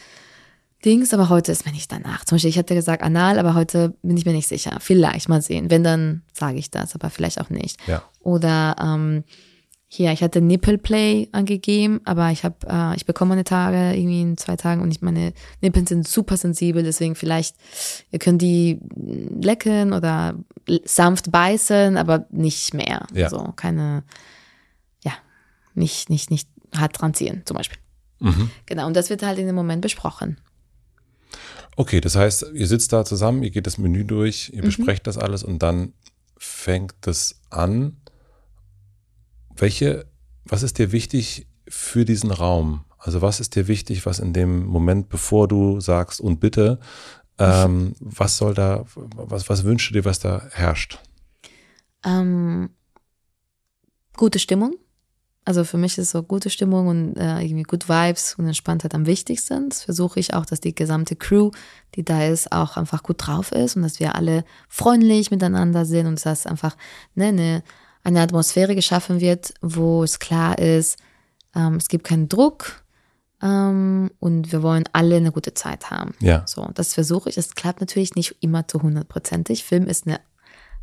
[SPEAKER 1] Dings, aber heute ist mir nicht danach. Zum Beispiel, ich hatte gesagt anal, aber heute bin ich mir nicht sicher. Vielleicht mal sehen. Wenn, dann sage ich das, aber vielleicht auch nicht.
[SPEAKER 2] Ja.
[SPEAKER 1] Oder ähm, hier, ich hatte Nippelplay angegeben, aber ich habe, äh, ich bekomme meine Tage irgendwie in zwei Tagen und ich meine Nippeln sind super sensibel, deswegen vielleicht ihr könnt die lecken oder sanft beißen, aber nicht mehr.
[SPEAKER 2] Ja.
[SPEAKER 1] So keine, nicht nicht nicht hart dran ziehen zum Beispiel.
[SPEAKER 2] Mhm.
[SPEAKER 1] Genau und das wird halt in dem Moment besprochen.
[SPEAKER 2] Okay, das heißt, ihr sitzt da zusammen, ihr geht das Menü durch,
[SPEAKER 1] Mhm.
[SPEAKER 2] ihr besprecht das alles und dann fängt es an. Welche, was ist dir wichtig für diesen Raum? Also was ist dir wichtig, was in dem Moment, bevor du sagst und bitte, ähm, was soll da, was, was wünschst du dir, was da herrscht?
[SPEAKER 1] Ähm, gute Stimmung. Also für mich ist so gute Stimmung und äh, irgendwie Good Vibes und Entspanntheit am wichtigsten. Das versuche ich auch, dass die gesamte Crew, die da ist, auch einfach gut drauf ist und dass wir alle freundlich miteinander sind und dass einfach ne, eine, eine Atmosphäre geschaffen wird, wo es klar ist, ähm, es gibt keinen Druck ähm, und wir wollen alle eine gute Zeit haben.
[SPEAKER 2] Ja.
[SPEAKER 1] So, das versuche ich. Es klappt natürlich nicht immer zu hundertprozentig. Film ist eine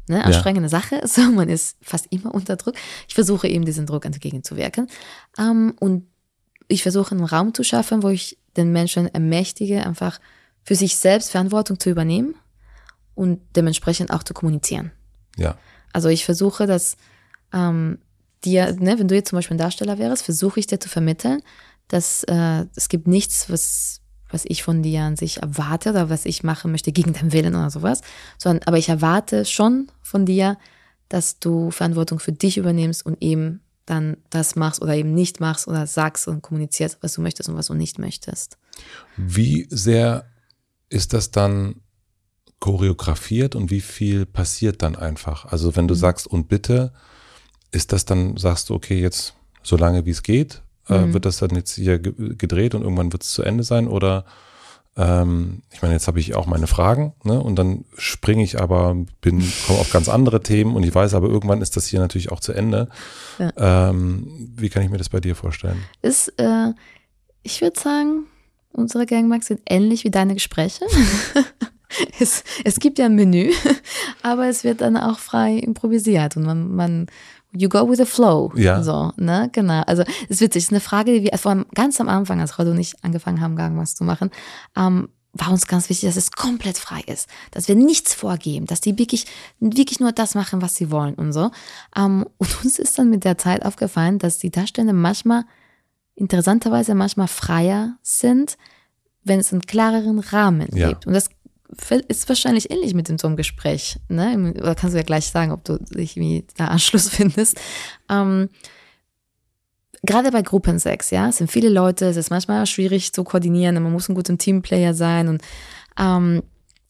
[SPEAKER 1] ne, anstrengende Sache. So, man ist fast immer unter Druck. Ich versuche eben diesen Druck entgegenzuwirken. Ähm, und ich versuche einen Raum zu schaffen, wo ich den Menschen ermächtige, einfach für sich selbst Verantwortung zu übernehmen und dementsprechend auch zu kommunizieren.
[SPEAKER 2] Ja.
[SPEAKER 1] Also ich versuche, dass ähm, dir, ne, wenn du jetzt zum Beispiel ein Darsteller wärst, versuche ich dir zu vermitteln, dass äh, es gibt nichts, was, was ich von dir an sich erwarte oder was ich machen möchte gegen deinen Willen oder sowas, sondern aber ich erwarte schon von dir, dass du Verantwortung für dich übernimmst und eben dann das machst oder eben nicht machst oder sagst und kommunizierst, was du möchtest und was du nicht möchtest.
[SPEAKER 2] Wie sehr ist das dann choreografiert und wie viel passiert dann einfach? Also wenn du
[SPEAKER 1] Mhm.
[SPEAKER 2] sagst und bitte, ist das dann, sagst du, okay, jetzt so lange wie es geht, äh,
[SPEAKER 1] Mhm.
[SPEAKER 2] wird das dann jetzt hier ge- gedreht und irgendwann wird es zu Ende sein oder ähm, ich meine, jetzt habe ich auch meine Fragen, ne? Und dann springe ich aber, bin, komme auf ganz andere Themen und ich weiß aber, irgendwann ist das hier natürlich auch zu Ende. Ähm, wie kann ich mir das bei dir vorstellen?
[SPEAKER 1] Ist, äh, ich würde sagen, unsere Gangbangs sind ähnlich wie deine Gespräche. es, es gibt ja ein Menü, aber es wird dann auch frei improvisiert und man, man you go with the flow.
[SPEAKER 2] Ja.
[SPEAKER 1] So, ne, genau. Also, es ist witzig, es ist eine Frage, die wir, vor allem ganz am Anfang, als Rodo und ich angefangen haben, Gangbangs zu machen, ähm, war uns ganz wichtig, dass es komplett frei ist, dass wir nichts vorgeben, dass die wirklich, wirklich nur das machen, was sie wollen und so. Ähm, und uns ist dann mit der Zeit aufgefallen, dass die Darsteller manchmal interessanterweise manchmal freier sind, wenn es einen klareren Rahmen
[SPEAKER 2] Ja.
[SPEAKER 1] gibt. Und das ist wahrscheinlich ähnlich mit in so einem Gespräch. Ne? Oder kannst du ja gleich sagen, ob du dich wie da Anschluss findest. Ähm, gerade bei Gruppensex, ja, es sind viele Leute, es ist manchmal schwierig zu koordinieren, man muss ein guter Teamplayer sein und ähm,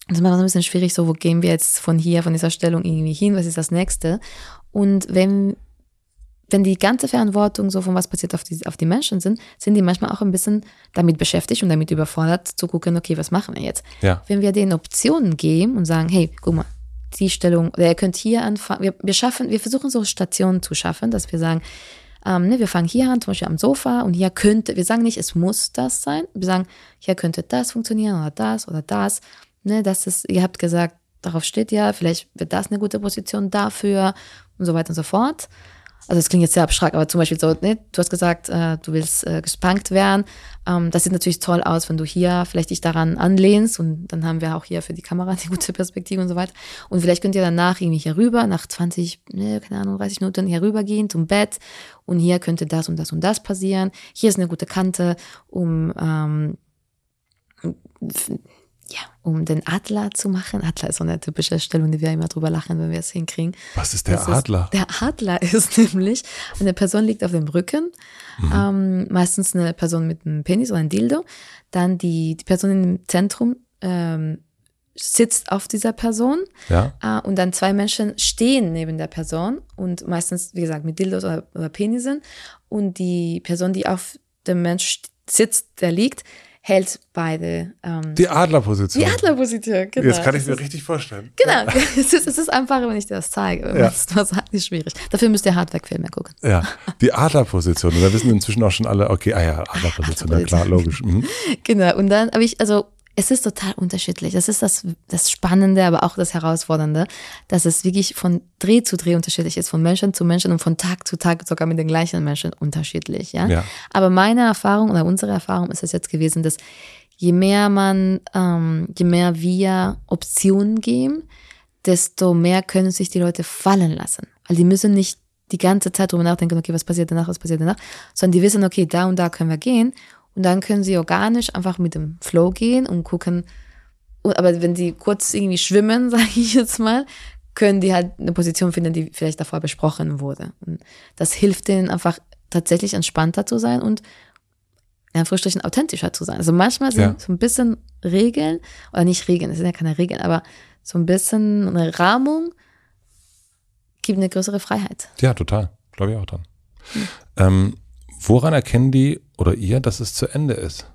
[SPEAKER 1] das ist manchmal so ein bisschen schwierig, so wo gehen wir jetzt von hier, von dieser Stellung irgendwie hin, was ist das nächste? Und wenn wenn die ganze Verantwortung so von was passiert auf die, auf die Menschen sind, sind die manchmal auch ein bisschen damit beschäftigt und damit überfordert zu gucken, okay, was machen wir jetzt?
[SPEAKER 2] Ja.
[SPEAKER 1] Wenn wir denen Optionen geben und sagen, hey, guck mal, die Stellung, oder ihr könnt hier anfangen, wir, wir schaffen, wir versuchen so Stationen zu schaffen, dass wir sagen, ähm, ne, wir fangen hier an, zum Beispiel am Sofa und hier könnte, wir sagen nicht, es muss das sein, wir sagen, hier könnte das funktionieren oder das oder das, ne, das ist, ihr habt gesagt, darauf steht ja, vielleicht wird das eine gute Position dafür und so weiter und so fort. Also das klingt jetzt sehr abstrakt, aber zum Beispiel so, ne, du hast gesagt, äh, du willst äh, gespankt werden. Ähm, das sieht natürlich toll aus, wenn du hier vielleicht dich daran anlehnst und dann haben wir auch hier für die Kamera die gute Perspektive und so weiter. Und vielleicht könnt ihr danach irgendwie hier rüber, nach 20, ne, keine Ahnung, 30 Minuten hier rüber gehen zum Bett und hier könnte das und das und das passieren. Hier ist eine gute Kante, um ähm, ja, um den Adler zu machen. Adler ist so eine typische Stellung, die wir immer drüber lachen, wenn wir es hinkriegen.
[SPEAKER 2] Was ist der
[SPEAKER 1] Das
[SPEAKER 2] Adler?
[SPEAKER 1] Ist, der Adler ist nämlich, eine Person liegt auf dem Rücken,
[SPEAKER 2] Mhm.
[SPEAKER 1] ähm, meistens eine Person mit einem Penis oder einem Dildo. Dann die, die Person im Zentrum ähm, sitzt auf dieser Person
[SPEAKER 2] ja?
[SPEAKER 1] äh, und dann zwei Menschen stehen neben der Person und meistens, wie gesagt, mit Dildos oder, oder Penisen. Und die Person, die auf dem Mensch sitzt, der liegt, hält beide ähm,
[SPEAKER 2] Die Adlerposition.
[SPEAKER 1] die Adlerposition. Genau.
[SPEAKER 2] Jetzt kann ich
[SPEAKER 1] Das
[SPEAKER 2] mir
[SPEAKER 1] ist-
[SPEAKER 2] richtig vorstellen.
[SPEAKER 1] Genau, es ist, es ist einfacher, wenn ich dir das zeige.
[SPEAKER 2] Ja.
[SPEAKER 1] Das ist nicht schwierig. Dafür müsst ihr Hardwerk-Filme gucken.
[SPEAKER 2] Ja, die Adlerposition. Und da wissen inzwischen auch schon alle, okay, ah ja, Adlerposition, ja klar, logisch. Mhm.
[SPEAKER 1] Genau, und dann habe ich, also es ist total unterschiedlich. Das ist das, das Spannende, aber auch das Herausfordernde, dass es wirklich von Dreh zu Dreh unterschiedlich ist, von Menschen zu Menschen und von Tag zu Tag sogar mit den gleichen Menschen unterschiedlich. Ja?
[SPEAKER 2] Ja.
[SPEAKER 1] Aber meine Erfahrung oder unsere Erfahrung ist es jetzt gewesen, dass je mehr man, ähm, je mehr wir Optionen geben, desto mehr können sich die Leute fallen lassen. Weil die müssen nicht die ganze Zeit drüber nachdenken, okay, was passiert danach, was passiert danach, sondern die wissen, okay, da und da können wir gehen und dann können sie organisch einfach mit dem Flow gehen und gucken, aber wenn sie kurz irgendwie schwimmen, sage ich jetzt mal, können die halt eine Position finden, die vielleicht davor besprochen wurde. Und das hilft denen einfach tatsächlich entspannter zu sein und in Anführungsstrichen authentischer zu sein. Also manchmal sind
[SPEAKER 2] Ja.
[SPEAKER 1] so ein bisschen Regeln, oder nicht Regeln, es sind ja keine Regeln, aber so ein bisschen eine Rahmung gibt eine größere Freiheit.
[SPEAKER 2] Ja, total. Glaube ich auch dran. Ähm, woran erkennen die oder ihr, dass es zu Ende ist?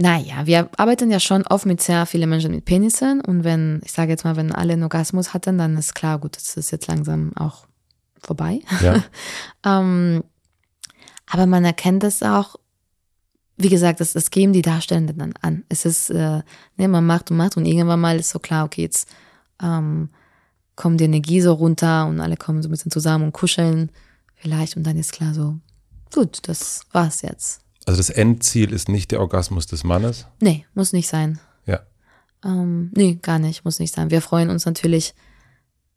[SPEAKER 1] Naja, wir arbeiten ja schon oft mit sehr vielen Menschen mit Penissen und wenn, ich sage jetzt mal, wenn alle einen Orgasmus hatten, dann ist klar, gut, das ist jetzt langsam auch vorbei.
[SPEAKER 2] Ja,
[SPEAKER 1] Ähm, aber man erkennt das auch, wie gesagt, das, das geben die Darstellenden dann an. Es ist, äh, ne, man macht und macht und irgendwann mal ist so klar, okay, jetzt ähm, kommt die Energie so runter und alle kommen so ein bisschen zusammen und kuscheln vielleicht und dann ist klar so, gut, das war's jetzt.
[SPEAKER 2] also das Endziel ist nicht der Orgasmus des Mannes.
[SPEAKER 1] Nee, muss nicht sein.
[SPEAKER 2] Ja,
[SPEAKER 1] Ähm, nee, gar nicht, muss nicht sein. Wir freuen uns natürlich,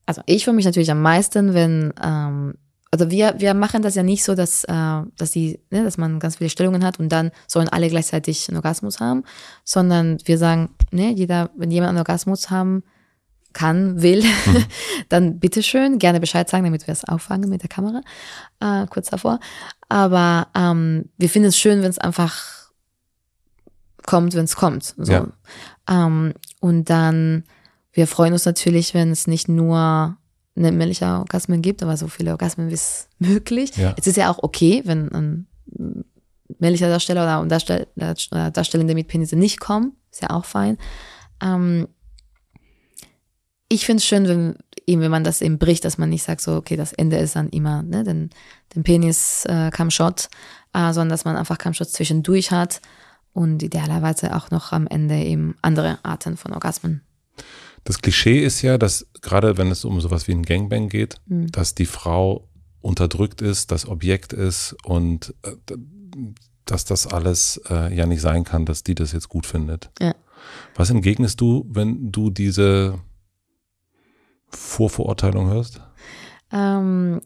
[SPEAKER 1] also ich freue mich natürlich am meisten, wenn, ähm, also wir, wir machen das ja nicht so, dass, äh, dass die, ne, dass man ganz viele Stellungen hat und dann sollen alle gleichzeitig einen Orgasmus haben, sondern wir sagen, ne, jeder, wenn jemand einen Orgasmus haben kann, will, dann bitteschön, gerne Bescheid sagen, damit wir es auffangen mit der Kamera, äh, kurz davor. Aber ähm, wir finden es schön, wenn es einfach kommt, wenn es kommt. So.
[SPEAKER 2] Ja.
[SPEAKER 1] Ähm, und dann, wir freuen uns natürlich, wenn es nicht nur männliche Orgasmen gibt, aber so viele Orgasmen wie es möglich.
[SPEAKER 2] Ja.
[SPEAKER 1] Es ist ja auch okay, wenn ein männlicher Darsteller oder Darsteller, oder Darstellende mit Penisse nicht kommen. Ist ja auch fein. Ähm, ich finde es schön, wenn, eben, wenn man das eben bricht, dass man nicht sagt, so, okay, das Ende ist dann immer, ne, den, den Penis äh, kam Shot, äh, sondern dass man einfach kam Shot zwischendurch hat und idealerweise auch noch am Ende eben andere Arten von Orgasmen.
[SPEAKER 2] das Klischee ist ja, dass gerade wenn es um sowas wie ein Gangbang geht,
[SPEAKER 1] Mhm.
[SPEAKER 2] dass die Frau unterdrückt ist, das Objekt ist und äh, dass das alles äh, ja nicht sein kann, dass die das jetzt gut findet.
[SPEAKER 1] Ja.
[SPEAKER 2] Was entgegnest du, wenn du diese Vorverurteilung hörst?
[SPEAKER 1] ähm,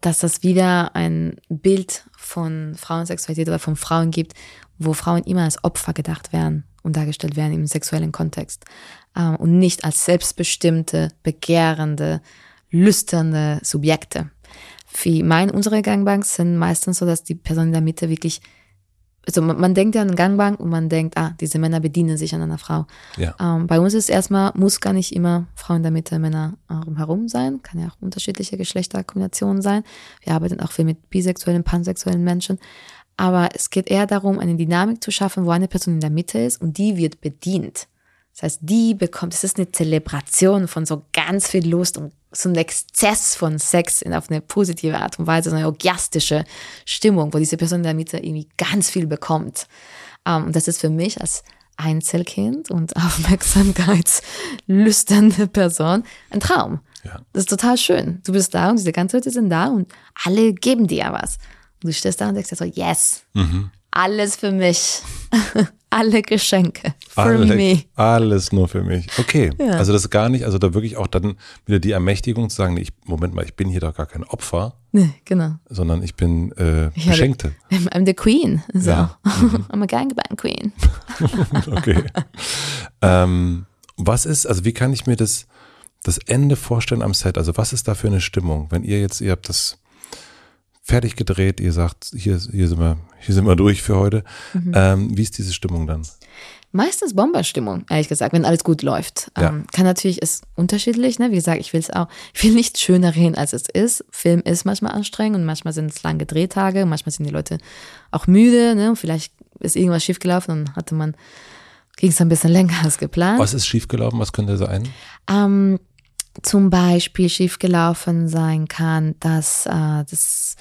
[SPEAKER 1] dass das wieder ein Bild von Frauensexualität oder von Frauen gibt, wo Frauen immer als Opfer gedacht werden und dargestellt werden im sexuellen Kontext ähm, und nicht als selbstbestimmte, begehrende, lüsternde Subjekte. Wie mein, unsere Gangbanks sind meistens so, dass die Person in der Mitte wirklich, also man, man denkt ja an Gangbank und man denkt, ah, diese Männer bedienen sich an einer Frau.
[SPEAKER 2] Ja.
[SPEAKER 1] Ähm, bei uns ist erstmal, muss gar nicht immer Frau in der Mitte, Männer herum sein. Kann ja auch unterschiedliche Geschlechterkombinationen sein. Wir arbeiten auch viel mit bisexuellen, pansexuellen Menschen. Aber es geht eher darum, eine Dynamik zu schaffen, wo eine Person in der Mitte ist und die wird bedient. Das heißt, die bekommt, es ist eine Zelebration von so ganz viel Lust und so ein Exzess von Sex in, auf eine positive Art und Weise, so eine orgiastische Stimmung, wo diese Person in der Mitte irgendwie ganz viel bekommt. Ähm, und das ist für mich als Einzelkind und aufmerksamkeitslüsternde Person ein Traum.
[SPEAKER 2] Ja.
[SPEAKER 1] Das ist total schön. Du bist da und diese ganzen Leute sind da und alle geben dir was. Und du stehst da und denkst dir so, yes,
[SPEAKER 2] Mhm.
[SPEAKER 1] alles für mich. alle Geschenke. For
[SPEAKER 2] Alle,
[SPEAKER 1] me.
[SPEAKER 2] alles nur für mich. Okay,
[SPEAKER 1] Ja.
[SPEAKER 2] also das ist gar nicht, also da wirklich auch dann wieder die Ermächtigung zu sagen, nee, ich, Moment mal, ich bin hier doch gar kein Opfer,
[SPEAKER 1] Nee, genau.
[SPEAKER 2] sondern ich bin äh,
[SPEAKER 1] Ich hatte-
[SPEAKER 2] Beschenkte.
[SPEAKER 1] I'm I'm the queen. So.
[SPEAKER 2] Ja.
[SPEAKER 1] I'm a gangbang queen.
[SPEAKER 2] Okay. ähm, was ist, also wie kann ich mir das, das Ende vorstellen am Set? Also was ist da für eine Stimmung? Wenn ihr jetzt, ihr habt das fertig gedreht, ihr sagt, hier, hier sind wir, hier sind wir durch für heute.
[SPEAKER 1] Mhm.
[SPEAKER 2] Ähm, wie ist diese Stimmung dann?
[SPEAKER 1] Meistens Bomberstimmung, ehrlich gesagt, wenn alles gut läuft.
[SPEAKER 2] Ja.
[SPEAKER 1] Ähm, kann natürlich, ist unterschiedlich, ne? Wie gesagt, ich will es auch, ich will nicht schöner reden, als es ist. Film ist manchmal anstrengend und manchmal sind es lange Drehtage, manchmal sind die Leute auch müde, ne? Und vielleicht ist irgendwas schiefgelaufen und hatte man, ging es ein bisschen länger als geplant.
[SPEAKER 2] Was ist schiefgelaufen? Was könnte sein?
[SPEAKER 1] ähm, zum Beispiel schiefgelaufen sein kann, dass äh, das,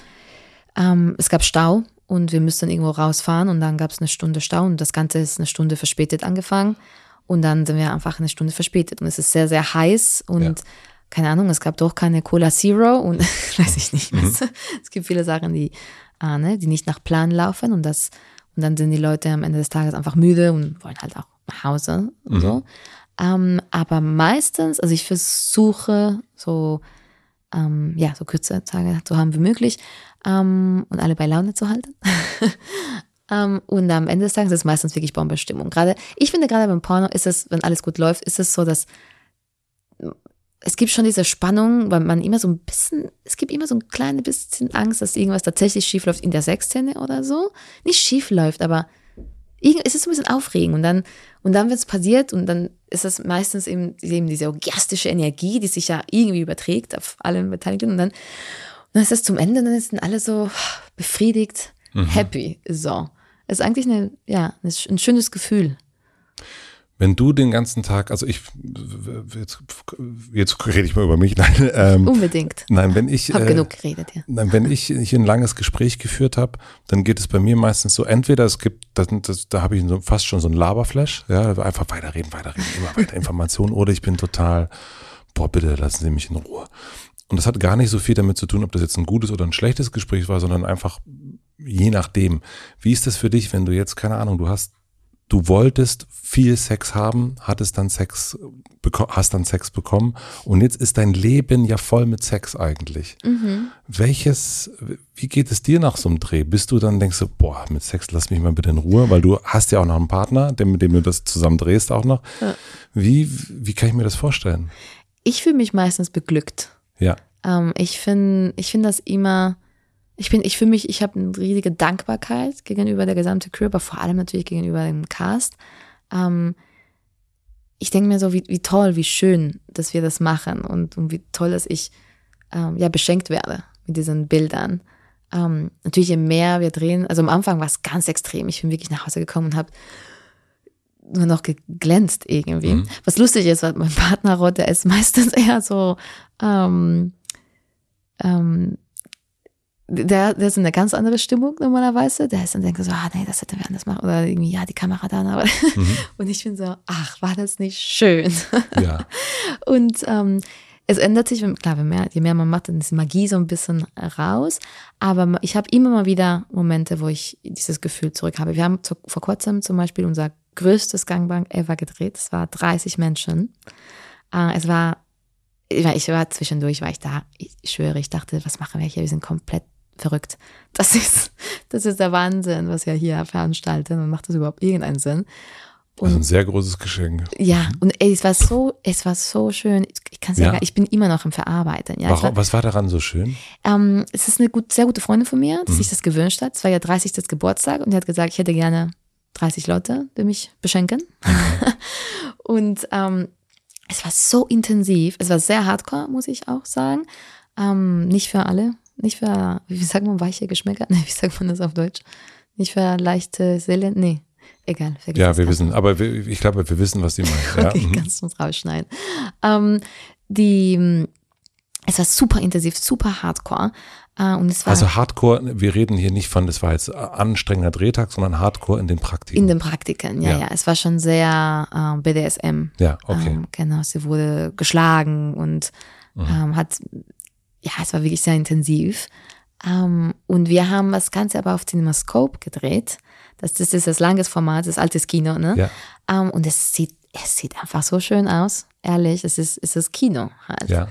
[SPEAKER 1] ähm, es gab Stau und wir mussten irgendwo rausfahren und dann gab es eine Stunde Stau und das Ganze ist eine Stunde verspätet angefangen und dann sind wir einfach eine Stunde verspätet und es ist sehr, sehr heiß und
[SPEAKER 2] Ja.
[SPEAKER 1] keine Ahnung, es gab doch keine Cola Zero und weiß ich nicht.
[SPEAKER 2] Mhm.
[SPEAKER 1] Es gibt viele Sachen, die, äh, ne, die nicht nach Plan laufen und das und dann sind die Leute am Ende des Tages einfach müde und wollen halt auch nach Hause und so. Ähm, aber meistens, also ich versuche so, ähm, ja, so kurze Tage zu haben wie möglich ähm, und alle bei Laune zu halten. ähm, und am Ende des Tages ist es meistens wirklich Bombenstimmung. Gerade, ich finde gerade beim Porno ist es, wenn alles gut läuft, ist es so, dass es gibt schon diese Spannung, weil man immer so ein bisschen, es gibt immer so ein kleines bisschen Angst, dass irgendwas tatsächlich schief läuft in der Sexszene oder so. Nicht schief läuft, aber es ist ein bisschen aufregend und dann, und dann wird es passiert und dann ist es meistens eben, eben diese orgiastische Energie, die sich ja irgendwie überträgt auf alle Beteiligten und dann, und dann ist es zum Ende und dann sind alle so befriedigt, happy, so. Es ist eigentlich eine, ja, ein schönes Gefühl.
[SPEAKER 2] Wenn du den ganzen Tag, also ich, jetzt, jetzt rede ich mal über mich, nein, ähm,
[SPEAKER 1] Unbedingt.
[SPEAKER 2] nein, wenn ich,
[SPEAKER 1] Hab
[SPEAKER 2] äh,
[SPEAKER 1] genug geredet, ja.
[SPEAKER 2] Nein, wenn ich hier ein langes Gespräch geführt habe, dann geht es bei mir meistens so, entweder es gibt, das, das, da habe ich so, fast schon so ein Laberflash, ja, einfach weiterreden, weiterreden, immer weiter Informationen, oder ich bin total, boah, bitte lassen Sie mich in Ruhe. Und das hat gar nicht so viel damit zu tun, ob das jetzt ein gutes oder ein schlechtes Gespräch war, sondern einfach je nachdem. Wie ist das für dich, wenn du jetzt, keine Ahnung, du hast, du wolltest viel Sex haben, hattest dann Sex, hast dann Sex bekommen und jetzt ist dein Leben ja voll mit Sex eigentlich. Welches, wie geht es dir nach so einem Dreh? Bist du dann, denkst du, boah, mit Sex lass mich mal bitte in Ruhe, weil du hast ja auch noch einen Partner, mit dem du das zusammen drehst auch noch. Wie, wie kann ich mir das vorstellen?
[SPEAKER 1] Ich fühle mich meistens beglückt.
[SPEAKER 2] Ja.
[SPEAKER 1] Ähm, ich finde ich finde das immer, ich bin, ich fühle mich, ich habe eine riesige Dankbarkeit gegenüber der gesamten Crew, aber vor allem natürlich gegenüber dem Cast. Ähm, ich denke mir so, wie, wie toll, wie schön, dass wir das machen und, und wie toll, dass ich ähm, ja beschenkt werde mit diesen Bildern. Ähm, natürlich, je mehr wir drehen, also am Anfang war es ganz extrem. Ich bin wirklich nach Hause gekommen und habe nur noch geglänzt irgendwie.
[SPEAKER 2] Mhm.
[SPEAKER 1] Was lustig ist, weil mein Partner Rod, der ist meistens eher so, ähm, ähm, der, der ist in einer ganz andere Stimmung normalerweise. Der ist dann denkt so, ah nee, das hätten wir anders machen. Oder irgendwie, ja, die Kamera da. Aber
[SPEAKER 2] Mhm.
[SPEAKER 1] Und ich bin so, ach, war das nicht schön?
[SPEAKER 2] Ja.
[SPEAKER 1] Und ähm, es ändert sich, wenn- klar, wenn mehr, je mehr man macht, dann ist Magie so ein bisschen raus. Aber ich habe immer mal wieder Momente, wo ich dieses Gefühl zurück habe. Wir haben zu, vor kurzem zum Beispiel unser größtes Gangbang ever gedreht. Es war 30 Menschen. Äh, es war, ich war, ich war zwischendurch, war ich da, ich schwöre, ich dachte, was machen wir hier? Wir sind komplett verrückt. Das ist, das ist der Wahnsinn, was wir hier veranstalten und macht das überhaupt irgendeinen Sinn?
[SPEAKER 2] Das ist ein sehr großes Geschenk.
[SPEAKER 1] Ja, und ey, es war so, es war so schön. Ich kann
[SPEAKER 2] Ja.
[SPEAKER 1] sagen, ich bin immer noch im Verarbeiten. Ja, es
[SPEAKER 2] Warum,
[SPEAKER 1] war,
[SPEAKER 2] was war daran so schön?
[SPEAKER 1] ähm, es ist eine gut, sehr gute Freundin von mir, die
[SPEAKER 2] Mhm.
[SPEAKER 1] sich das gewünscht hat. Es war ja 30. Geburtstag und die hat gesagt, ich hätte gerne 30 Leute, die mich beschenken. und ähm, es war so intensiv. Es war sehr hardcore, muss ich auch sagen. Ähm, nicht für alle. Nicht für, wie sagt man, weiche Geschmäcker? Nee, wie sagt man das auf Deutsch? Nicht für leichte Seelen? Nee, egal. vergiss
[SPEAKER 2] Ja, wir wissen, aber wir, ich glaube, wir wissen, was die meinen. Ja.
[SPEAKER 1] Okay,
[SPEAKER 2] mhm.
[SPEAKER 1] kannst du uns rausschneiden. Ähm, die, es war super intensiv, super hardcore. Äh, und es war
[SPEAKER 2] Also Hardcore, wir reden hier nicht von, das war jetzt anstrengender Drehtag, sondern Hardcore in den Praktiken.
[SPEAKER 1] in den Praktiken, ja,
[SPEAKER 2] Ja.
[SPEAKER 1] ja. Es war schon sehr äh, BDSM.
[SPEAKER 2] ja, okay.
[SPEAKER 1] Ähm, genau, sie wurde geschlagen und
[SPEAKER 2] Mhm.
[SPEAKER 1] ähm, hat, ja, es war wirklich sehr intensiv. Ähm, und wir haben das Ganze aber auf CinemaScope gedreht. Das, das ist das langes Format, das altes Kino, ne?
[SPEAKER 2] Ja.
[SPEAKER 1] Ähm, und es sieht, es sieht einfach so schön aus. Ehrlich, es ist, es ist Kino halt.
[SPEAKER 2] Ja.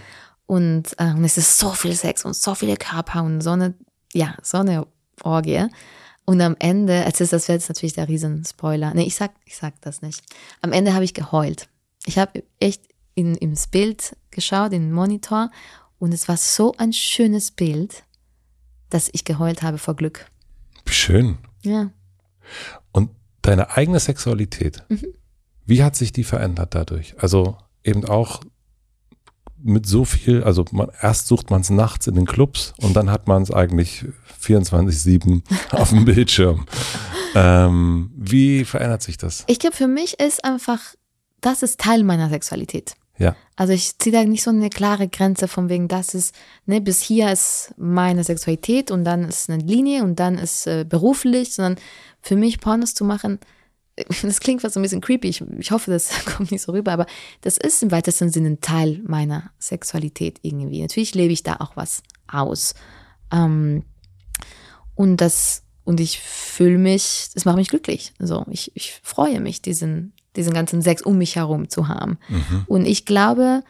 [SPEAKER 1] Und, äh, und es ist so viel Sex und so viele Körper und so eine, ja, so eine Orgie. Und am Ende, jetzt ist das jetzt natürlich der Riesenspoiler. Nee, ich sag, ich sag das nicht. Am Ende habe ich geheult. Ich habe echt in, ins Bild geschaut, in den Monitor, und es war so ein schönes Bild, dass ich geheult habe vor Glück.
[SPEAKER 2] Schön.
[SPEAKER 1] Ja.
[SPEAKER 2] Und deine eigene Sexualität,
[SPEAKER 1] Mhm.
[SPEAKER 2] wie hat sich die verändert dadurch? Also eben auch mit so viel, also man, erst sucht man es nachts in den Clubs und dann hat man es eigentlich 24-7 auf dem Bildschirm. Ähm, wie verändert sich das?
[SPEAKER 1] Ich glaube, für mich ist einfach, das ist Teil meiner Sexualität.
[SPEAKER 2] Ja.
[SPEAKER 1] Also ich ziehe da nicht so eine klare Grenze von wegen, das ist, ne, bis hier ist meine Sexualität und dann ist eine Linie und dann ist äh, beruflich, sondern für mich Pornos zu machen, das klingt fast so ein bisschen creepy, ich, ich hoffe, das kommt nicht so rüber, aber das ist im weitesten Sinne ein Teil meiner Sexualität irgendwie. Natürlich lebe ich da auch was aus. Ähm, und das, und ich fühle mich, das macht mich glücklich. So, ich, ich freue mich, diesen, diesen ganzen Sex um mich herum zu haben. Und ich glaube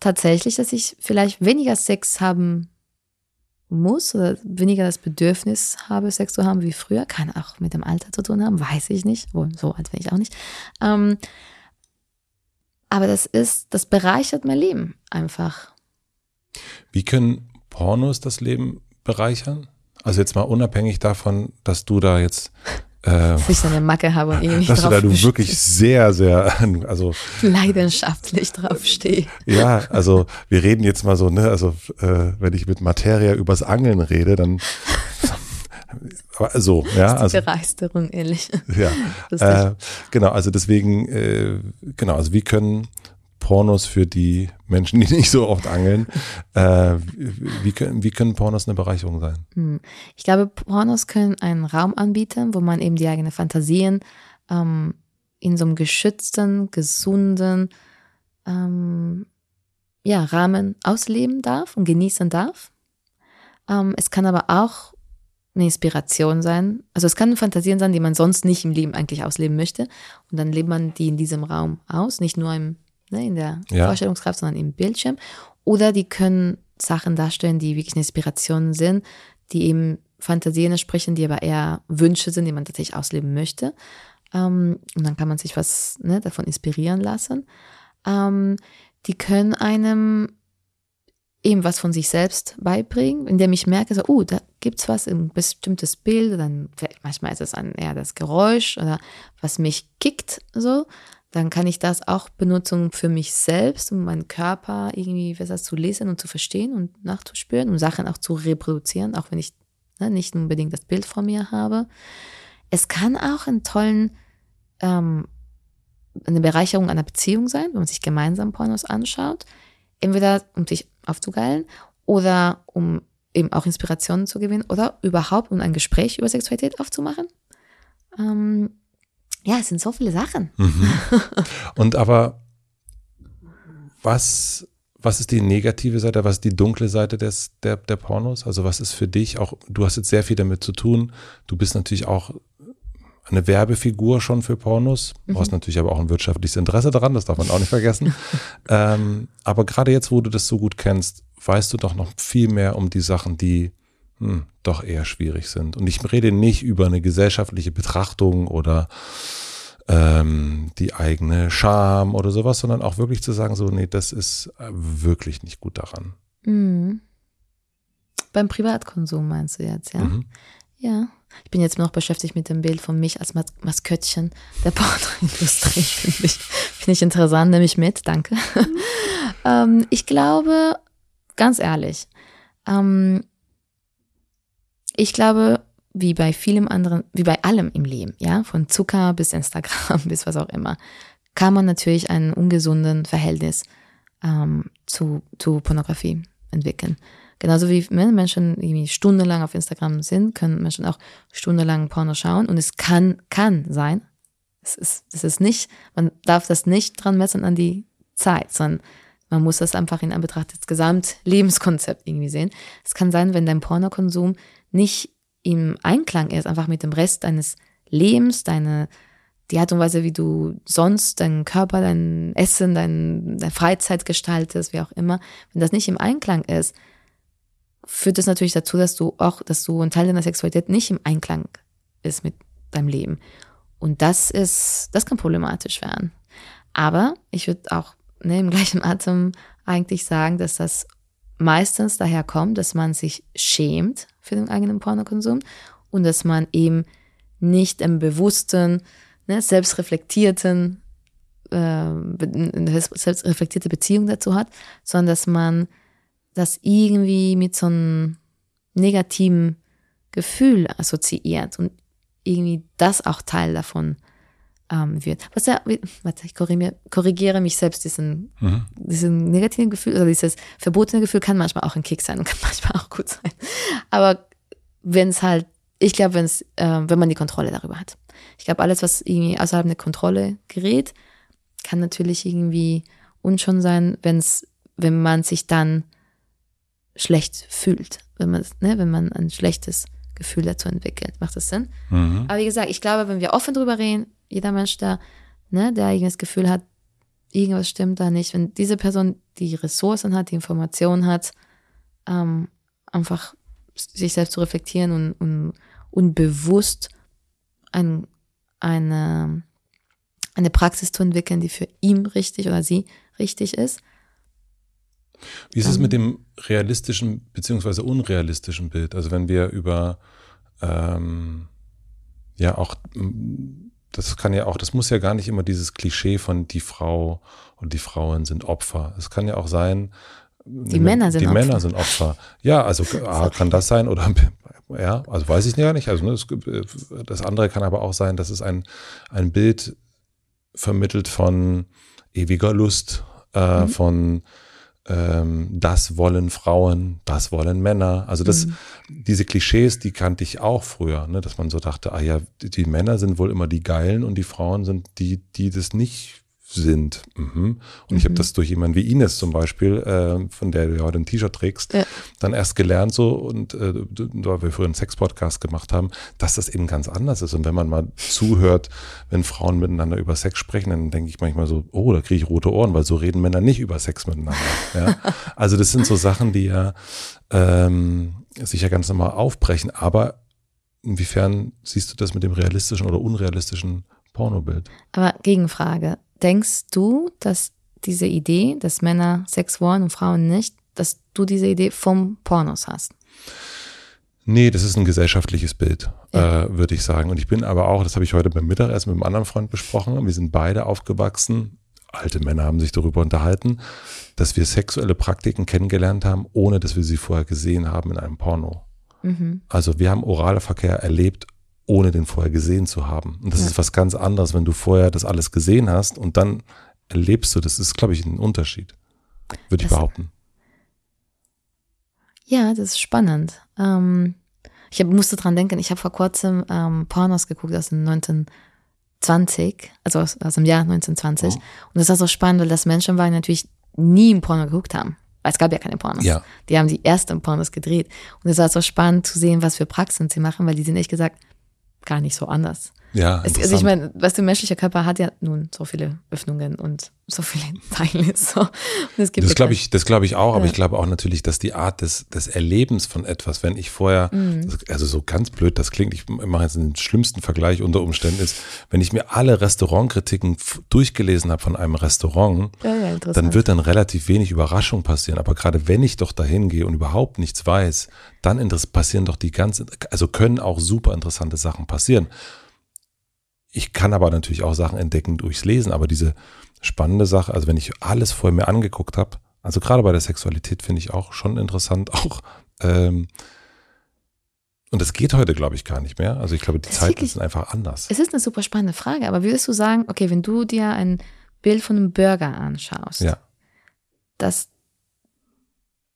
[SPEAKER 1] tatsächlich, dass ich vielleicht weniger Sex haben muss oder weniger das Bedürfnis habe, Sex zu haben wie früher. Kann auch mit dem Alter zu tun haben, weiß ich nicht. Wohl, so alt bin ich auch nicht. Ähm, aber das ist, das bereichert mein Leben einfach.
[SPEAKER 2] Wie können Pornos das Leben bereichern? Also jetzt mal unabhängig davon, dass du da jetzt, äh,
[SPEAKER 1] Dass ich so eine Macke habe und irgendwie
[SPEAKER 2] dass du da
[SPEAKER 1] drauf
[SPEAKER 2] du wirklich sehr, sehr, also
[SPEAKER 1] leidenschaftlich draufstehe.
[SPEAKER 2] Ja, also wir reden jetzt mal so, ne, also äh, wenn ich mit Materia übers Angeln rede, dann so, ja,
[SPEAKER 1] Die
[SPEAKER 2] also
[SPEAKER 1] Begeisterung, ehrlich.
[SPEAKER 2] ja, äh, genau, also deswegen, äh, genau, also wie können Pornos für die Menschen, die nicht so oft angeln, äh, wie, können, wie können Pornos eine Bereicherung sein?
[SPEAKER 1] Hm. Ich glaube, Pornos können einen Raum anbieten, wo man eben die eigenen Fantasien ähm, in so einem geschützten, gesunden ähm, ja, Rahmen ausleben darf und genießen darf. Ähm, es kann aber auch eine Inspiration sein. Also es kann Fantasien sein, die man sonst nicht im Leben eigentlich ausleben möchte. Und dann lebt man die in diesem Raum aus, nicht nur im, ne, in der
[SPEAKER 2] Ja.
[SPEAKER 1] Vorstellungskraft, sondern im Bildschirm. Oder die können Sachen darstellen, die wirklich eine Inspiration sind, die eben Fantasien entsprechen, die aber eher Wünsche sind, die man tatsächlich ausleben möchte. Ähm, und dann kann man sich was ne, davon inspirieren lassen. Ähm, die können einem eben was von sich selbst beibringen, indem ich merke, so, oh, da gibt's was, ein bestimmtes Bild, dann manchmal ist es ein, eher das Geräusch oder was mich kickt, so, dann kann ich das auch benutzen für mich selbst, um meinen Körper irgendwie besser zu lesen und zu verstehen und nachzuspüren und Sachen auch zu reproduzieren, auch wenn ich ne, nicht unbedingt das Bild vor mir habe. Es kann auch einen tollen, ähm, eine Bereicherung einer Beziehung sein, wenn man sich gemeinsam Pornos anschaut. Entweder um sich aufzugeilen oder um eben auch Inspirationen zu gewinnen oder überhaupt um ein Gespräch über Sexualität aufzumachen. Ähm, ja, es sind so viele Sachen.
[SPEAKER 2] Und aber was, was ist die negative Seite, was ist die dunkle Seite des, der, der Pornos? Also was ist für dich auch, du hast jetzt sehr viel damit zu tun, du bist natürlich auch eine Werbefigur schon für Pornos. Du hast natürlich aber auch ein wirtschaftliches Interesse daran, das darf man auch nicht vergessen. ähm, aber gerade jetzt, wo du das so gut kennst, weißt du doch noch viel mehr um die Sachen, die hm, doch eher schwierig sind. Und ich rede nicht über eine gesellschaftliche Betrachtung oder ähm, die eigene Scham oder sowas, sondern auch wirklich zu sagen, so, nee, das ist äh, wirklich nicht gut daran.
[SPEAKER 1] Mhm. Beim Privatkonsum meinst du jetzt, ja?
[SPEAKER 2] Mhm.
[SPEAKER 1] Ja. Ich bin jetzt noch beschäftigt mit dem Bild von mich als Mas Maskottchen der Pornoindustrie. Finde ich, finde ich interessant, nehme ich mit, danke. ähm, ich glaube, ganz ehrlich, ähm, ich glaube, wie bei vielem anderen, wie bei allem im Leben, ja, von Zucker bis Instagram bis was auch immer, kann man natürlich einen ungesunden Verhältnis ähm, zu, zu Pornografie entwickeln. Genauso wie ne, Menschen irgendwie stundenlang auf Instagram sind, können Menschen auch stundenlang Porno schauen. Und es kann, kann sein, es ist, es ist nicht, man darf das nicht dran messen an die Zeit, sondern Man muss das einfach in Anbetracht des Gesamtlebenskonzepts irgendwie sehen. Es kann sein, wenn dein Pornokonsum nicht im Einklang ist, einfach mit dem Rest deines Lebens, deine, die Art und Weise, wie du sonst deinen Körper, dein Essen, dein, deine Freizeit gestaltest, wie auch immer, wenn das nicht im Einklang ist, führt das natürlich dazu, dass du auch, dass du ein Teil deiner Sexualität nicht im Einklang ist mit deinem Leben. Und das ist, das kann problematisch werden. Aber ich würde auch ne, im gleichen Atem eigentlich sagen, dass das meistens daher kommt, dass man sich schämt für den eigenen Pornokonsum und dass man eben nicht im bewussten, ne, selbstreflektierten, äh, selbstreflektierte Beziehung dazu hat, sondern dass man das irgendwie mit so einem negativen Gefühl assoziiert und irgendwie das auch Teil davon ähm, wird. Was ja, warte, ich korrigiere, mich selbst, diesen, mhm. diesen negativen Gefühl, oder dieses verbotene Gefühl kann manchmal auch ein Kick sein und kann manchmal auch gut sein. Aber wenn es halt, ich glaube, wenn es, äh, wenn man die Kontrolle darüber hat. Ich glaube, alles, was irgendwie außerhalb der Kontrolle gerät, kann natürlich irgendwie unschön sein, wenn es, wenn man sich dann schlecht fühlt, wenn man, ne, wenn man ein schlechtes Gefühl dazu entwickelt. Macht das Sinn? Mhm. Aber wie gesagt, ich glaube, wenn wir offen drüber reden, jeder Mensch, der, ne, der eigenes Gefühl hat, irgendwas stimmt da nicht, wenn diese Person die Ressourcen hat, die Informationen hat, ähm, einfach sich selbst zu reflektieren und, und, und bewusst ein, eine, eine Praxis zu entwickeln, die für ihn richtig oder sie richtig ist.
[SPEAKER 2] Wie ist es mit dem realistischen beziehungsweise unrealistischen Bild? Also wenn wir über ähm, ja auch das kann ja auch, das muss ja gar nicht immer dieses Klischee von die Frau und die Frauen sind Opfer. Es kann ja auch sein,
[SPEAKER 1] die Männer sind
[SPEAKER 2] die
[SPEAKER 1] Opfer.
[SPEAKER 2] Männer sind Opfer. Ja, also A, kann das sein oder ja, also weiß ich gar nicht. Also ne, das, das andere kann aber auch sein, dass es ein, ein Bild vermittelt von ewiger Lust, äh, mhm. von ähm, das wollen Frauen, das wollen Männer. Also das, mhm. diese Klischees, die kannte ich auch früher, ne, dass man so dachte, ah ja, die, die Männer sind wohl immer die Geilen und die Frauen sind die, die das nicht sind. Mhm. Und mhm. ich habe das durch jemanden wie Ines zum Beispiel, äh, von der du ja heute ein T-Shirt trägst, ja. dann erst gelernt so und äh, da wir früher einen Sex-Podcast gemacht haben, dass das eben ganz anders ist. Und wenn man mal zuhört, wenn Frauen miteinander über Sex sprechen, dann denke ich manchmal so, oh, da kriege ich rote Ohren, weil so reden Männer nicht über Sex miteinander. ja? Also das sind so Sachen, die ja ähm, sich ja ganz normal aufbrechen. Aber inwiefern siehst du das mit dem realistischen oder unrealistischen Pornobild?
[SPEAKER 1] Aber Gegenfrage denkst du, dass diese Idee, dass Männer Sex wollen und Frauen nicht, dass du diese Idee vom Pornos hast?
[SPEAKER 2] Nee, das ist ein gesellschaftliches Bild, ja. äh, würde ich sagen. Und ich bin aber auch, das habe ich heute beim Mittagessen mit einem anderen Freund besprochen, wir sind beide aufgewachsen, alte Männer haben sich darüber unterhalten, dass wir sexuelle Praktiken kennengelernt haben, ohne dass wir sie vorher gesehen haben in einem Porno. Mhm. Also wir haben orale Verkehr erlebt, ohne den vorher gesehen zu haben. Und das ja. ist was ganz anderes, wenn du vorher das alles gesehen hast und dann erlebst du, das ist, glaube ich, ein Unterschied, würde ich behaupten.
[SPEAKER 1] Ja, das ist spannend. Ähm, ich hab, musste dran denken, ich habe vor kurzem ähm, Pornos geguckt aus dem 1920, also aus, aus dem Jahr 1920. Oh. Und das war so spannend, weil das Menschen waren, die natürlich nie im Porno geguckt haben. Weil es gab ja keine Pornos. Ja. Die haben die ersten Pornos gedreht. Und es war so spannend zu sehen, was für Praxen sie machen, weil die sind echt gesagt, gar nicht so anders.
[SPEAKER 2] Ja,
[SPEAKER 1] es, also ich meine, was der menschliche Körper hat ja nun so viele Öffnungen und so viele Teile. So.
[SPEAKER 2] das glaube ich, das glaube ich auch, ja. aber ich glaube auch natürlich, dass die Art des, des Erlebens von etwas, wenn ich vorher, mhm. also so ganz blöd, das klingt, ich mache jetzt den schlimmsten Vergleich unter Umständen ist, wenn ich mir alle Restaurantkritiken durchgelesen habe von einem Restaurant, ja, ja, dann wird dann relativ wenig Überraschung passieren. Aber gerade wenn ich doch dahin gehe und überhaupt nichts weiß, dann passieren doch die ganzen, also können auch super interessante Sachen passieren. Ich kann aber natürlich auch Sachen entdecken durchs Lesen, aber diese spannende Sache, also wenn ich alles vorher mir angeguckt habe, also gerade bei der Sexualität finde ich auch schon interessant, auch ähm, und das geht heute, glaube ich, gar nicht mehr. Also ich glaube, die Zeiten wirklich, sind einfach anders.
[SPEAKER 1] Es ist eine super spannende Frage, aber würdest du sagen, okay, wenn du dir ein Bild von einem Burger anschaust, ja. dass,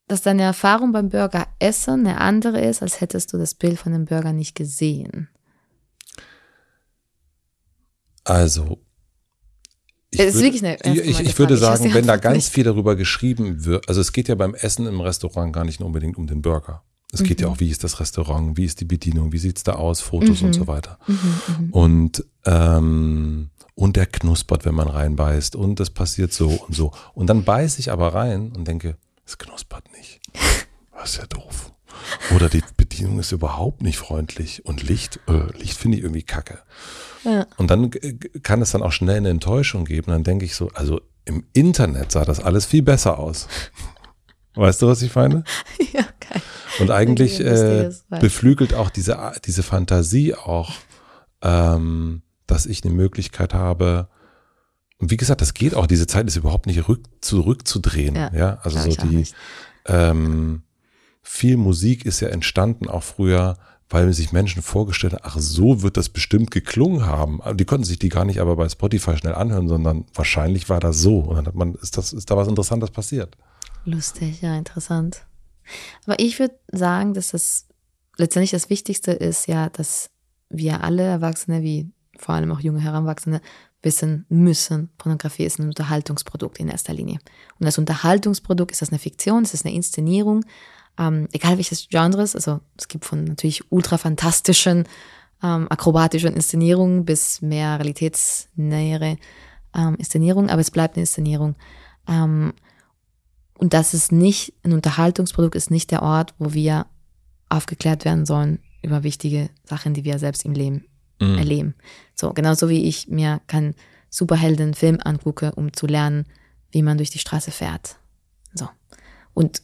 [SPEAKER 1] dass deine Erfahrung beim Burger essen eine andere ist, als hättest du das Bild von dem Burger nicht gesehen?
[SPEAKER 2] Also, ich,
[SPEAKER 1] Es ist
[SPEAKER 2] würde,
[SPEAKER 1] wirklich eine
[SPEAKER 2] ich, ich würde.
[SPEAKER 1] Ich weiß
[SPEAKER 2] sagen,
[SPEAKER 1] die
[SPEAKER 2] wenn da ganz
[SPEAKER 1] nicht.
[SPEAKER 2] viel darüber geschrieben wird, also es geht ja beim Essen im Restaurant gar nicht nur unbedingt um den Burger. Es geht
[SPEAKER 1] Mhm.
[SPEAKER 2] ja auch, wie ist das Restaurant, wie ist die Bedienung, wie sieht's da aus, Fotos und
[SPEAKER 1] Mhm.
[SPEAKER 2] so weiter. Und, ähm, und der knuspert, wenn man reinbeißt und das passiert so und so. Und dann beiße ich aber rein und denke, es knuspert nicht. Das ist ja doof. Oder die Bedienung ist überhaupt nicht freundlich und Licht, äh, Licht finde ich irgendwie kacke.
[SPEAKER 1] Ja.
[SPEAKER 2] Und dann kann es dann auch schnell eine Enttäuschung geben. Dann denke ich so, also im Internet sah das alles viel besser aus. Weißt du, was ich meine?
[SPEAKER 1] ja, geil.
[SPEAKER 2] Und eigentlich äh, beflügelt auch diese, diese Fantasie auch, ähm, dass ich eine Möglichkeit habe. Und wie gesagt, das geht auch. Diese Zeit ist überhaupt nicht rück, zurückzudrehen. Ja,
[SPEAKER 1] Ja,
[SPEAKER 2] also so die, ähm, viel Musik ist ja entstanden auch früher, weil sich Menschen vorgestellt haben, ach, so wird das bestimmt geklungen haben. Die konnten sich die gar nicht aber bei Spotify schnell anhören, sondern wahrscheinlich war das so. Und dann hat man, ist das, ist da was Interessantes passiert.
[SPEAKER 1] Lustig, ja, interessant. Aber ich würde sagen, dass das letztendlich das Wichtigste ist ja, dass wir alle Erwachsene, wie vor allem auch junge Heranwachsende, wissen müssen, Pornografie ist ein Unterhaltungsprodukt in erster Linie. Und als Unterhaltungsprodukt ist das eine Fiktion, ist eine Inszenierung, ähm, egal welches Genres, also es gibt von natürlich ultra fantastischen, ähm, akrobatischen Inszenierungen bis mehr realitätsnähere ähm, Inszenierungen, aber es bleibt eine Inszenierung. Ähm, und das ist nicht, ein Unterhaltungsprodukt ist nicht der Ort, wo wir aufgeklärt werden sollen über wichtige Sachen, die wir selbst im Leben
[SPEAKER 2] Mhm.
[SPEAKER 1] erleben. So, genauso wie ich mir keinen Superheldenfilm angucke, um zu lernen, wie man durch die Straße fährt. So. Und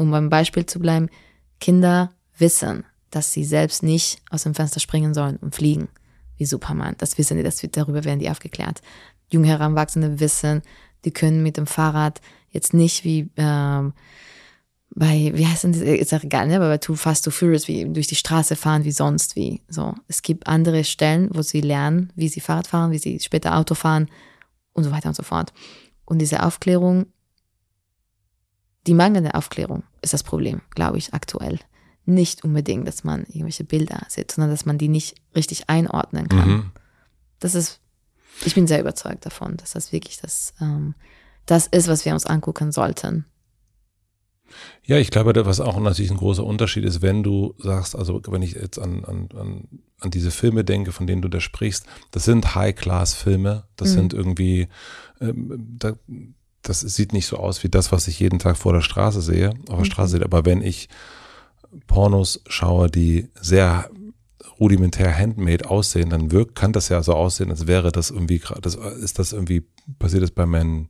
[SPEAKER 1] um beim Beispiel zu bleiben, Kinder wissen, dass sie selbst nicht aus dem Fenster springen sollen und fliegen, wie Superman. Das wissen die, das darüber werden die aufgeklärt. Junge Heranwachsende wissen, die können mit dem Fahrrad jetzt nicht wie ähm, bei, wie heißt denn ist auch egal, ne? aber bei Too Fast, Too Furious, wie durch die Straße fahren, wie sonst, wie so. Es gibt andere Stellen, wo sie lernen, wie sie Fahrrad fahren, wie sie später Auto fahren und so weiter und so fort. Und diese Aufklärung, die mangelnde Aufklärung ist das Problem, glaube ich, aktuell. Nicht unbedingt, dass man irgendwelche Bilder sieht, sondern dass man die nicht richtig einordnen kann.
[SPEAKER 2] Mhm.
[SPEAKER 1] Das ist, ich bin sehr überzeugt davon, dass das wirklich das, ähm, das ist, was wir uns angucken sollten.
[SPEAKER 2] Ja, ich glaube, was auch natürlich ein großer Unterschied ist, wenn du sagst, also wenn ich jetzt an, an, an, an diese Filme denke, von denen du da sprichst, das sind High-Class-Filme, das
[SPEAKER 1] Mhm.
[SPEAKER 2] sind irgendwie, ähm, da, das sieht nicht so aus wie das, was ich jeden Tag vor der Straße sehe, auf der Straße sehe. Aber wenn ich Pornos schaue, die sehr rudimentär handmade aussehen, dann wirkt, kann das ja so aussehen, als wäre das irgendwie, das ist das irgendwie, passiert das bei meinen,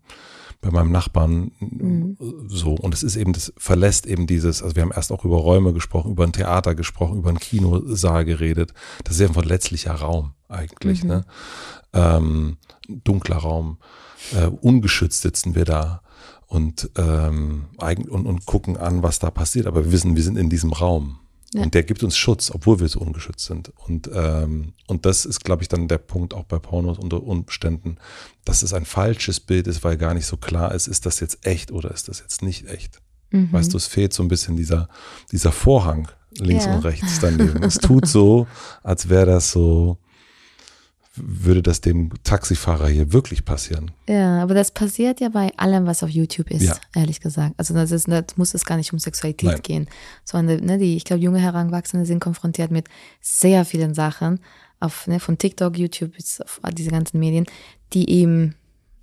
[SPEAKER 2] bei meinem Nachbarn
[SPEAKER 1] Mhm.
[SPEAKER 2] so. Und es ist eben, das verlässt eben dieses, also wir haben erst auch über Räume gesprochen, über ein Theater gesprochen, über einen Kinosaal geredet. Das ist ja ein verletzlicher Raum eigentlich,
[SPEAKER 1] Mhm.
[SPEAKER 2] ne? Ähm, dunkler Raum, äh, ungeschützt sitzen wir da und, ähm, und, und gucken an, was da passiert. Aber wir wissen, wir sind in diesem Raum.
[SPEAKER 1] Ja.
[SPEAKER 2] Und der gibt uns Schutz, obwohl wir so ungeschützt sind. Und, ähm, und das ist, glaube ich, dann der Punkt auch bei Pornos unter Umständen, dass es ein falsches Bild ist, weil gar nicht so klar ist, ist das jetzt echt oder ist das jetzt nicht echt.
[SPEAKER 1] Mhm.
[SPEAKER 2] Weißt du, es fehlt so ein bisschen dieser, dieser Vorhang links
[SPEAKER 1] Ja.
[SPEAKER 2] und rechts daneben. es tut so, als wäre das so, würde das dem Taxifahrer hier wirklich passieren.
[SPEAKER 1] Ja, aber das passiert ja bei allem, was auf YouTube ist,
[SPEAKER 2] Ja.
[SPEAKER 1] ehrlich gesagt. Also das, ist, das muss es gar nicht um Sexualität
[SPEAKER 2] Nein.
[SPEAKER 1] gehen, sondern ne, die, ich glaube, junge Heranwachsende sind konfrontiert mit sehr vielen Sachen, auf, ne, von TikTok, YouTube bis auf all diese ganzen Medien, die eben,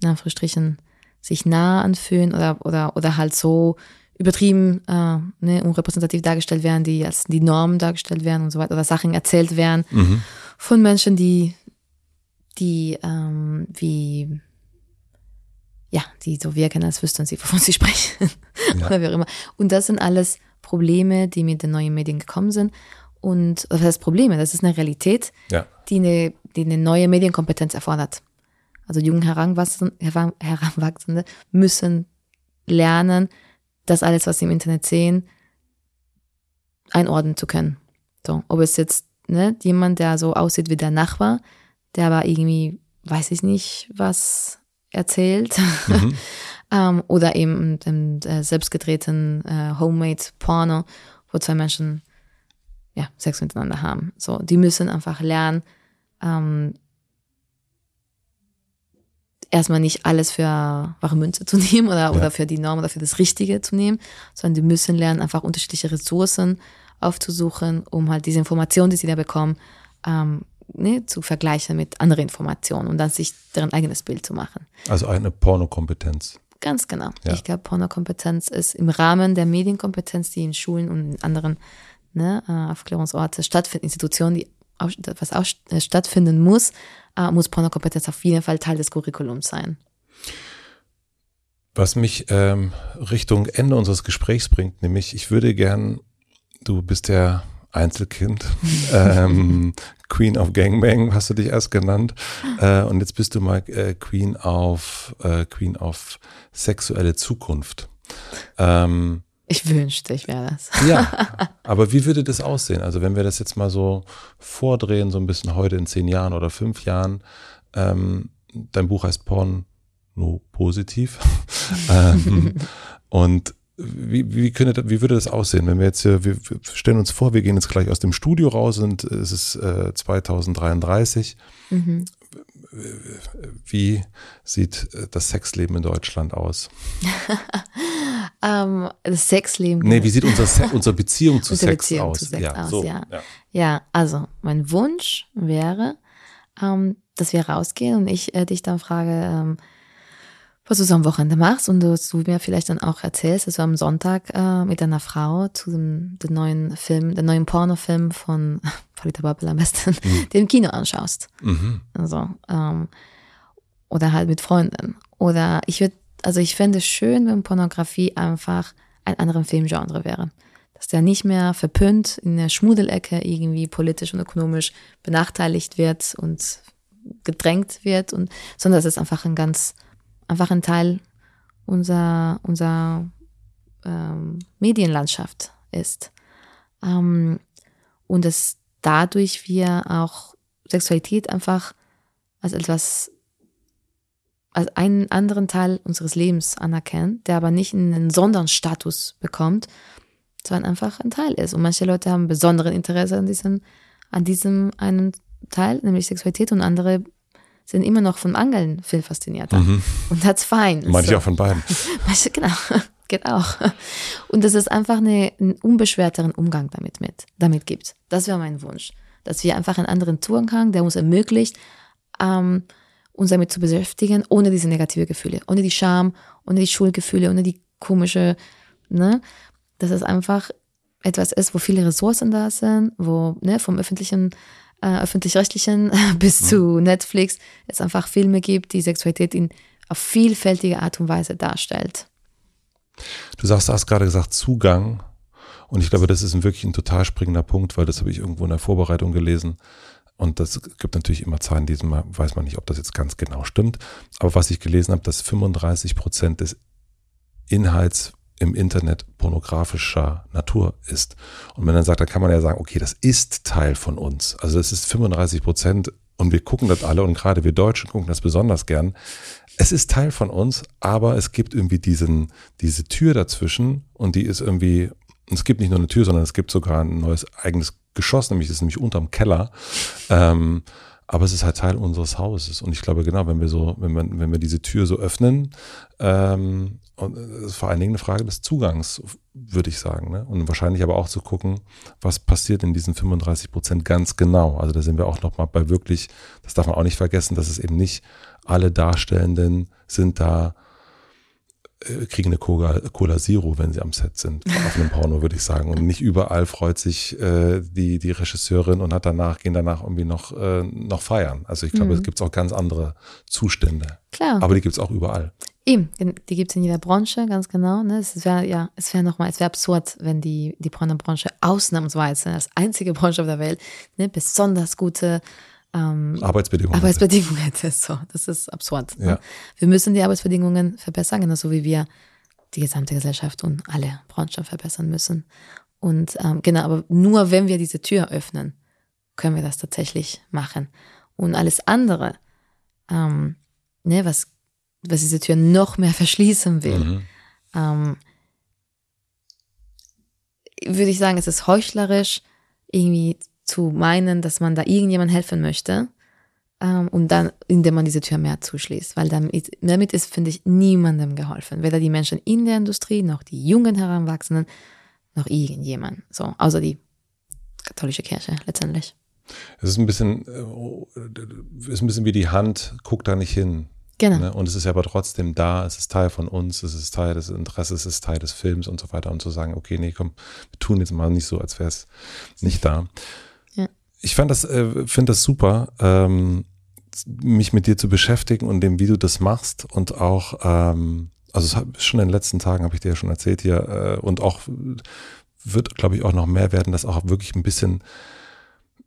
[SPEAKER 1] in Anführungsstrichen, sich nah anfühlen oder, oder, oder halt so übertrieben, äh, ne, unrepräsentativ dargestellt werden, die als die Norm dargestellt werden und so weiter, oder Sachen erzählt werden
[SPEAKER 2] Mhm.
[SPEAKER 1] von Menschen, die, die ähm, wie, ja, die so wirken, als wüssten sie, wovon sie sprechen.
[SPEAKER 2] Ja.
[SPEAKER 1] Oder wie auch immer. Und das sind alles Probleme, die mit den neuen Medien gekommen sind. Und was heißt Probleme? Das ist eine Realität,
[SPEAKER 2] Ja.
[SPEAKER 1] die eine, die eine neue Medienkompetenz erfordert. Also junge Heranwachsende, Heran- Heranwachsende müssen lernen, das alles, was sie im Internet sehen, einordnen zu können. So, ob es jetzt ne, jemand, der so aussieht wie der Nachbar, der aber irgendwie, weiß ich nicht, was erzählt,
[SPEAKER 2] Mhm.
[SPEAKER 1] ähm, oder eben im äh, selbstgedrehten äh, Homemade Porno, wo zwei Menschen ja, Sex miteinander haben. So, die müssen einfach lernen, ähm, erstmal nicht alles für wahre Münze zu nehmen oder, ja. oder für die Norm oder für das Richtige zu nehmen, sondern die müssen lernen, einfach unterschiedliche Ressourcen aufzusuchen, um halt diese Informationen, die sie da bekommen, ähm, ne, zu vergleichen mit anderen Informationen und dann sich deren eigenes Bild zu machen.
[SPEAKER 2] Also eine Pornokompetenz.
[SPEAKER 1] Ganz genau. Ja. Ich glaube, Pornokompetenz ist im Rahmen der Medienkompetenz, die in Schulen und in anderen ne, äh, Aufklärungsorte stattfinden, Institutionen, die was auch äh, stattfinden muss, äh, muss Pornokompetenz auf jeden Fall Teil des Curriculums sein.
[SPEAKER 2] Was mich ähm, Richtung Ende unseres Gesprächs bringt, nämlich ich würde gern, du bist ja Einzelkind, ähm, Queen of Gangbang hast du dich erst genannt äh, und jetzt bist du mal äh, Queen of äh, Queen of sexuelle Zukunft. Ähm,
[SPEAKER 1] ich wünschte, ich wäre das.
[SPEAKER 2] Ja, aber wie würde das aussehen? Also wenn wir das jetzt mal so vordrehen, so ein bisschen heute in zehn Jahren oder fünf Jahren, ähm, dein Buch heißt Porn nur positiv. ähm, und wie, wie, könnte, wie würde das aussehen, wenn wir jetzt hier, wir stellen uns vor, wir gehen jetzt gleich aus dem Studio raus und es ist äh, 2033. Mhm. Wie sieht äh, das Sexleben in Deutschland aus?
[SPEAKER 1] ähm, das Sexleben.
[SPEAKER 2] Nee, wie sieht unser Se unsere Beziehung zu
[SPEAKER 1] unsere
[SPEAKER 2] Sex
[SPEAKER 1] Beziehung
[SPEAKER 2] aus?
[SPEAKER 1] Zu Sex ja, aus so, ja. ja. ja, also mein Wunsch wäre, ähm, dass wir rausgehen und ich äh, dich dann frage, ähm, was du so am Wochenende machst und du, du mir vielleicht dann auch erzählst, dass du am Sonntag äh, mit deiner Frau zu dem, dem neuen Film, dem neuen Pornofilm von Polita Bubble am besten, mhm. dem Kino anschaust. Mhm. Also, ähm, oder halt mit Freunden. Oder ich würde, also ich fände es schön, wenn Pornografie einfach ein anderer Filmgenre wäre. Dass der nicht mehr verpönt in der Schmudelecke irgendwie politisch und ökonomisch benachteiligt wird und gedrängt wird und, sondern dass es einfach ein ganz, einfach ein Teil unserer, unserer ähm, Medienlandschaft ist. Ähm, und dass dadurch wir auch Sexualität einfach als etwas als einen anderen Teil unseres Lebens anerkennen, der aber nicht einen Sonderstatus bekommt, sondern einfach ein Teil ist. Und manche Leute haben besonderen Interesse an diesem, an diesem einen Teil, nämlich Sexualität, und andere sind immer noch von Angeln viel faszinierter. Mhm. Und that's fine.
[SPEAKER 2] Manche so. auch von beiden.
[SPEAKER 1] Manche, genau, geht auch. Und dass es einfach eine, einen unbeschwerteren Umgang damit, mit, damit gibt. Das wäre mein Wunsch. Dass wir einfach einen anderen Zugang haben, der uns ermöglicht, ähm, uns damit zu beschäftigen, ohne diese negative Gefühle, ohne die Scham, ohne die Schuldgefühle, ohne die komische, ne, dass es einfach etwas ist, wo viele Ressourcen da sind, wo ne, vom öffentlichen, äh, öffentlich-rechtlichen bis mhm. zu Netflix es einfach Filme gibt, die Sexualität in auf vielfältige Art und Weise darstellt.
[SPEAKER 2] Du sagst, du hast gerade gesagt Zugang und ich glaube, das ist wirklich ein total springender Punkt, weil das habe ich irgendwo in der Vorbereitung gelesen. Und das gibt natürlich immer Zahlen, diesem weiß man nicht, ob das jetzt ganz genau stimmt. Aber was ich gelesen habe, dass 35 Prozent des Inhalts im Internet pornografischer Natur ist. Und wenn man dann sagt, dann kann man ja sagen, okay, das ist Teil von uns. Also das ist 35 Prozent und wir gucken das alle und gerade wir Deutschen gucken das besonders gern. Es ist Teil von uns, aber es gibt irgendwie diesen, diese Tür dazwischen und die ist irgendwie, es gibt nicht nur eine Tür, sondern es gibt sogar ein neues eigenes Geschoss, nämlich das ist nämlich unterm Keller. Ähm, aber es ist halt Teil unseres Hauses. Und ich glaube, genau, wenn wir so, wenn wir, wenn wir diese Tür so öffnen, ähm, und das ist vor allen Dingen eine Frage des Zugangs, würde ich sagen. Ne? Und wahrscheinlich aber auch zu gucken, was passiert in diesen 35 Prozent ganz genau. Also da sind wir auch nochmal bei wirklich, das darf man auch nicht vergessen, dass es eben nicht alle Darstellenden sind da äh, kriegen eine Cola, Cola Zero, wenn sie am Set sind, auf einem Porno, würde ich sagen. Und nicht überall freut sich äh, die, die Regisseurin und hat danach, gehen danach irgendwie noch, äh, noch feiern. Also ich glaube, mhm. es gibt auch ganz andere Zustände.
[SPEAKER 1] Klar.
[SPEAKER 2] Aber die gibt es auch überall.
[SPEAKER 1] Eben, die gibt es in jeder Branche, ganz genau. Ne? Es wäre ja, es wäre nochmal, es wäre absurd, wenn die, die Pornobranche ausnahmsweise als einzige Branche auf der Welt ne, besonders gute ähm,
[SPEAKER 2] Arbeitsbedingungen,
[SPEAKER 1] Arbeitsbedingungen hätte. So, das ist absurd. Ne? Ja. Wir müssen die Arbeitsbedingungen verbessern, genauso wie wir die gesamte Gesellschaft und alle Branchen verbessern müssen. Und ähm, genau, aber nur wenn wir diese Tür öffnen, können wir das tatsächlich machen. Und alles andere, ähm, ne, was, was diese Tür noch mehr verschließen will, mhm. ähm, würde ich sagen, es ist heuchlerisch, irgendwie zu meinen, dass man da irgendjemand helfen möchte, ähm, und dann, indem man diese Tür mehr zuschließt, weil damit, damit ist, finde ich, niemandem geholfen. Weder die Menschen in der Industrie, noch die jungen Heranwachsenden, noch irgendjemand. So, außer die katholische Kirche letztendlich.
[SPEAKER 2] Es ist ein bisschen, äh, ist ein bisschen wie die Hand, guck da nicht hin.
[SPEAKER 1] Genau.
[SPEAKER 2] Ne? Und es ist ja aber trotzdem da, es ist Teil von uns, es ist Teil des Interesses, es ist Teil des Films und so weiter. Und zu sagen, okay, nee, komm, wir tun jetzt mal nicht so, als wäre es nicht da.
[SPEAKER 1] Ja.
[SPEAKER 2] Ich fand das, äh, finde das super, ähm, mich mit dir zu beschäftigen und dem, wie du das machst und auch, ähm, also schon in den letzten Tagen habe ich dir ja schon erzählt hier äh, und auch wird, glaube ich, auch noch mehr werden, das auch wirklich ein bisschen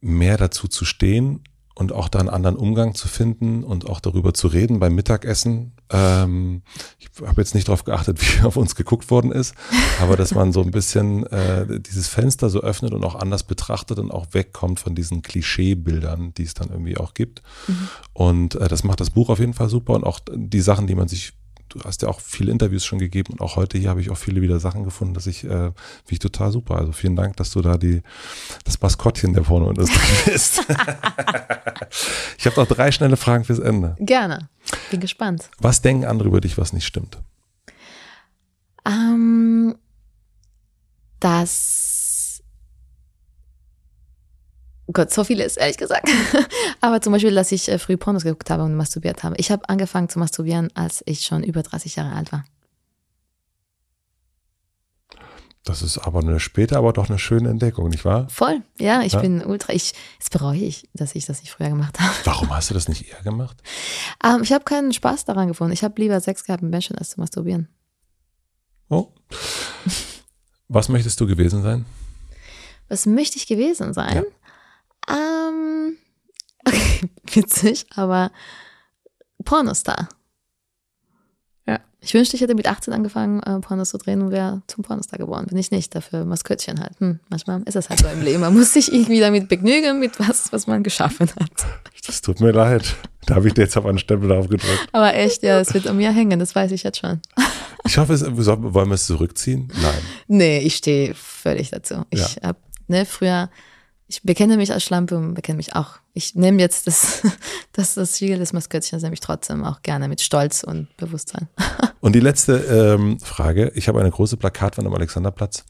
[SPEAKER 2] mehr dazu zu stehen und auch da einen anderen Umgang zu finden und auch darüber zu reden beim Mittagessen. Ähm, ich habe jetzt nicht darauf geachtet, wie auf uns geguckt worden ist, aber dass man so ein bisschen äh, dieses Fenster so öffnet und auch anders betrachtet und auch wegkommt von diesen Klischeebildern, die es dann irgendwie auch gibt. Mhm. Und äh, das macht das Buch auf jeden Fall super und auch die Sachen, die man sich du hast ja auch viele Interviews schon gegeben und auch heute hier habe ich auch viele wieder Sachen gefunden, dass ich, äh, wie ich total super. Also vielen Dank, dass du da die, das Maskottchen der Pornoindustrie bist. ich habe noch drei schnelle Fragen fürs Ende.
[SPEAKER 1] Gerne. Bin gespannt.
[SPEAKER 2] Was denken andere über dich, was nicht stimmt?
[SPEAKER 1] Ähm, dass Oh Gott, so viele ist ehrlich gesagt. Aber zum Beispiel, dass ich äh, früh Pornos geguckt habe und masturbiert habe. Ich habe angefangen zu masturbieren, als ich schon über 30 Jahre alt war.
[SPEAKER 2] Das ist aber eine später, aber doch eine schöne Entdeckung, nicht wahr?
[SPEAKER 1] Voll, ja, ich ja. bin ultra, ich, jetzt bereue ich, dass ich das nicht früher gemacht habe.
[SPEAKER 2] Warum hast du das nicht eher gemacht?
[SPEAKER 1] Ähm, ich habe keinen Spaß daran gefunden. Ich habe lieber Sex gehabt mit Menschen, als zu masturbieren.
[SPEAKER 2] Oh. Was möchtest du gewesen sein?
[SPEAKER 1] Was möchte ich gewesen sein? Ja. Ähm, okay, witzig, aber Pornostar. Ja. Ich wünschte, ich hätte mit 18 angefangen, äh, Pornos zu drehen und wäre zum Pornostar geworden. Bin ich nicht, dafür Maskottchen halt. Hm, manchmal ist es halt so im Leben. Man muss sich irgendwie damit begnügen, mit was, was man geschaffen hat.
[SPEAKER 2] Das tut mir leid. Da habe ich dir jetzt auf einen Stempel aufgedrückt.
[SPEAKER 1] Aber echt, ja, es wird an mir hängen, das weiß ich jetzt schon.
[SPEAKER 2] Ich hoffe, es, wollen wir es zurückziehen? Nein.
[SPEAKER 1] Nee, ich stehe völlig dazu. Ich ja. habe ne, früher ich bekenne mich als Schlampe und bekenne mich auch. Ich nehme jetzt das, das, das Siegel des Maskottchens, nehme ich trotzdem auch gerne mit Stolz und Bewusstsein.
[SPEAKER 2] Und die letzte ähm, Frage. Ich habe eine große Plakatwand am Alexanderplatz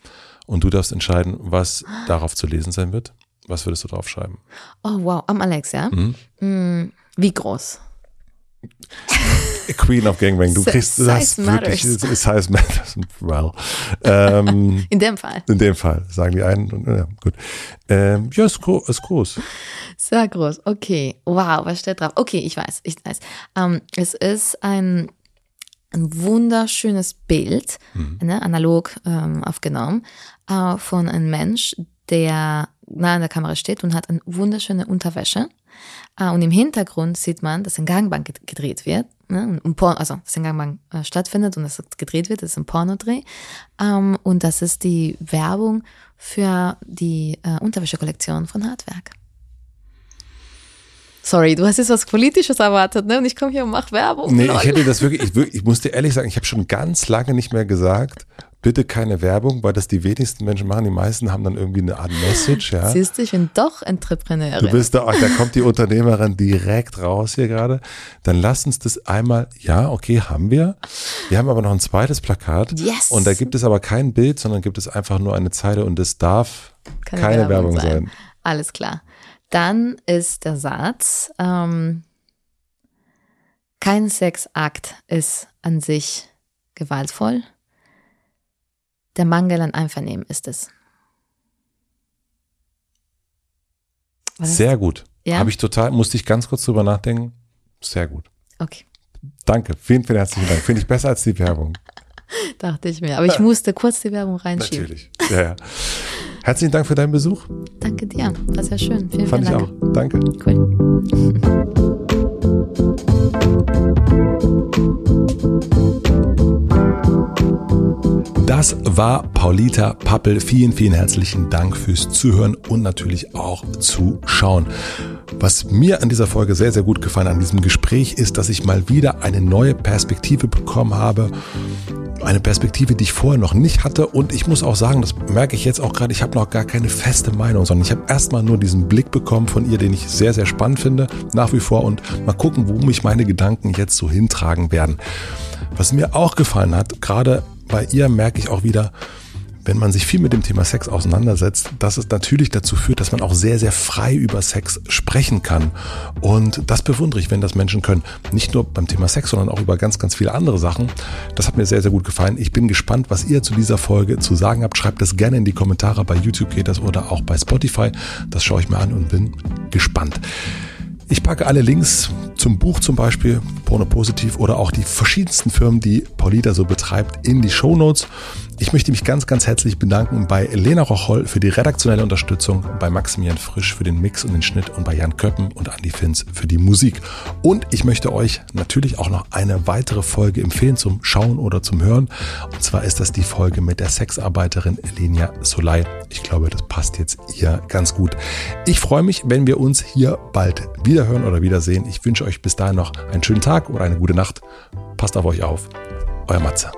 [SPEAKER 2] und du darfst entscheiden, was darauf zu lesen sein wird. Was würdest du drauf schreiben?
[SPEAKER 1] Oh, wow. Am Alex, ja? Mhm. Mm, wie groß?
[SPEAKER 2] Queen of Gangbang, du kriegst das wirklich, Size matters. Well. Ähm,
[SPEAKER 1] in dem Fall.
[SPEAKER 2] In dem Fall, sagen die einen. Ja, gut. Ähm, ja, ist, gro ist groß.
[SPEAKER 1] Sehr groß, okay. Wow, was steht drauf? Okay, ich weiß, ich weiß. Ähm, es ist ein, ein wunderschönes Bild, mhm. ne, analog ähm, aufgenommen, äh, von einem Mensch, der nah an der Kamera steht und hat eine wunderschöne Unterwäsche. Äh, und im Hintergrund sieht man, dass ein Gangbang gedreht wird. Ne? Und Porno, also, dass ein Gangbang äh, stattfindet und es gedreht wird, das ist ein Pornodreh. Ähm, und das ist die Werbung für die äh, Unterwäschekollektion von Hartwerk. Sorry, du hast jetzt was Politisches erwartet, ne? Und ich komme hier und mache Werbung.
[SPEAKER 2] Nee, ich hätte das wirklich, ich, ich muss dir ehrlich sagen, ich habe schon ganz lange nicht mehr gesagt, bitte keine Werbung, weil das die wenigsten Menschen machen. Die meisten haben dann irgendwie eine Art Message. Ja.
[SPEAKER 1] Siehst du, ich bin doch Entrepreneurin.
[SPEAKER 2] Du bist da, da kommt die Unternehmerin direkt raus hier gerade. Dann lass uns das einmal, ja, okay, haben wir. Wir haben aber noch ein zweites Plakat.
[SPEAKER 1] Yes.
[SPEAKER 2] Und da gibt es aber kein Bild, sondern gibt es einfach nur eine Zeile und es darf keine, keine Werbung, Werbung sein. sein.
[SPEAKER 1] Alles klar. Dann ist der Satz, ähm, kein Sexakt ist an sich gewaltvoll der Mangel an Einvernehmen ist es.
[SPEAKER 2] Was? Sehr gut. Ja? Habe ich total, musste ich ganz kurz drüber nachdenken. Sehr gut.
[SPEAKER 1] Okay.
[SPEAKER 2] Danke, vielen, vielen herzlichen Dank. Finde ich besser als die Werbung.
[SPEAKER 1] Dachte ich mir. Aber ich musste kurz die Werbung reinschieben.
[SPEAKER 2] Natürlich. Ja, ja. Herzlichen Dank für deinen Besuch.
[SPEAKER 1] Danke dir. War sehr schön. Vielen,
[SPEAKER 2] Fand
[SPEAKER 1] vielen
[SPEAKER 2] Dank. ich
[SPEAKER 1] auch. Danke. Cool.
[SPEAKER 2] Das war Paulita Pappel. Vielen, vielen herzlichen Dank fürs Zuhören und natürlich auch Zuschauen. Was mir an dieser Folge sehr, sehr gut gefallen an diesem Gespräch ist, dass ich mal wieder eine neue Perspektive bekommen habe eine Perspektive, die ich vorher noch nicht hatte. Und ich muss auch sagen, das merke ich jetzt auch gerade, ich habe noch gar keine feste Meinung, sondern ich habe erstmal nur diesen Blick bekommen von ihr, den ich sehr, sehr spannend finde, nach wie vor. Und mal gucken, wo mich meine Gedanken jetzt so hintragen werden. Was mir auch gefallen hat, gerade bei ihr merke ich auch wieder, wenn man sich viel mit dem Thema Sex auseinandersetzt, dass es natürlich dazu führt, dass man auch sehr, sehr frei über Sex sprechen kann. Und das bewundere ich, wenn das Menschen können. Nicht nur beim Thema Sex, sondern auch über ganz, ganz viele andere Sachen. Das hat mir sehr, sehr gut gefallen. Ich bin gespannt, was ihr zu dieser Folge zu sagen habt. Schreibt das gerne in die Kommentare. Bei YouTube geht das oder auch bei Spotify. Das schaue ich mir an und bin gespannt. Ich packe alle Links zum Buch zum Beispiel, Porno Positiv oder auch die verschiedensten Firmen, die Paulita so betreibt, in die Show Notes. Ich möchte mich ganz, ganz herzlich bedanken bei Lena Rocholl für die redaktionelle Unterstützung, bei Maximilian Frisch für den Mix und den Schnitt und bei Jan Köppen und Andy Finz für die Musik. Und ich möchte euch natürlich auch noch eine weitere Folge empfehlen zum Schauen oder zum Hören. Und zwar ist das die Folge mit der Sexarbeiterin Lenia Solai. Ich glaube, das passt jetzt hier ganz gut. Ich freue mich, wenn wir uns hier bald wiederhören oder wiedersehen. Ich wünsche euch bis dahin noch einen schönen Tag oder eine gute Nacht. Passt auf euch auf. Euer Matze.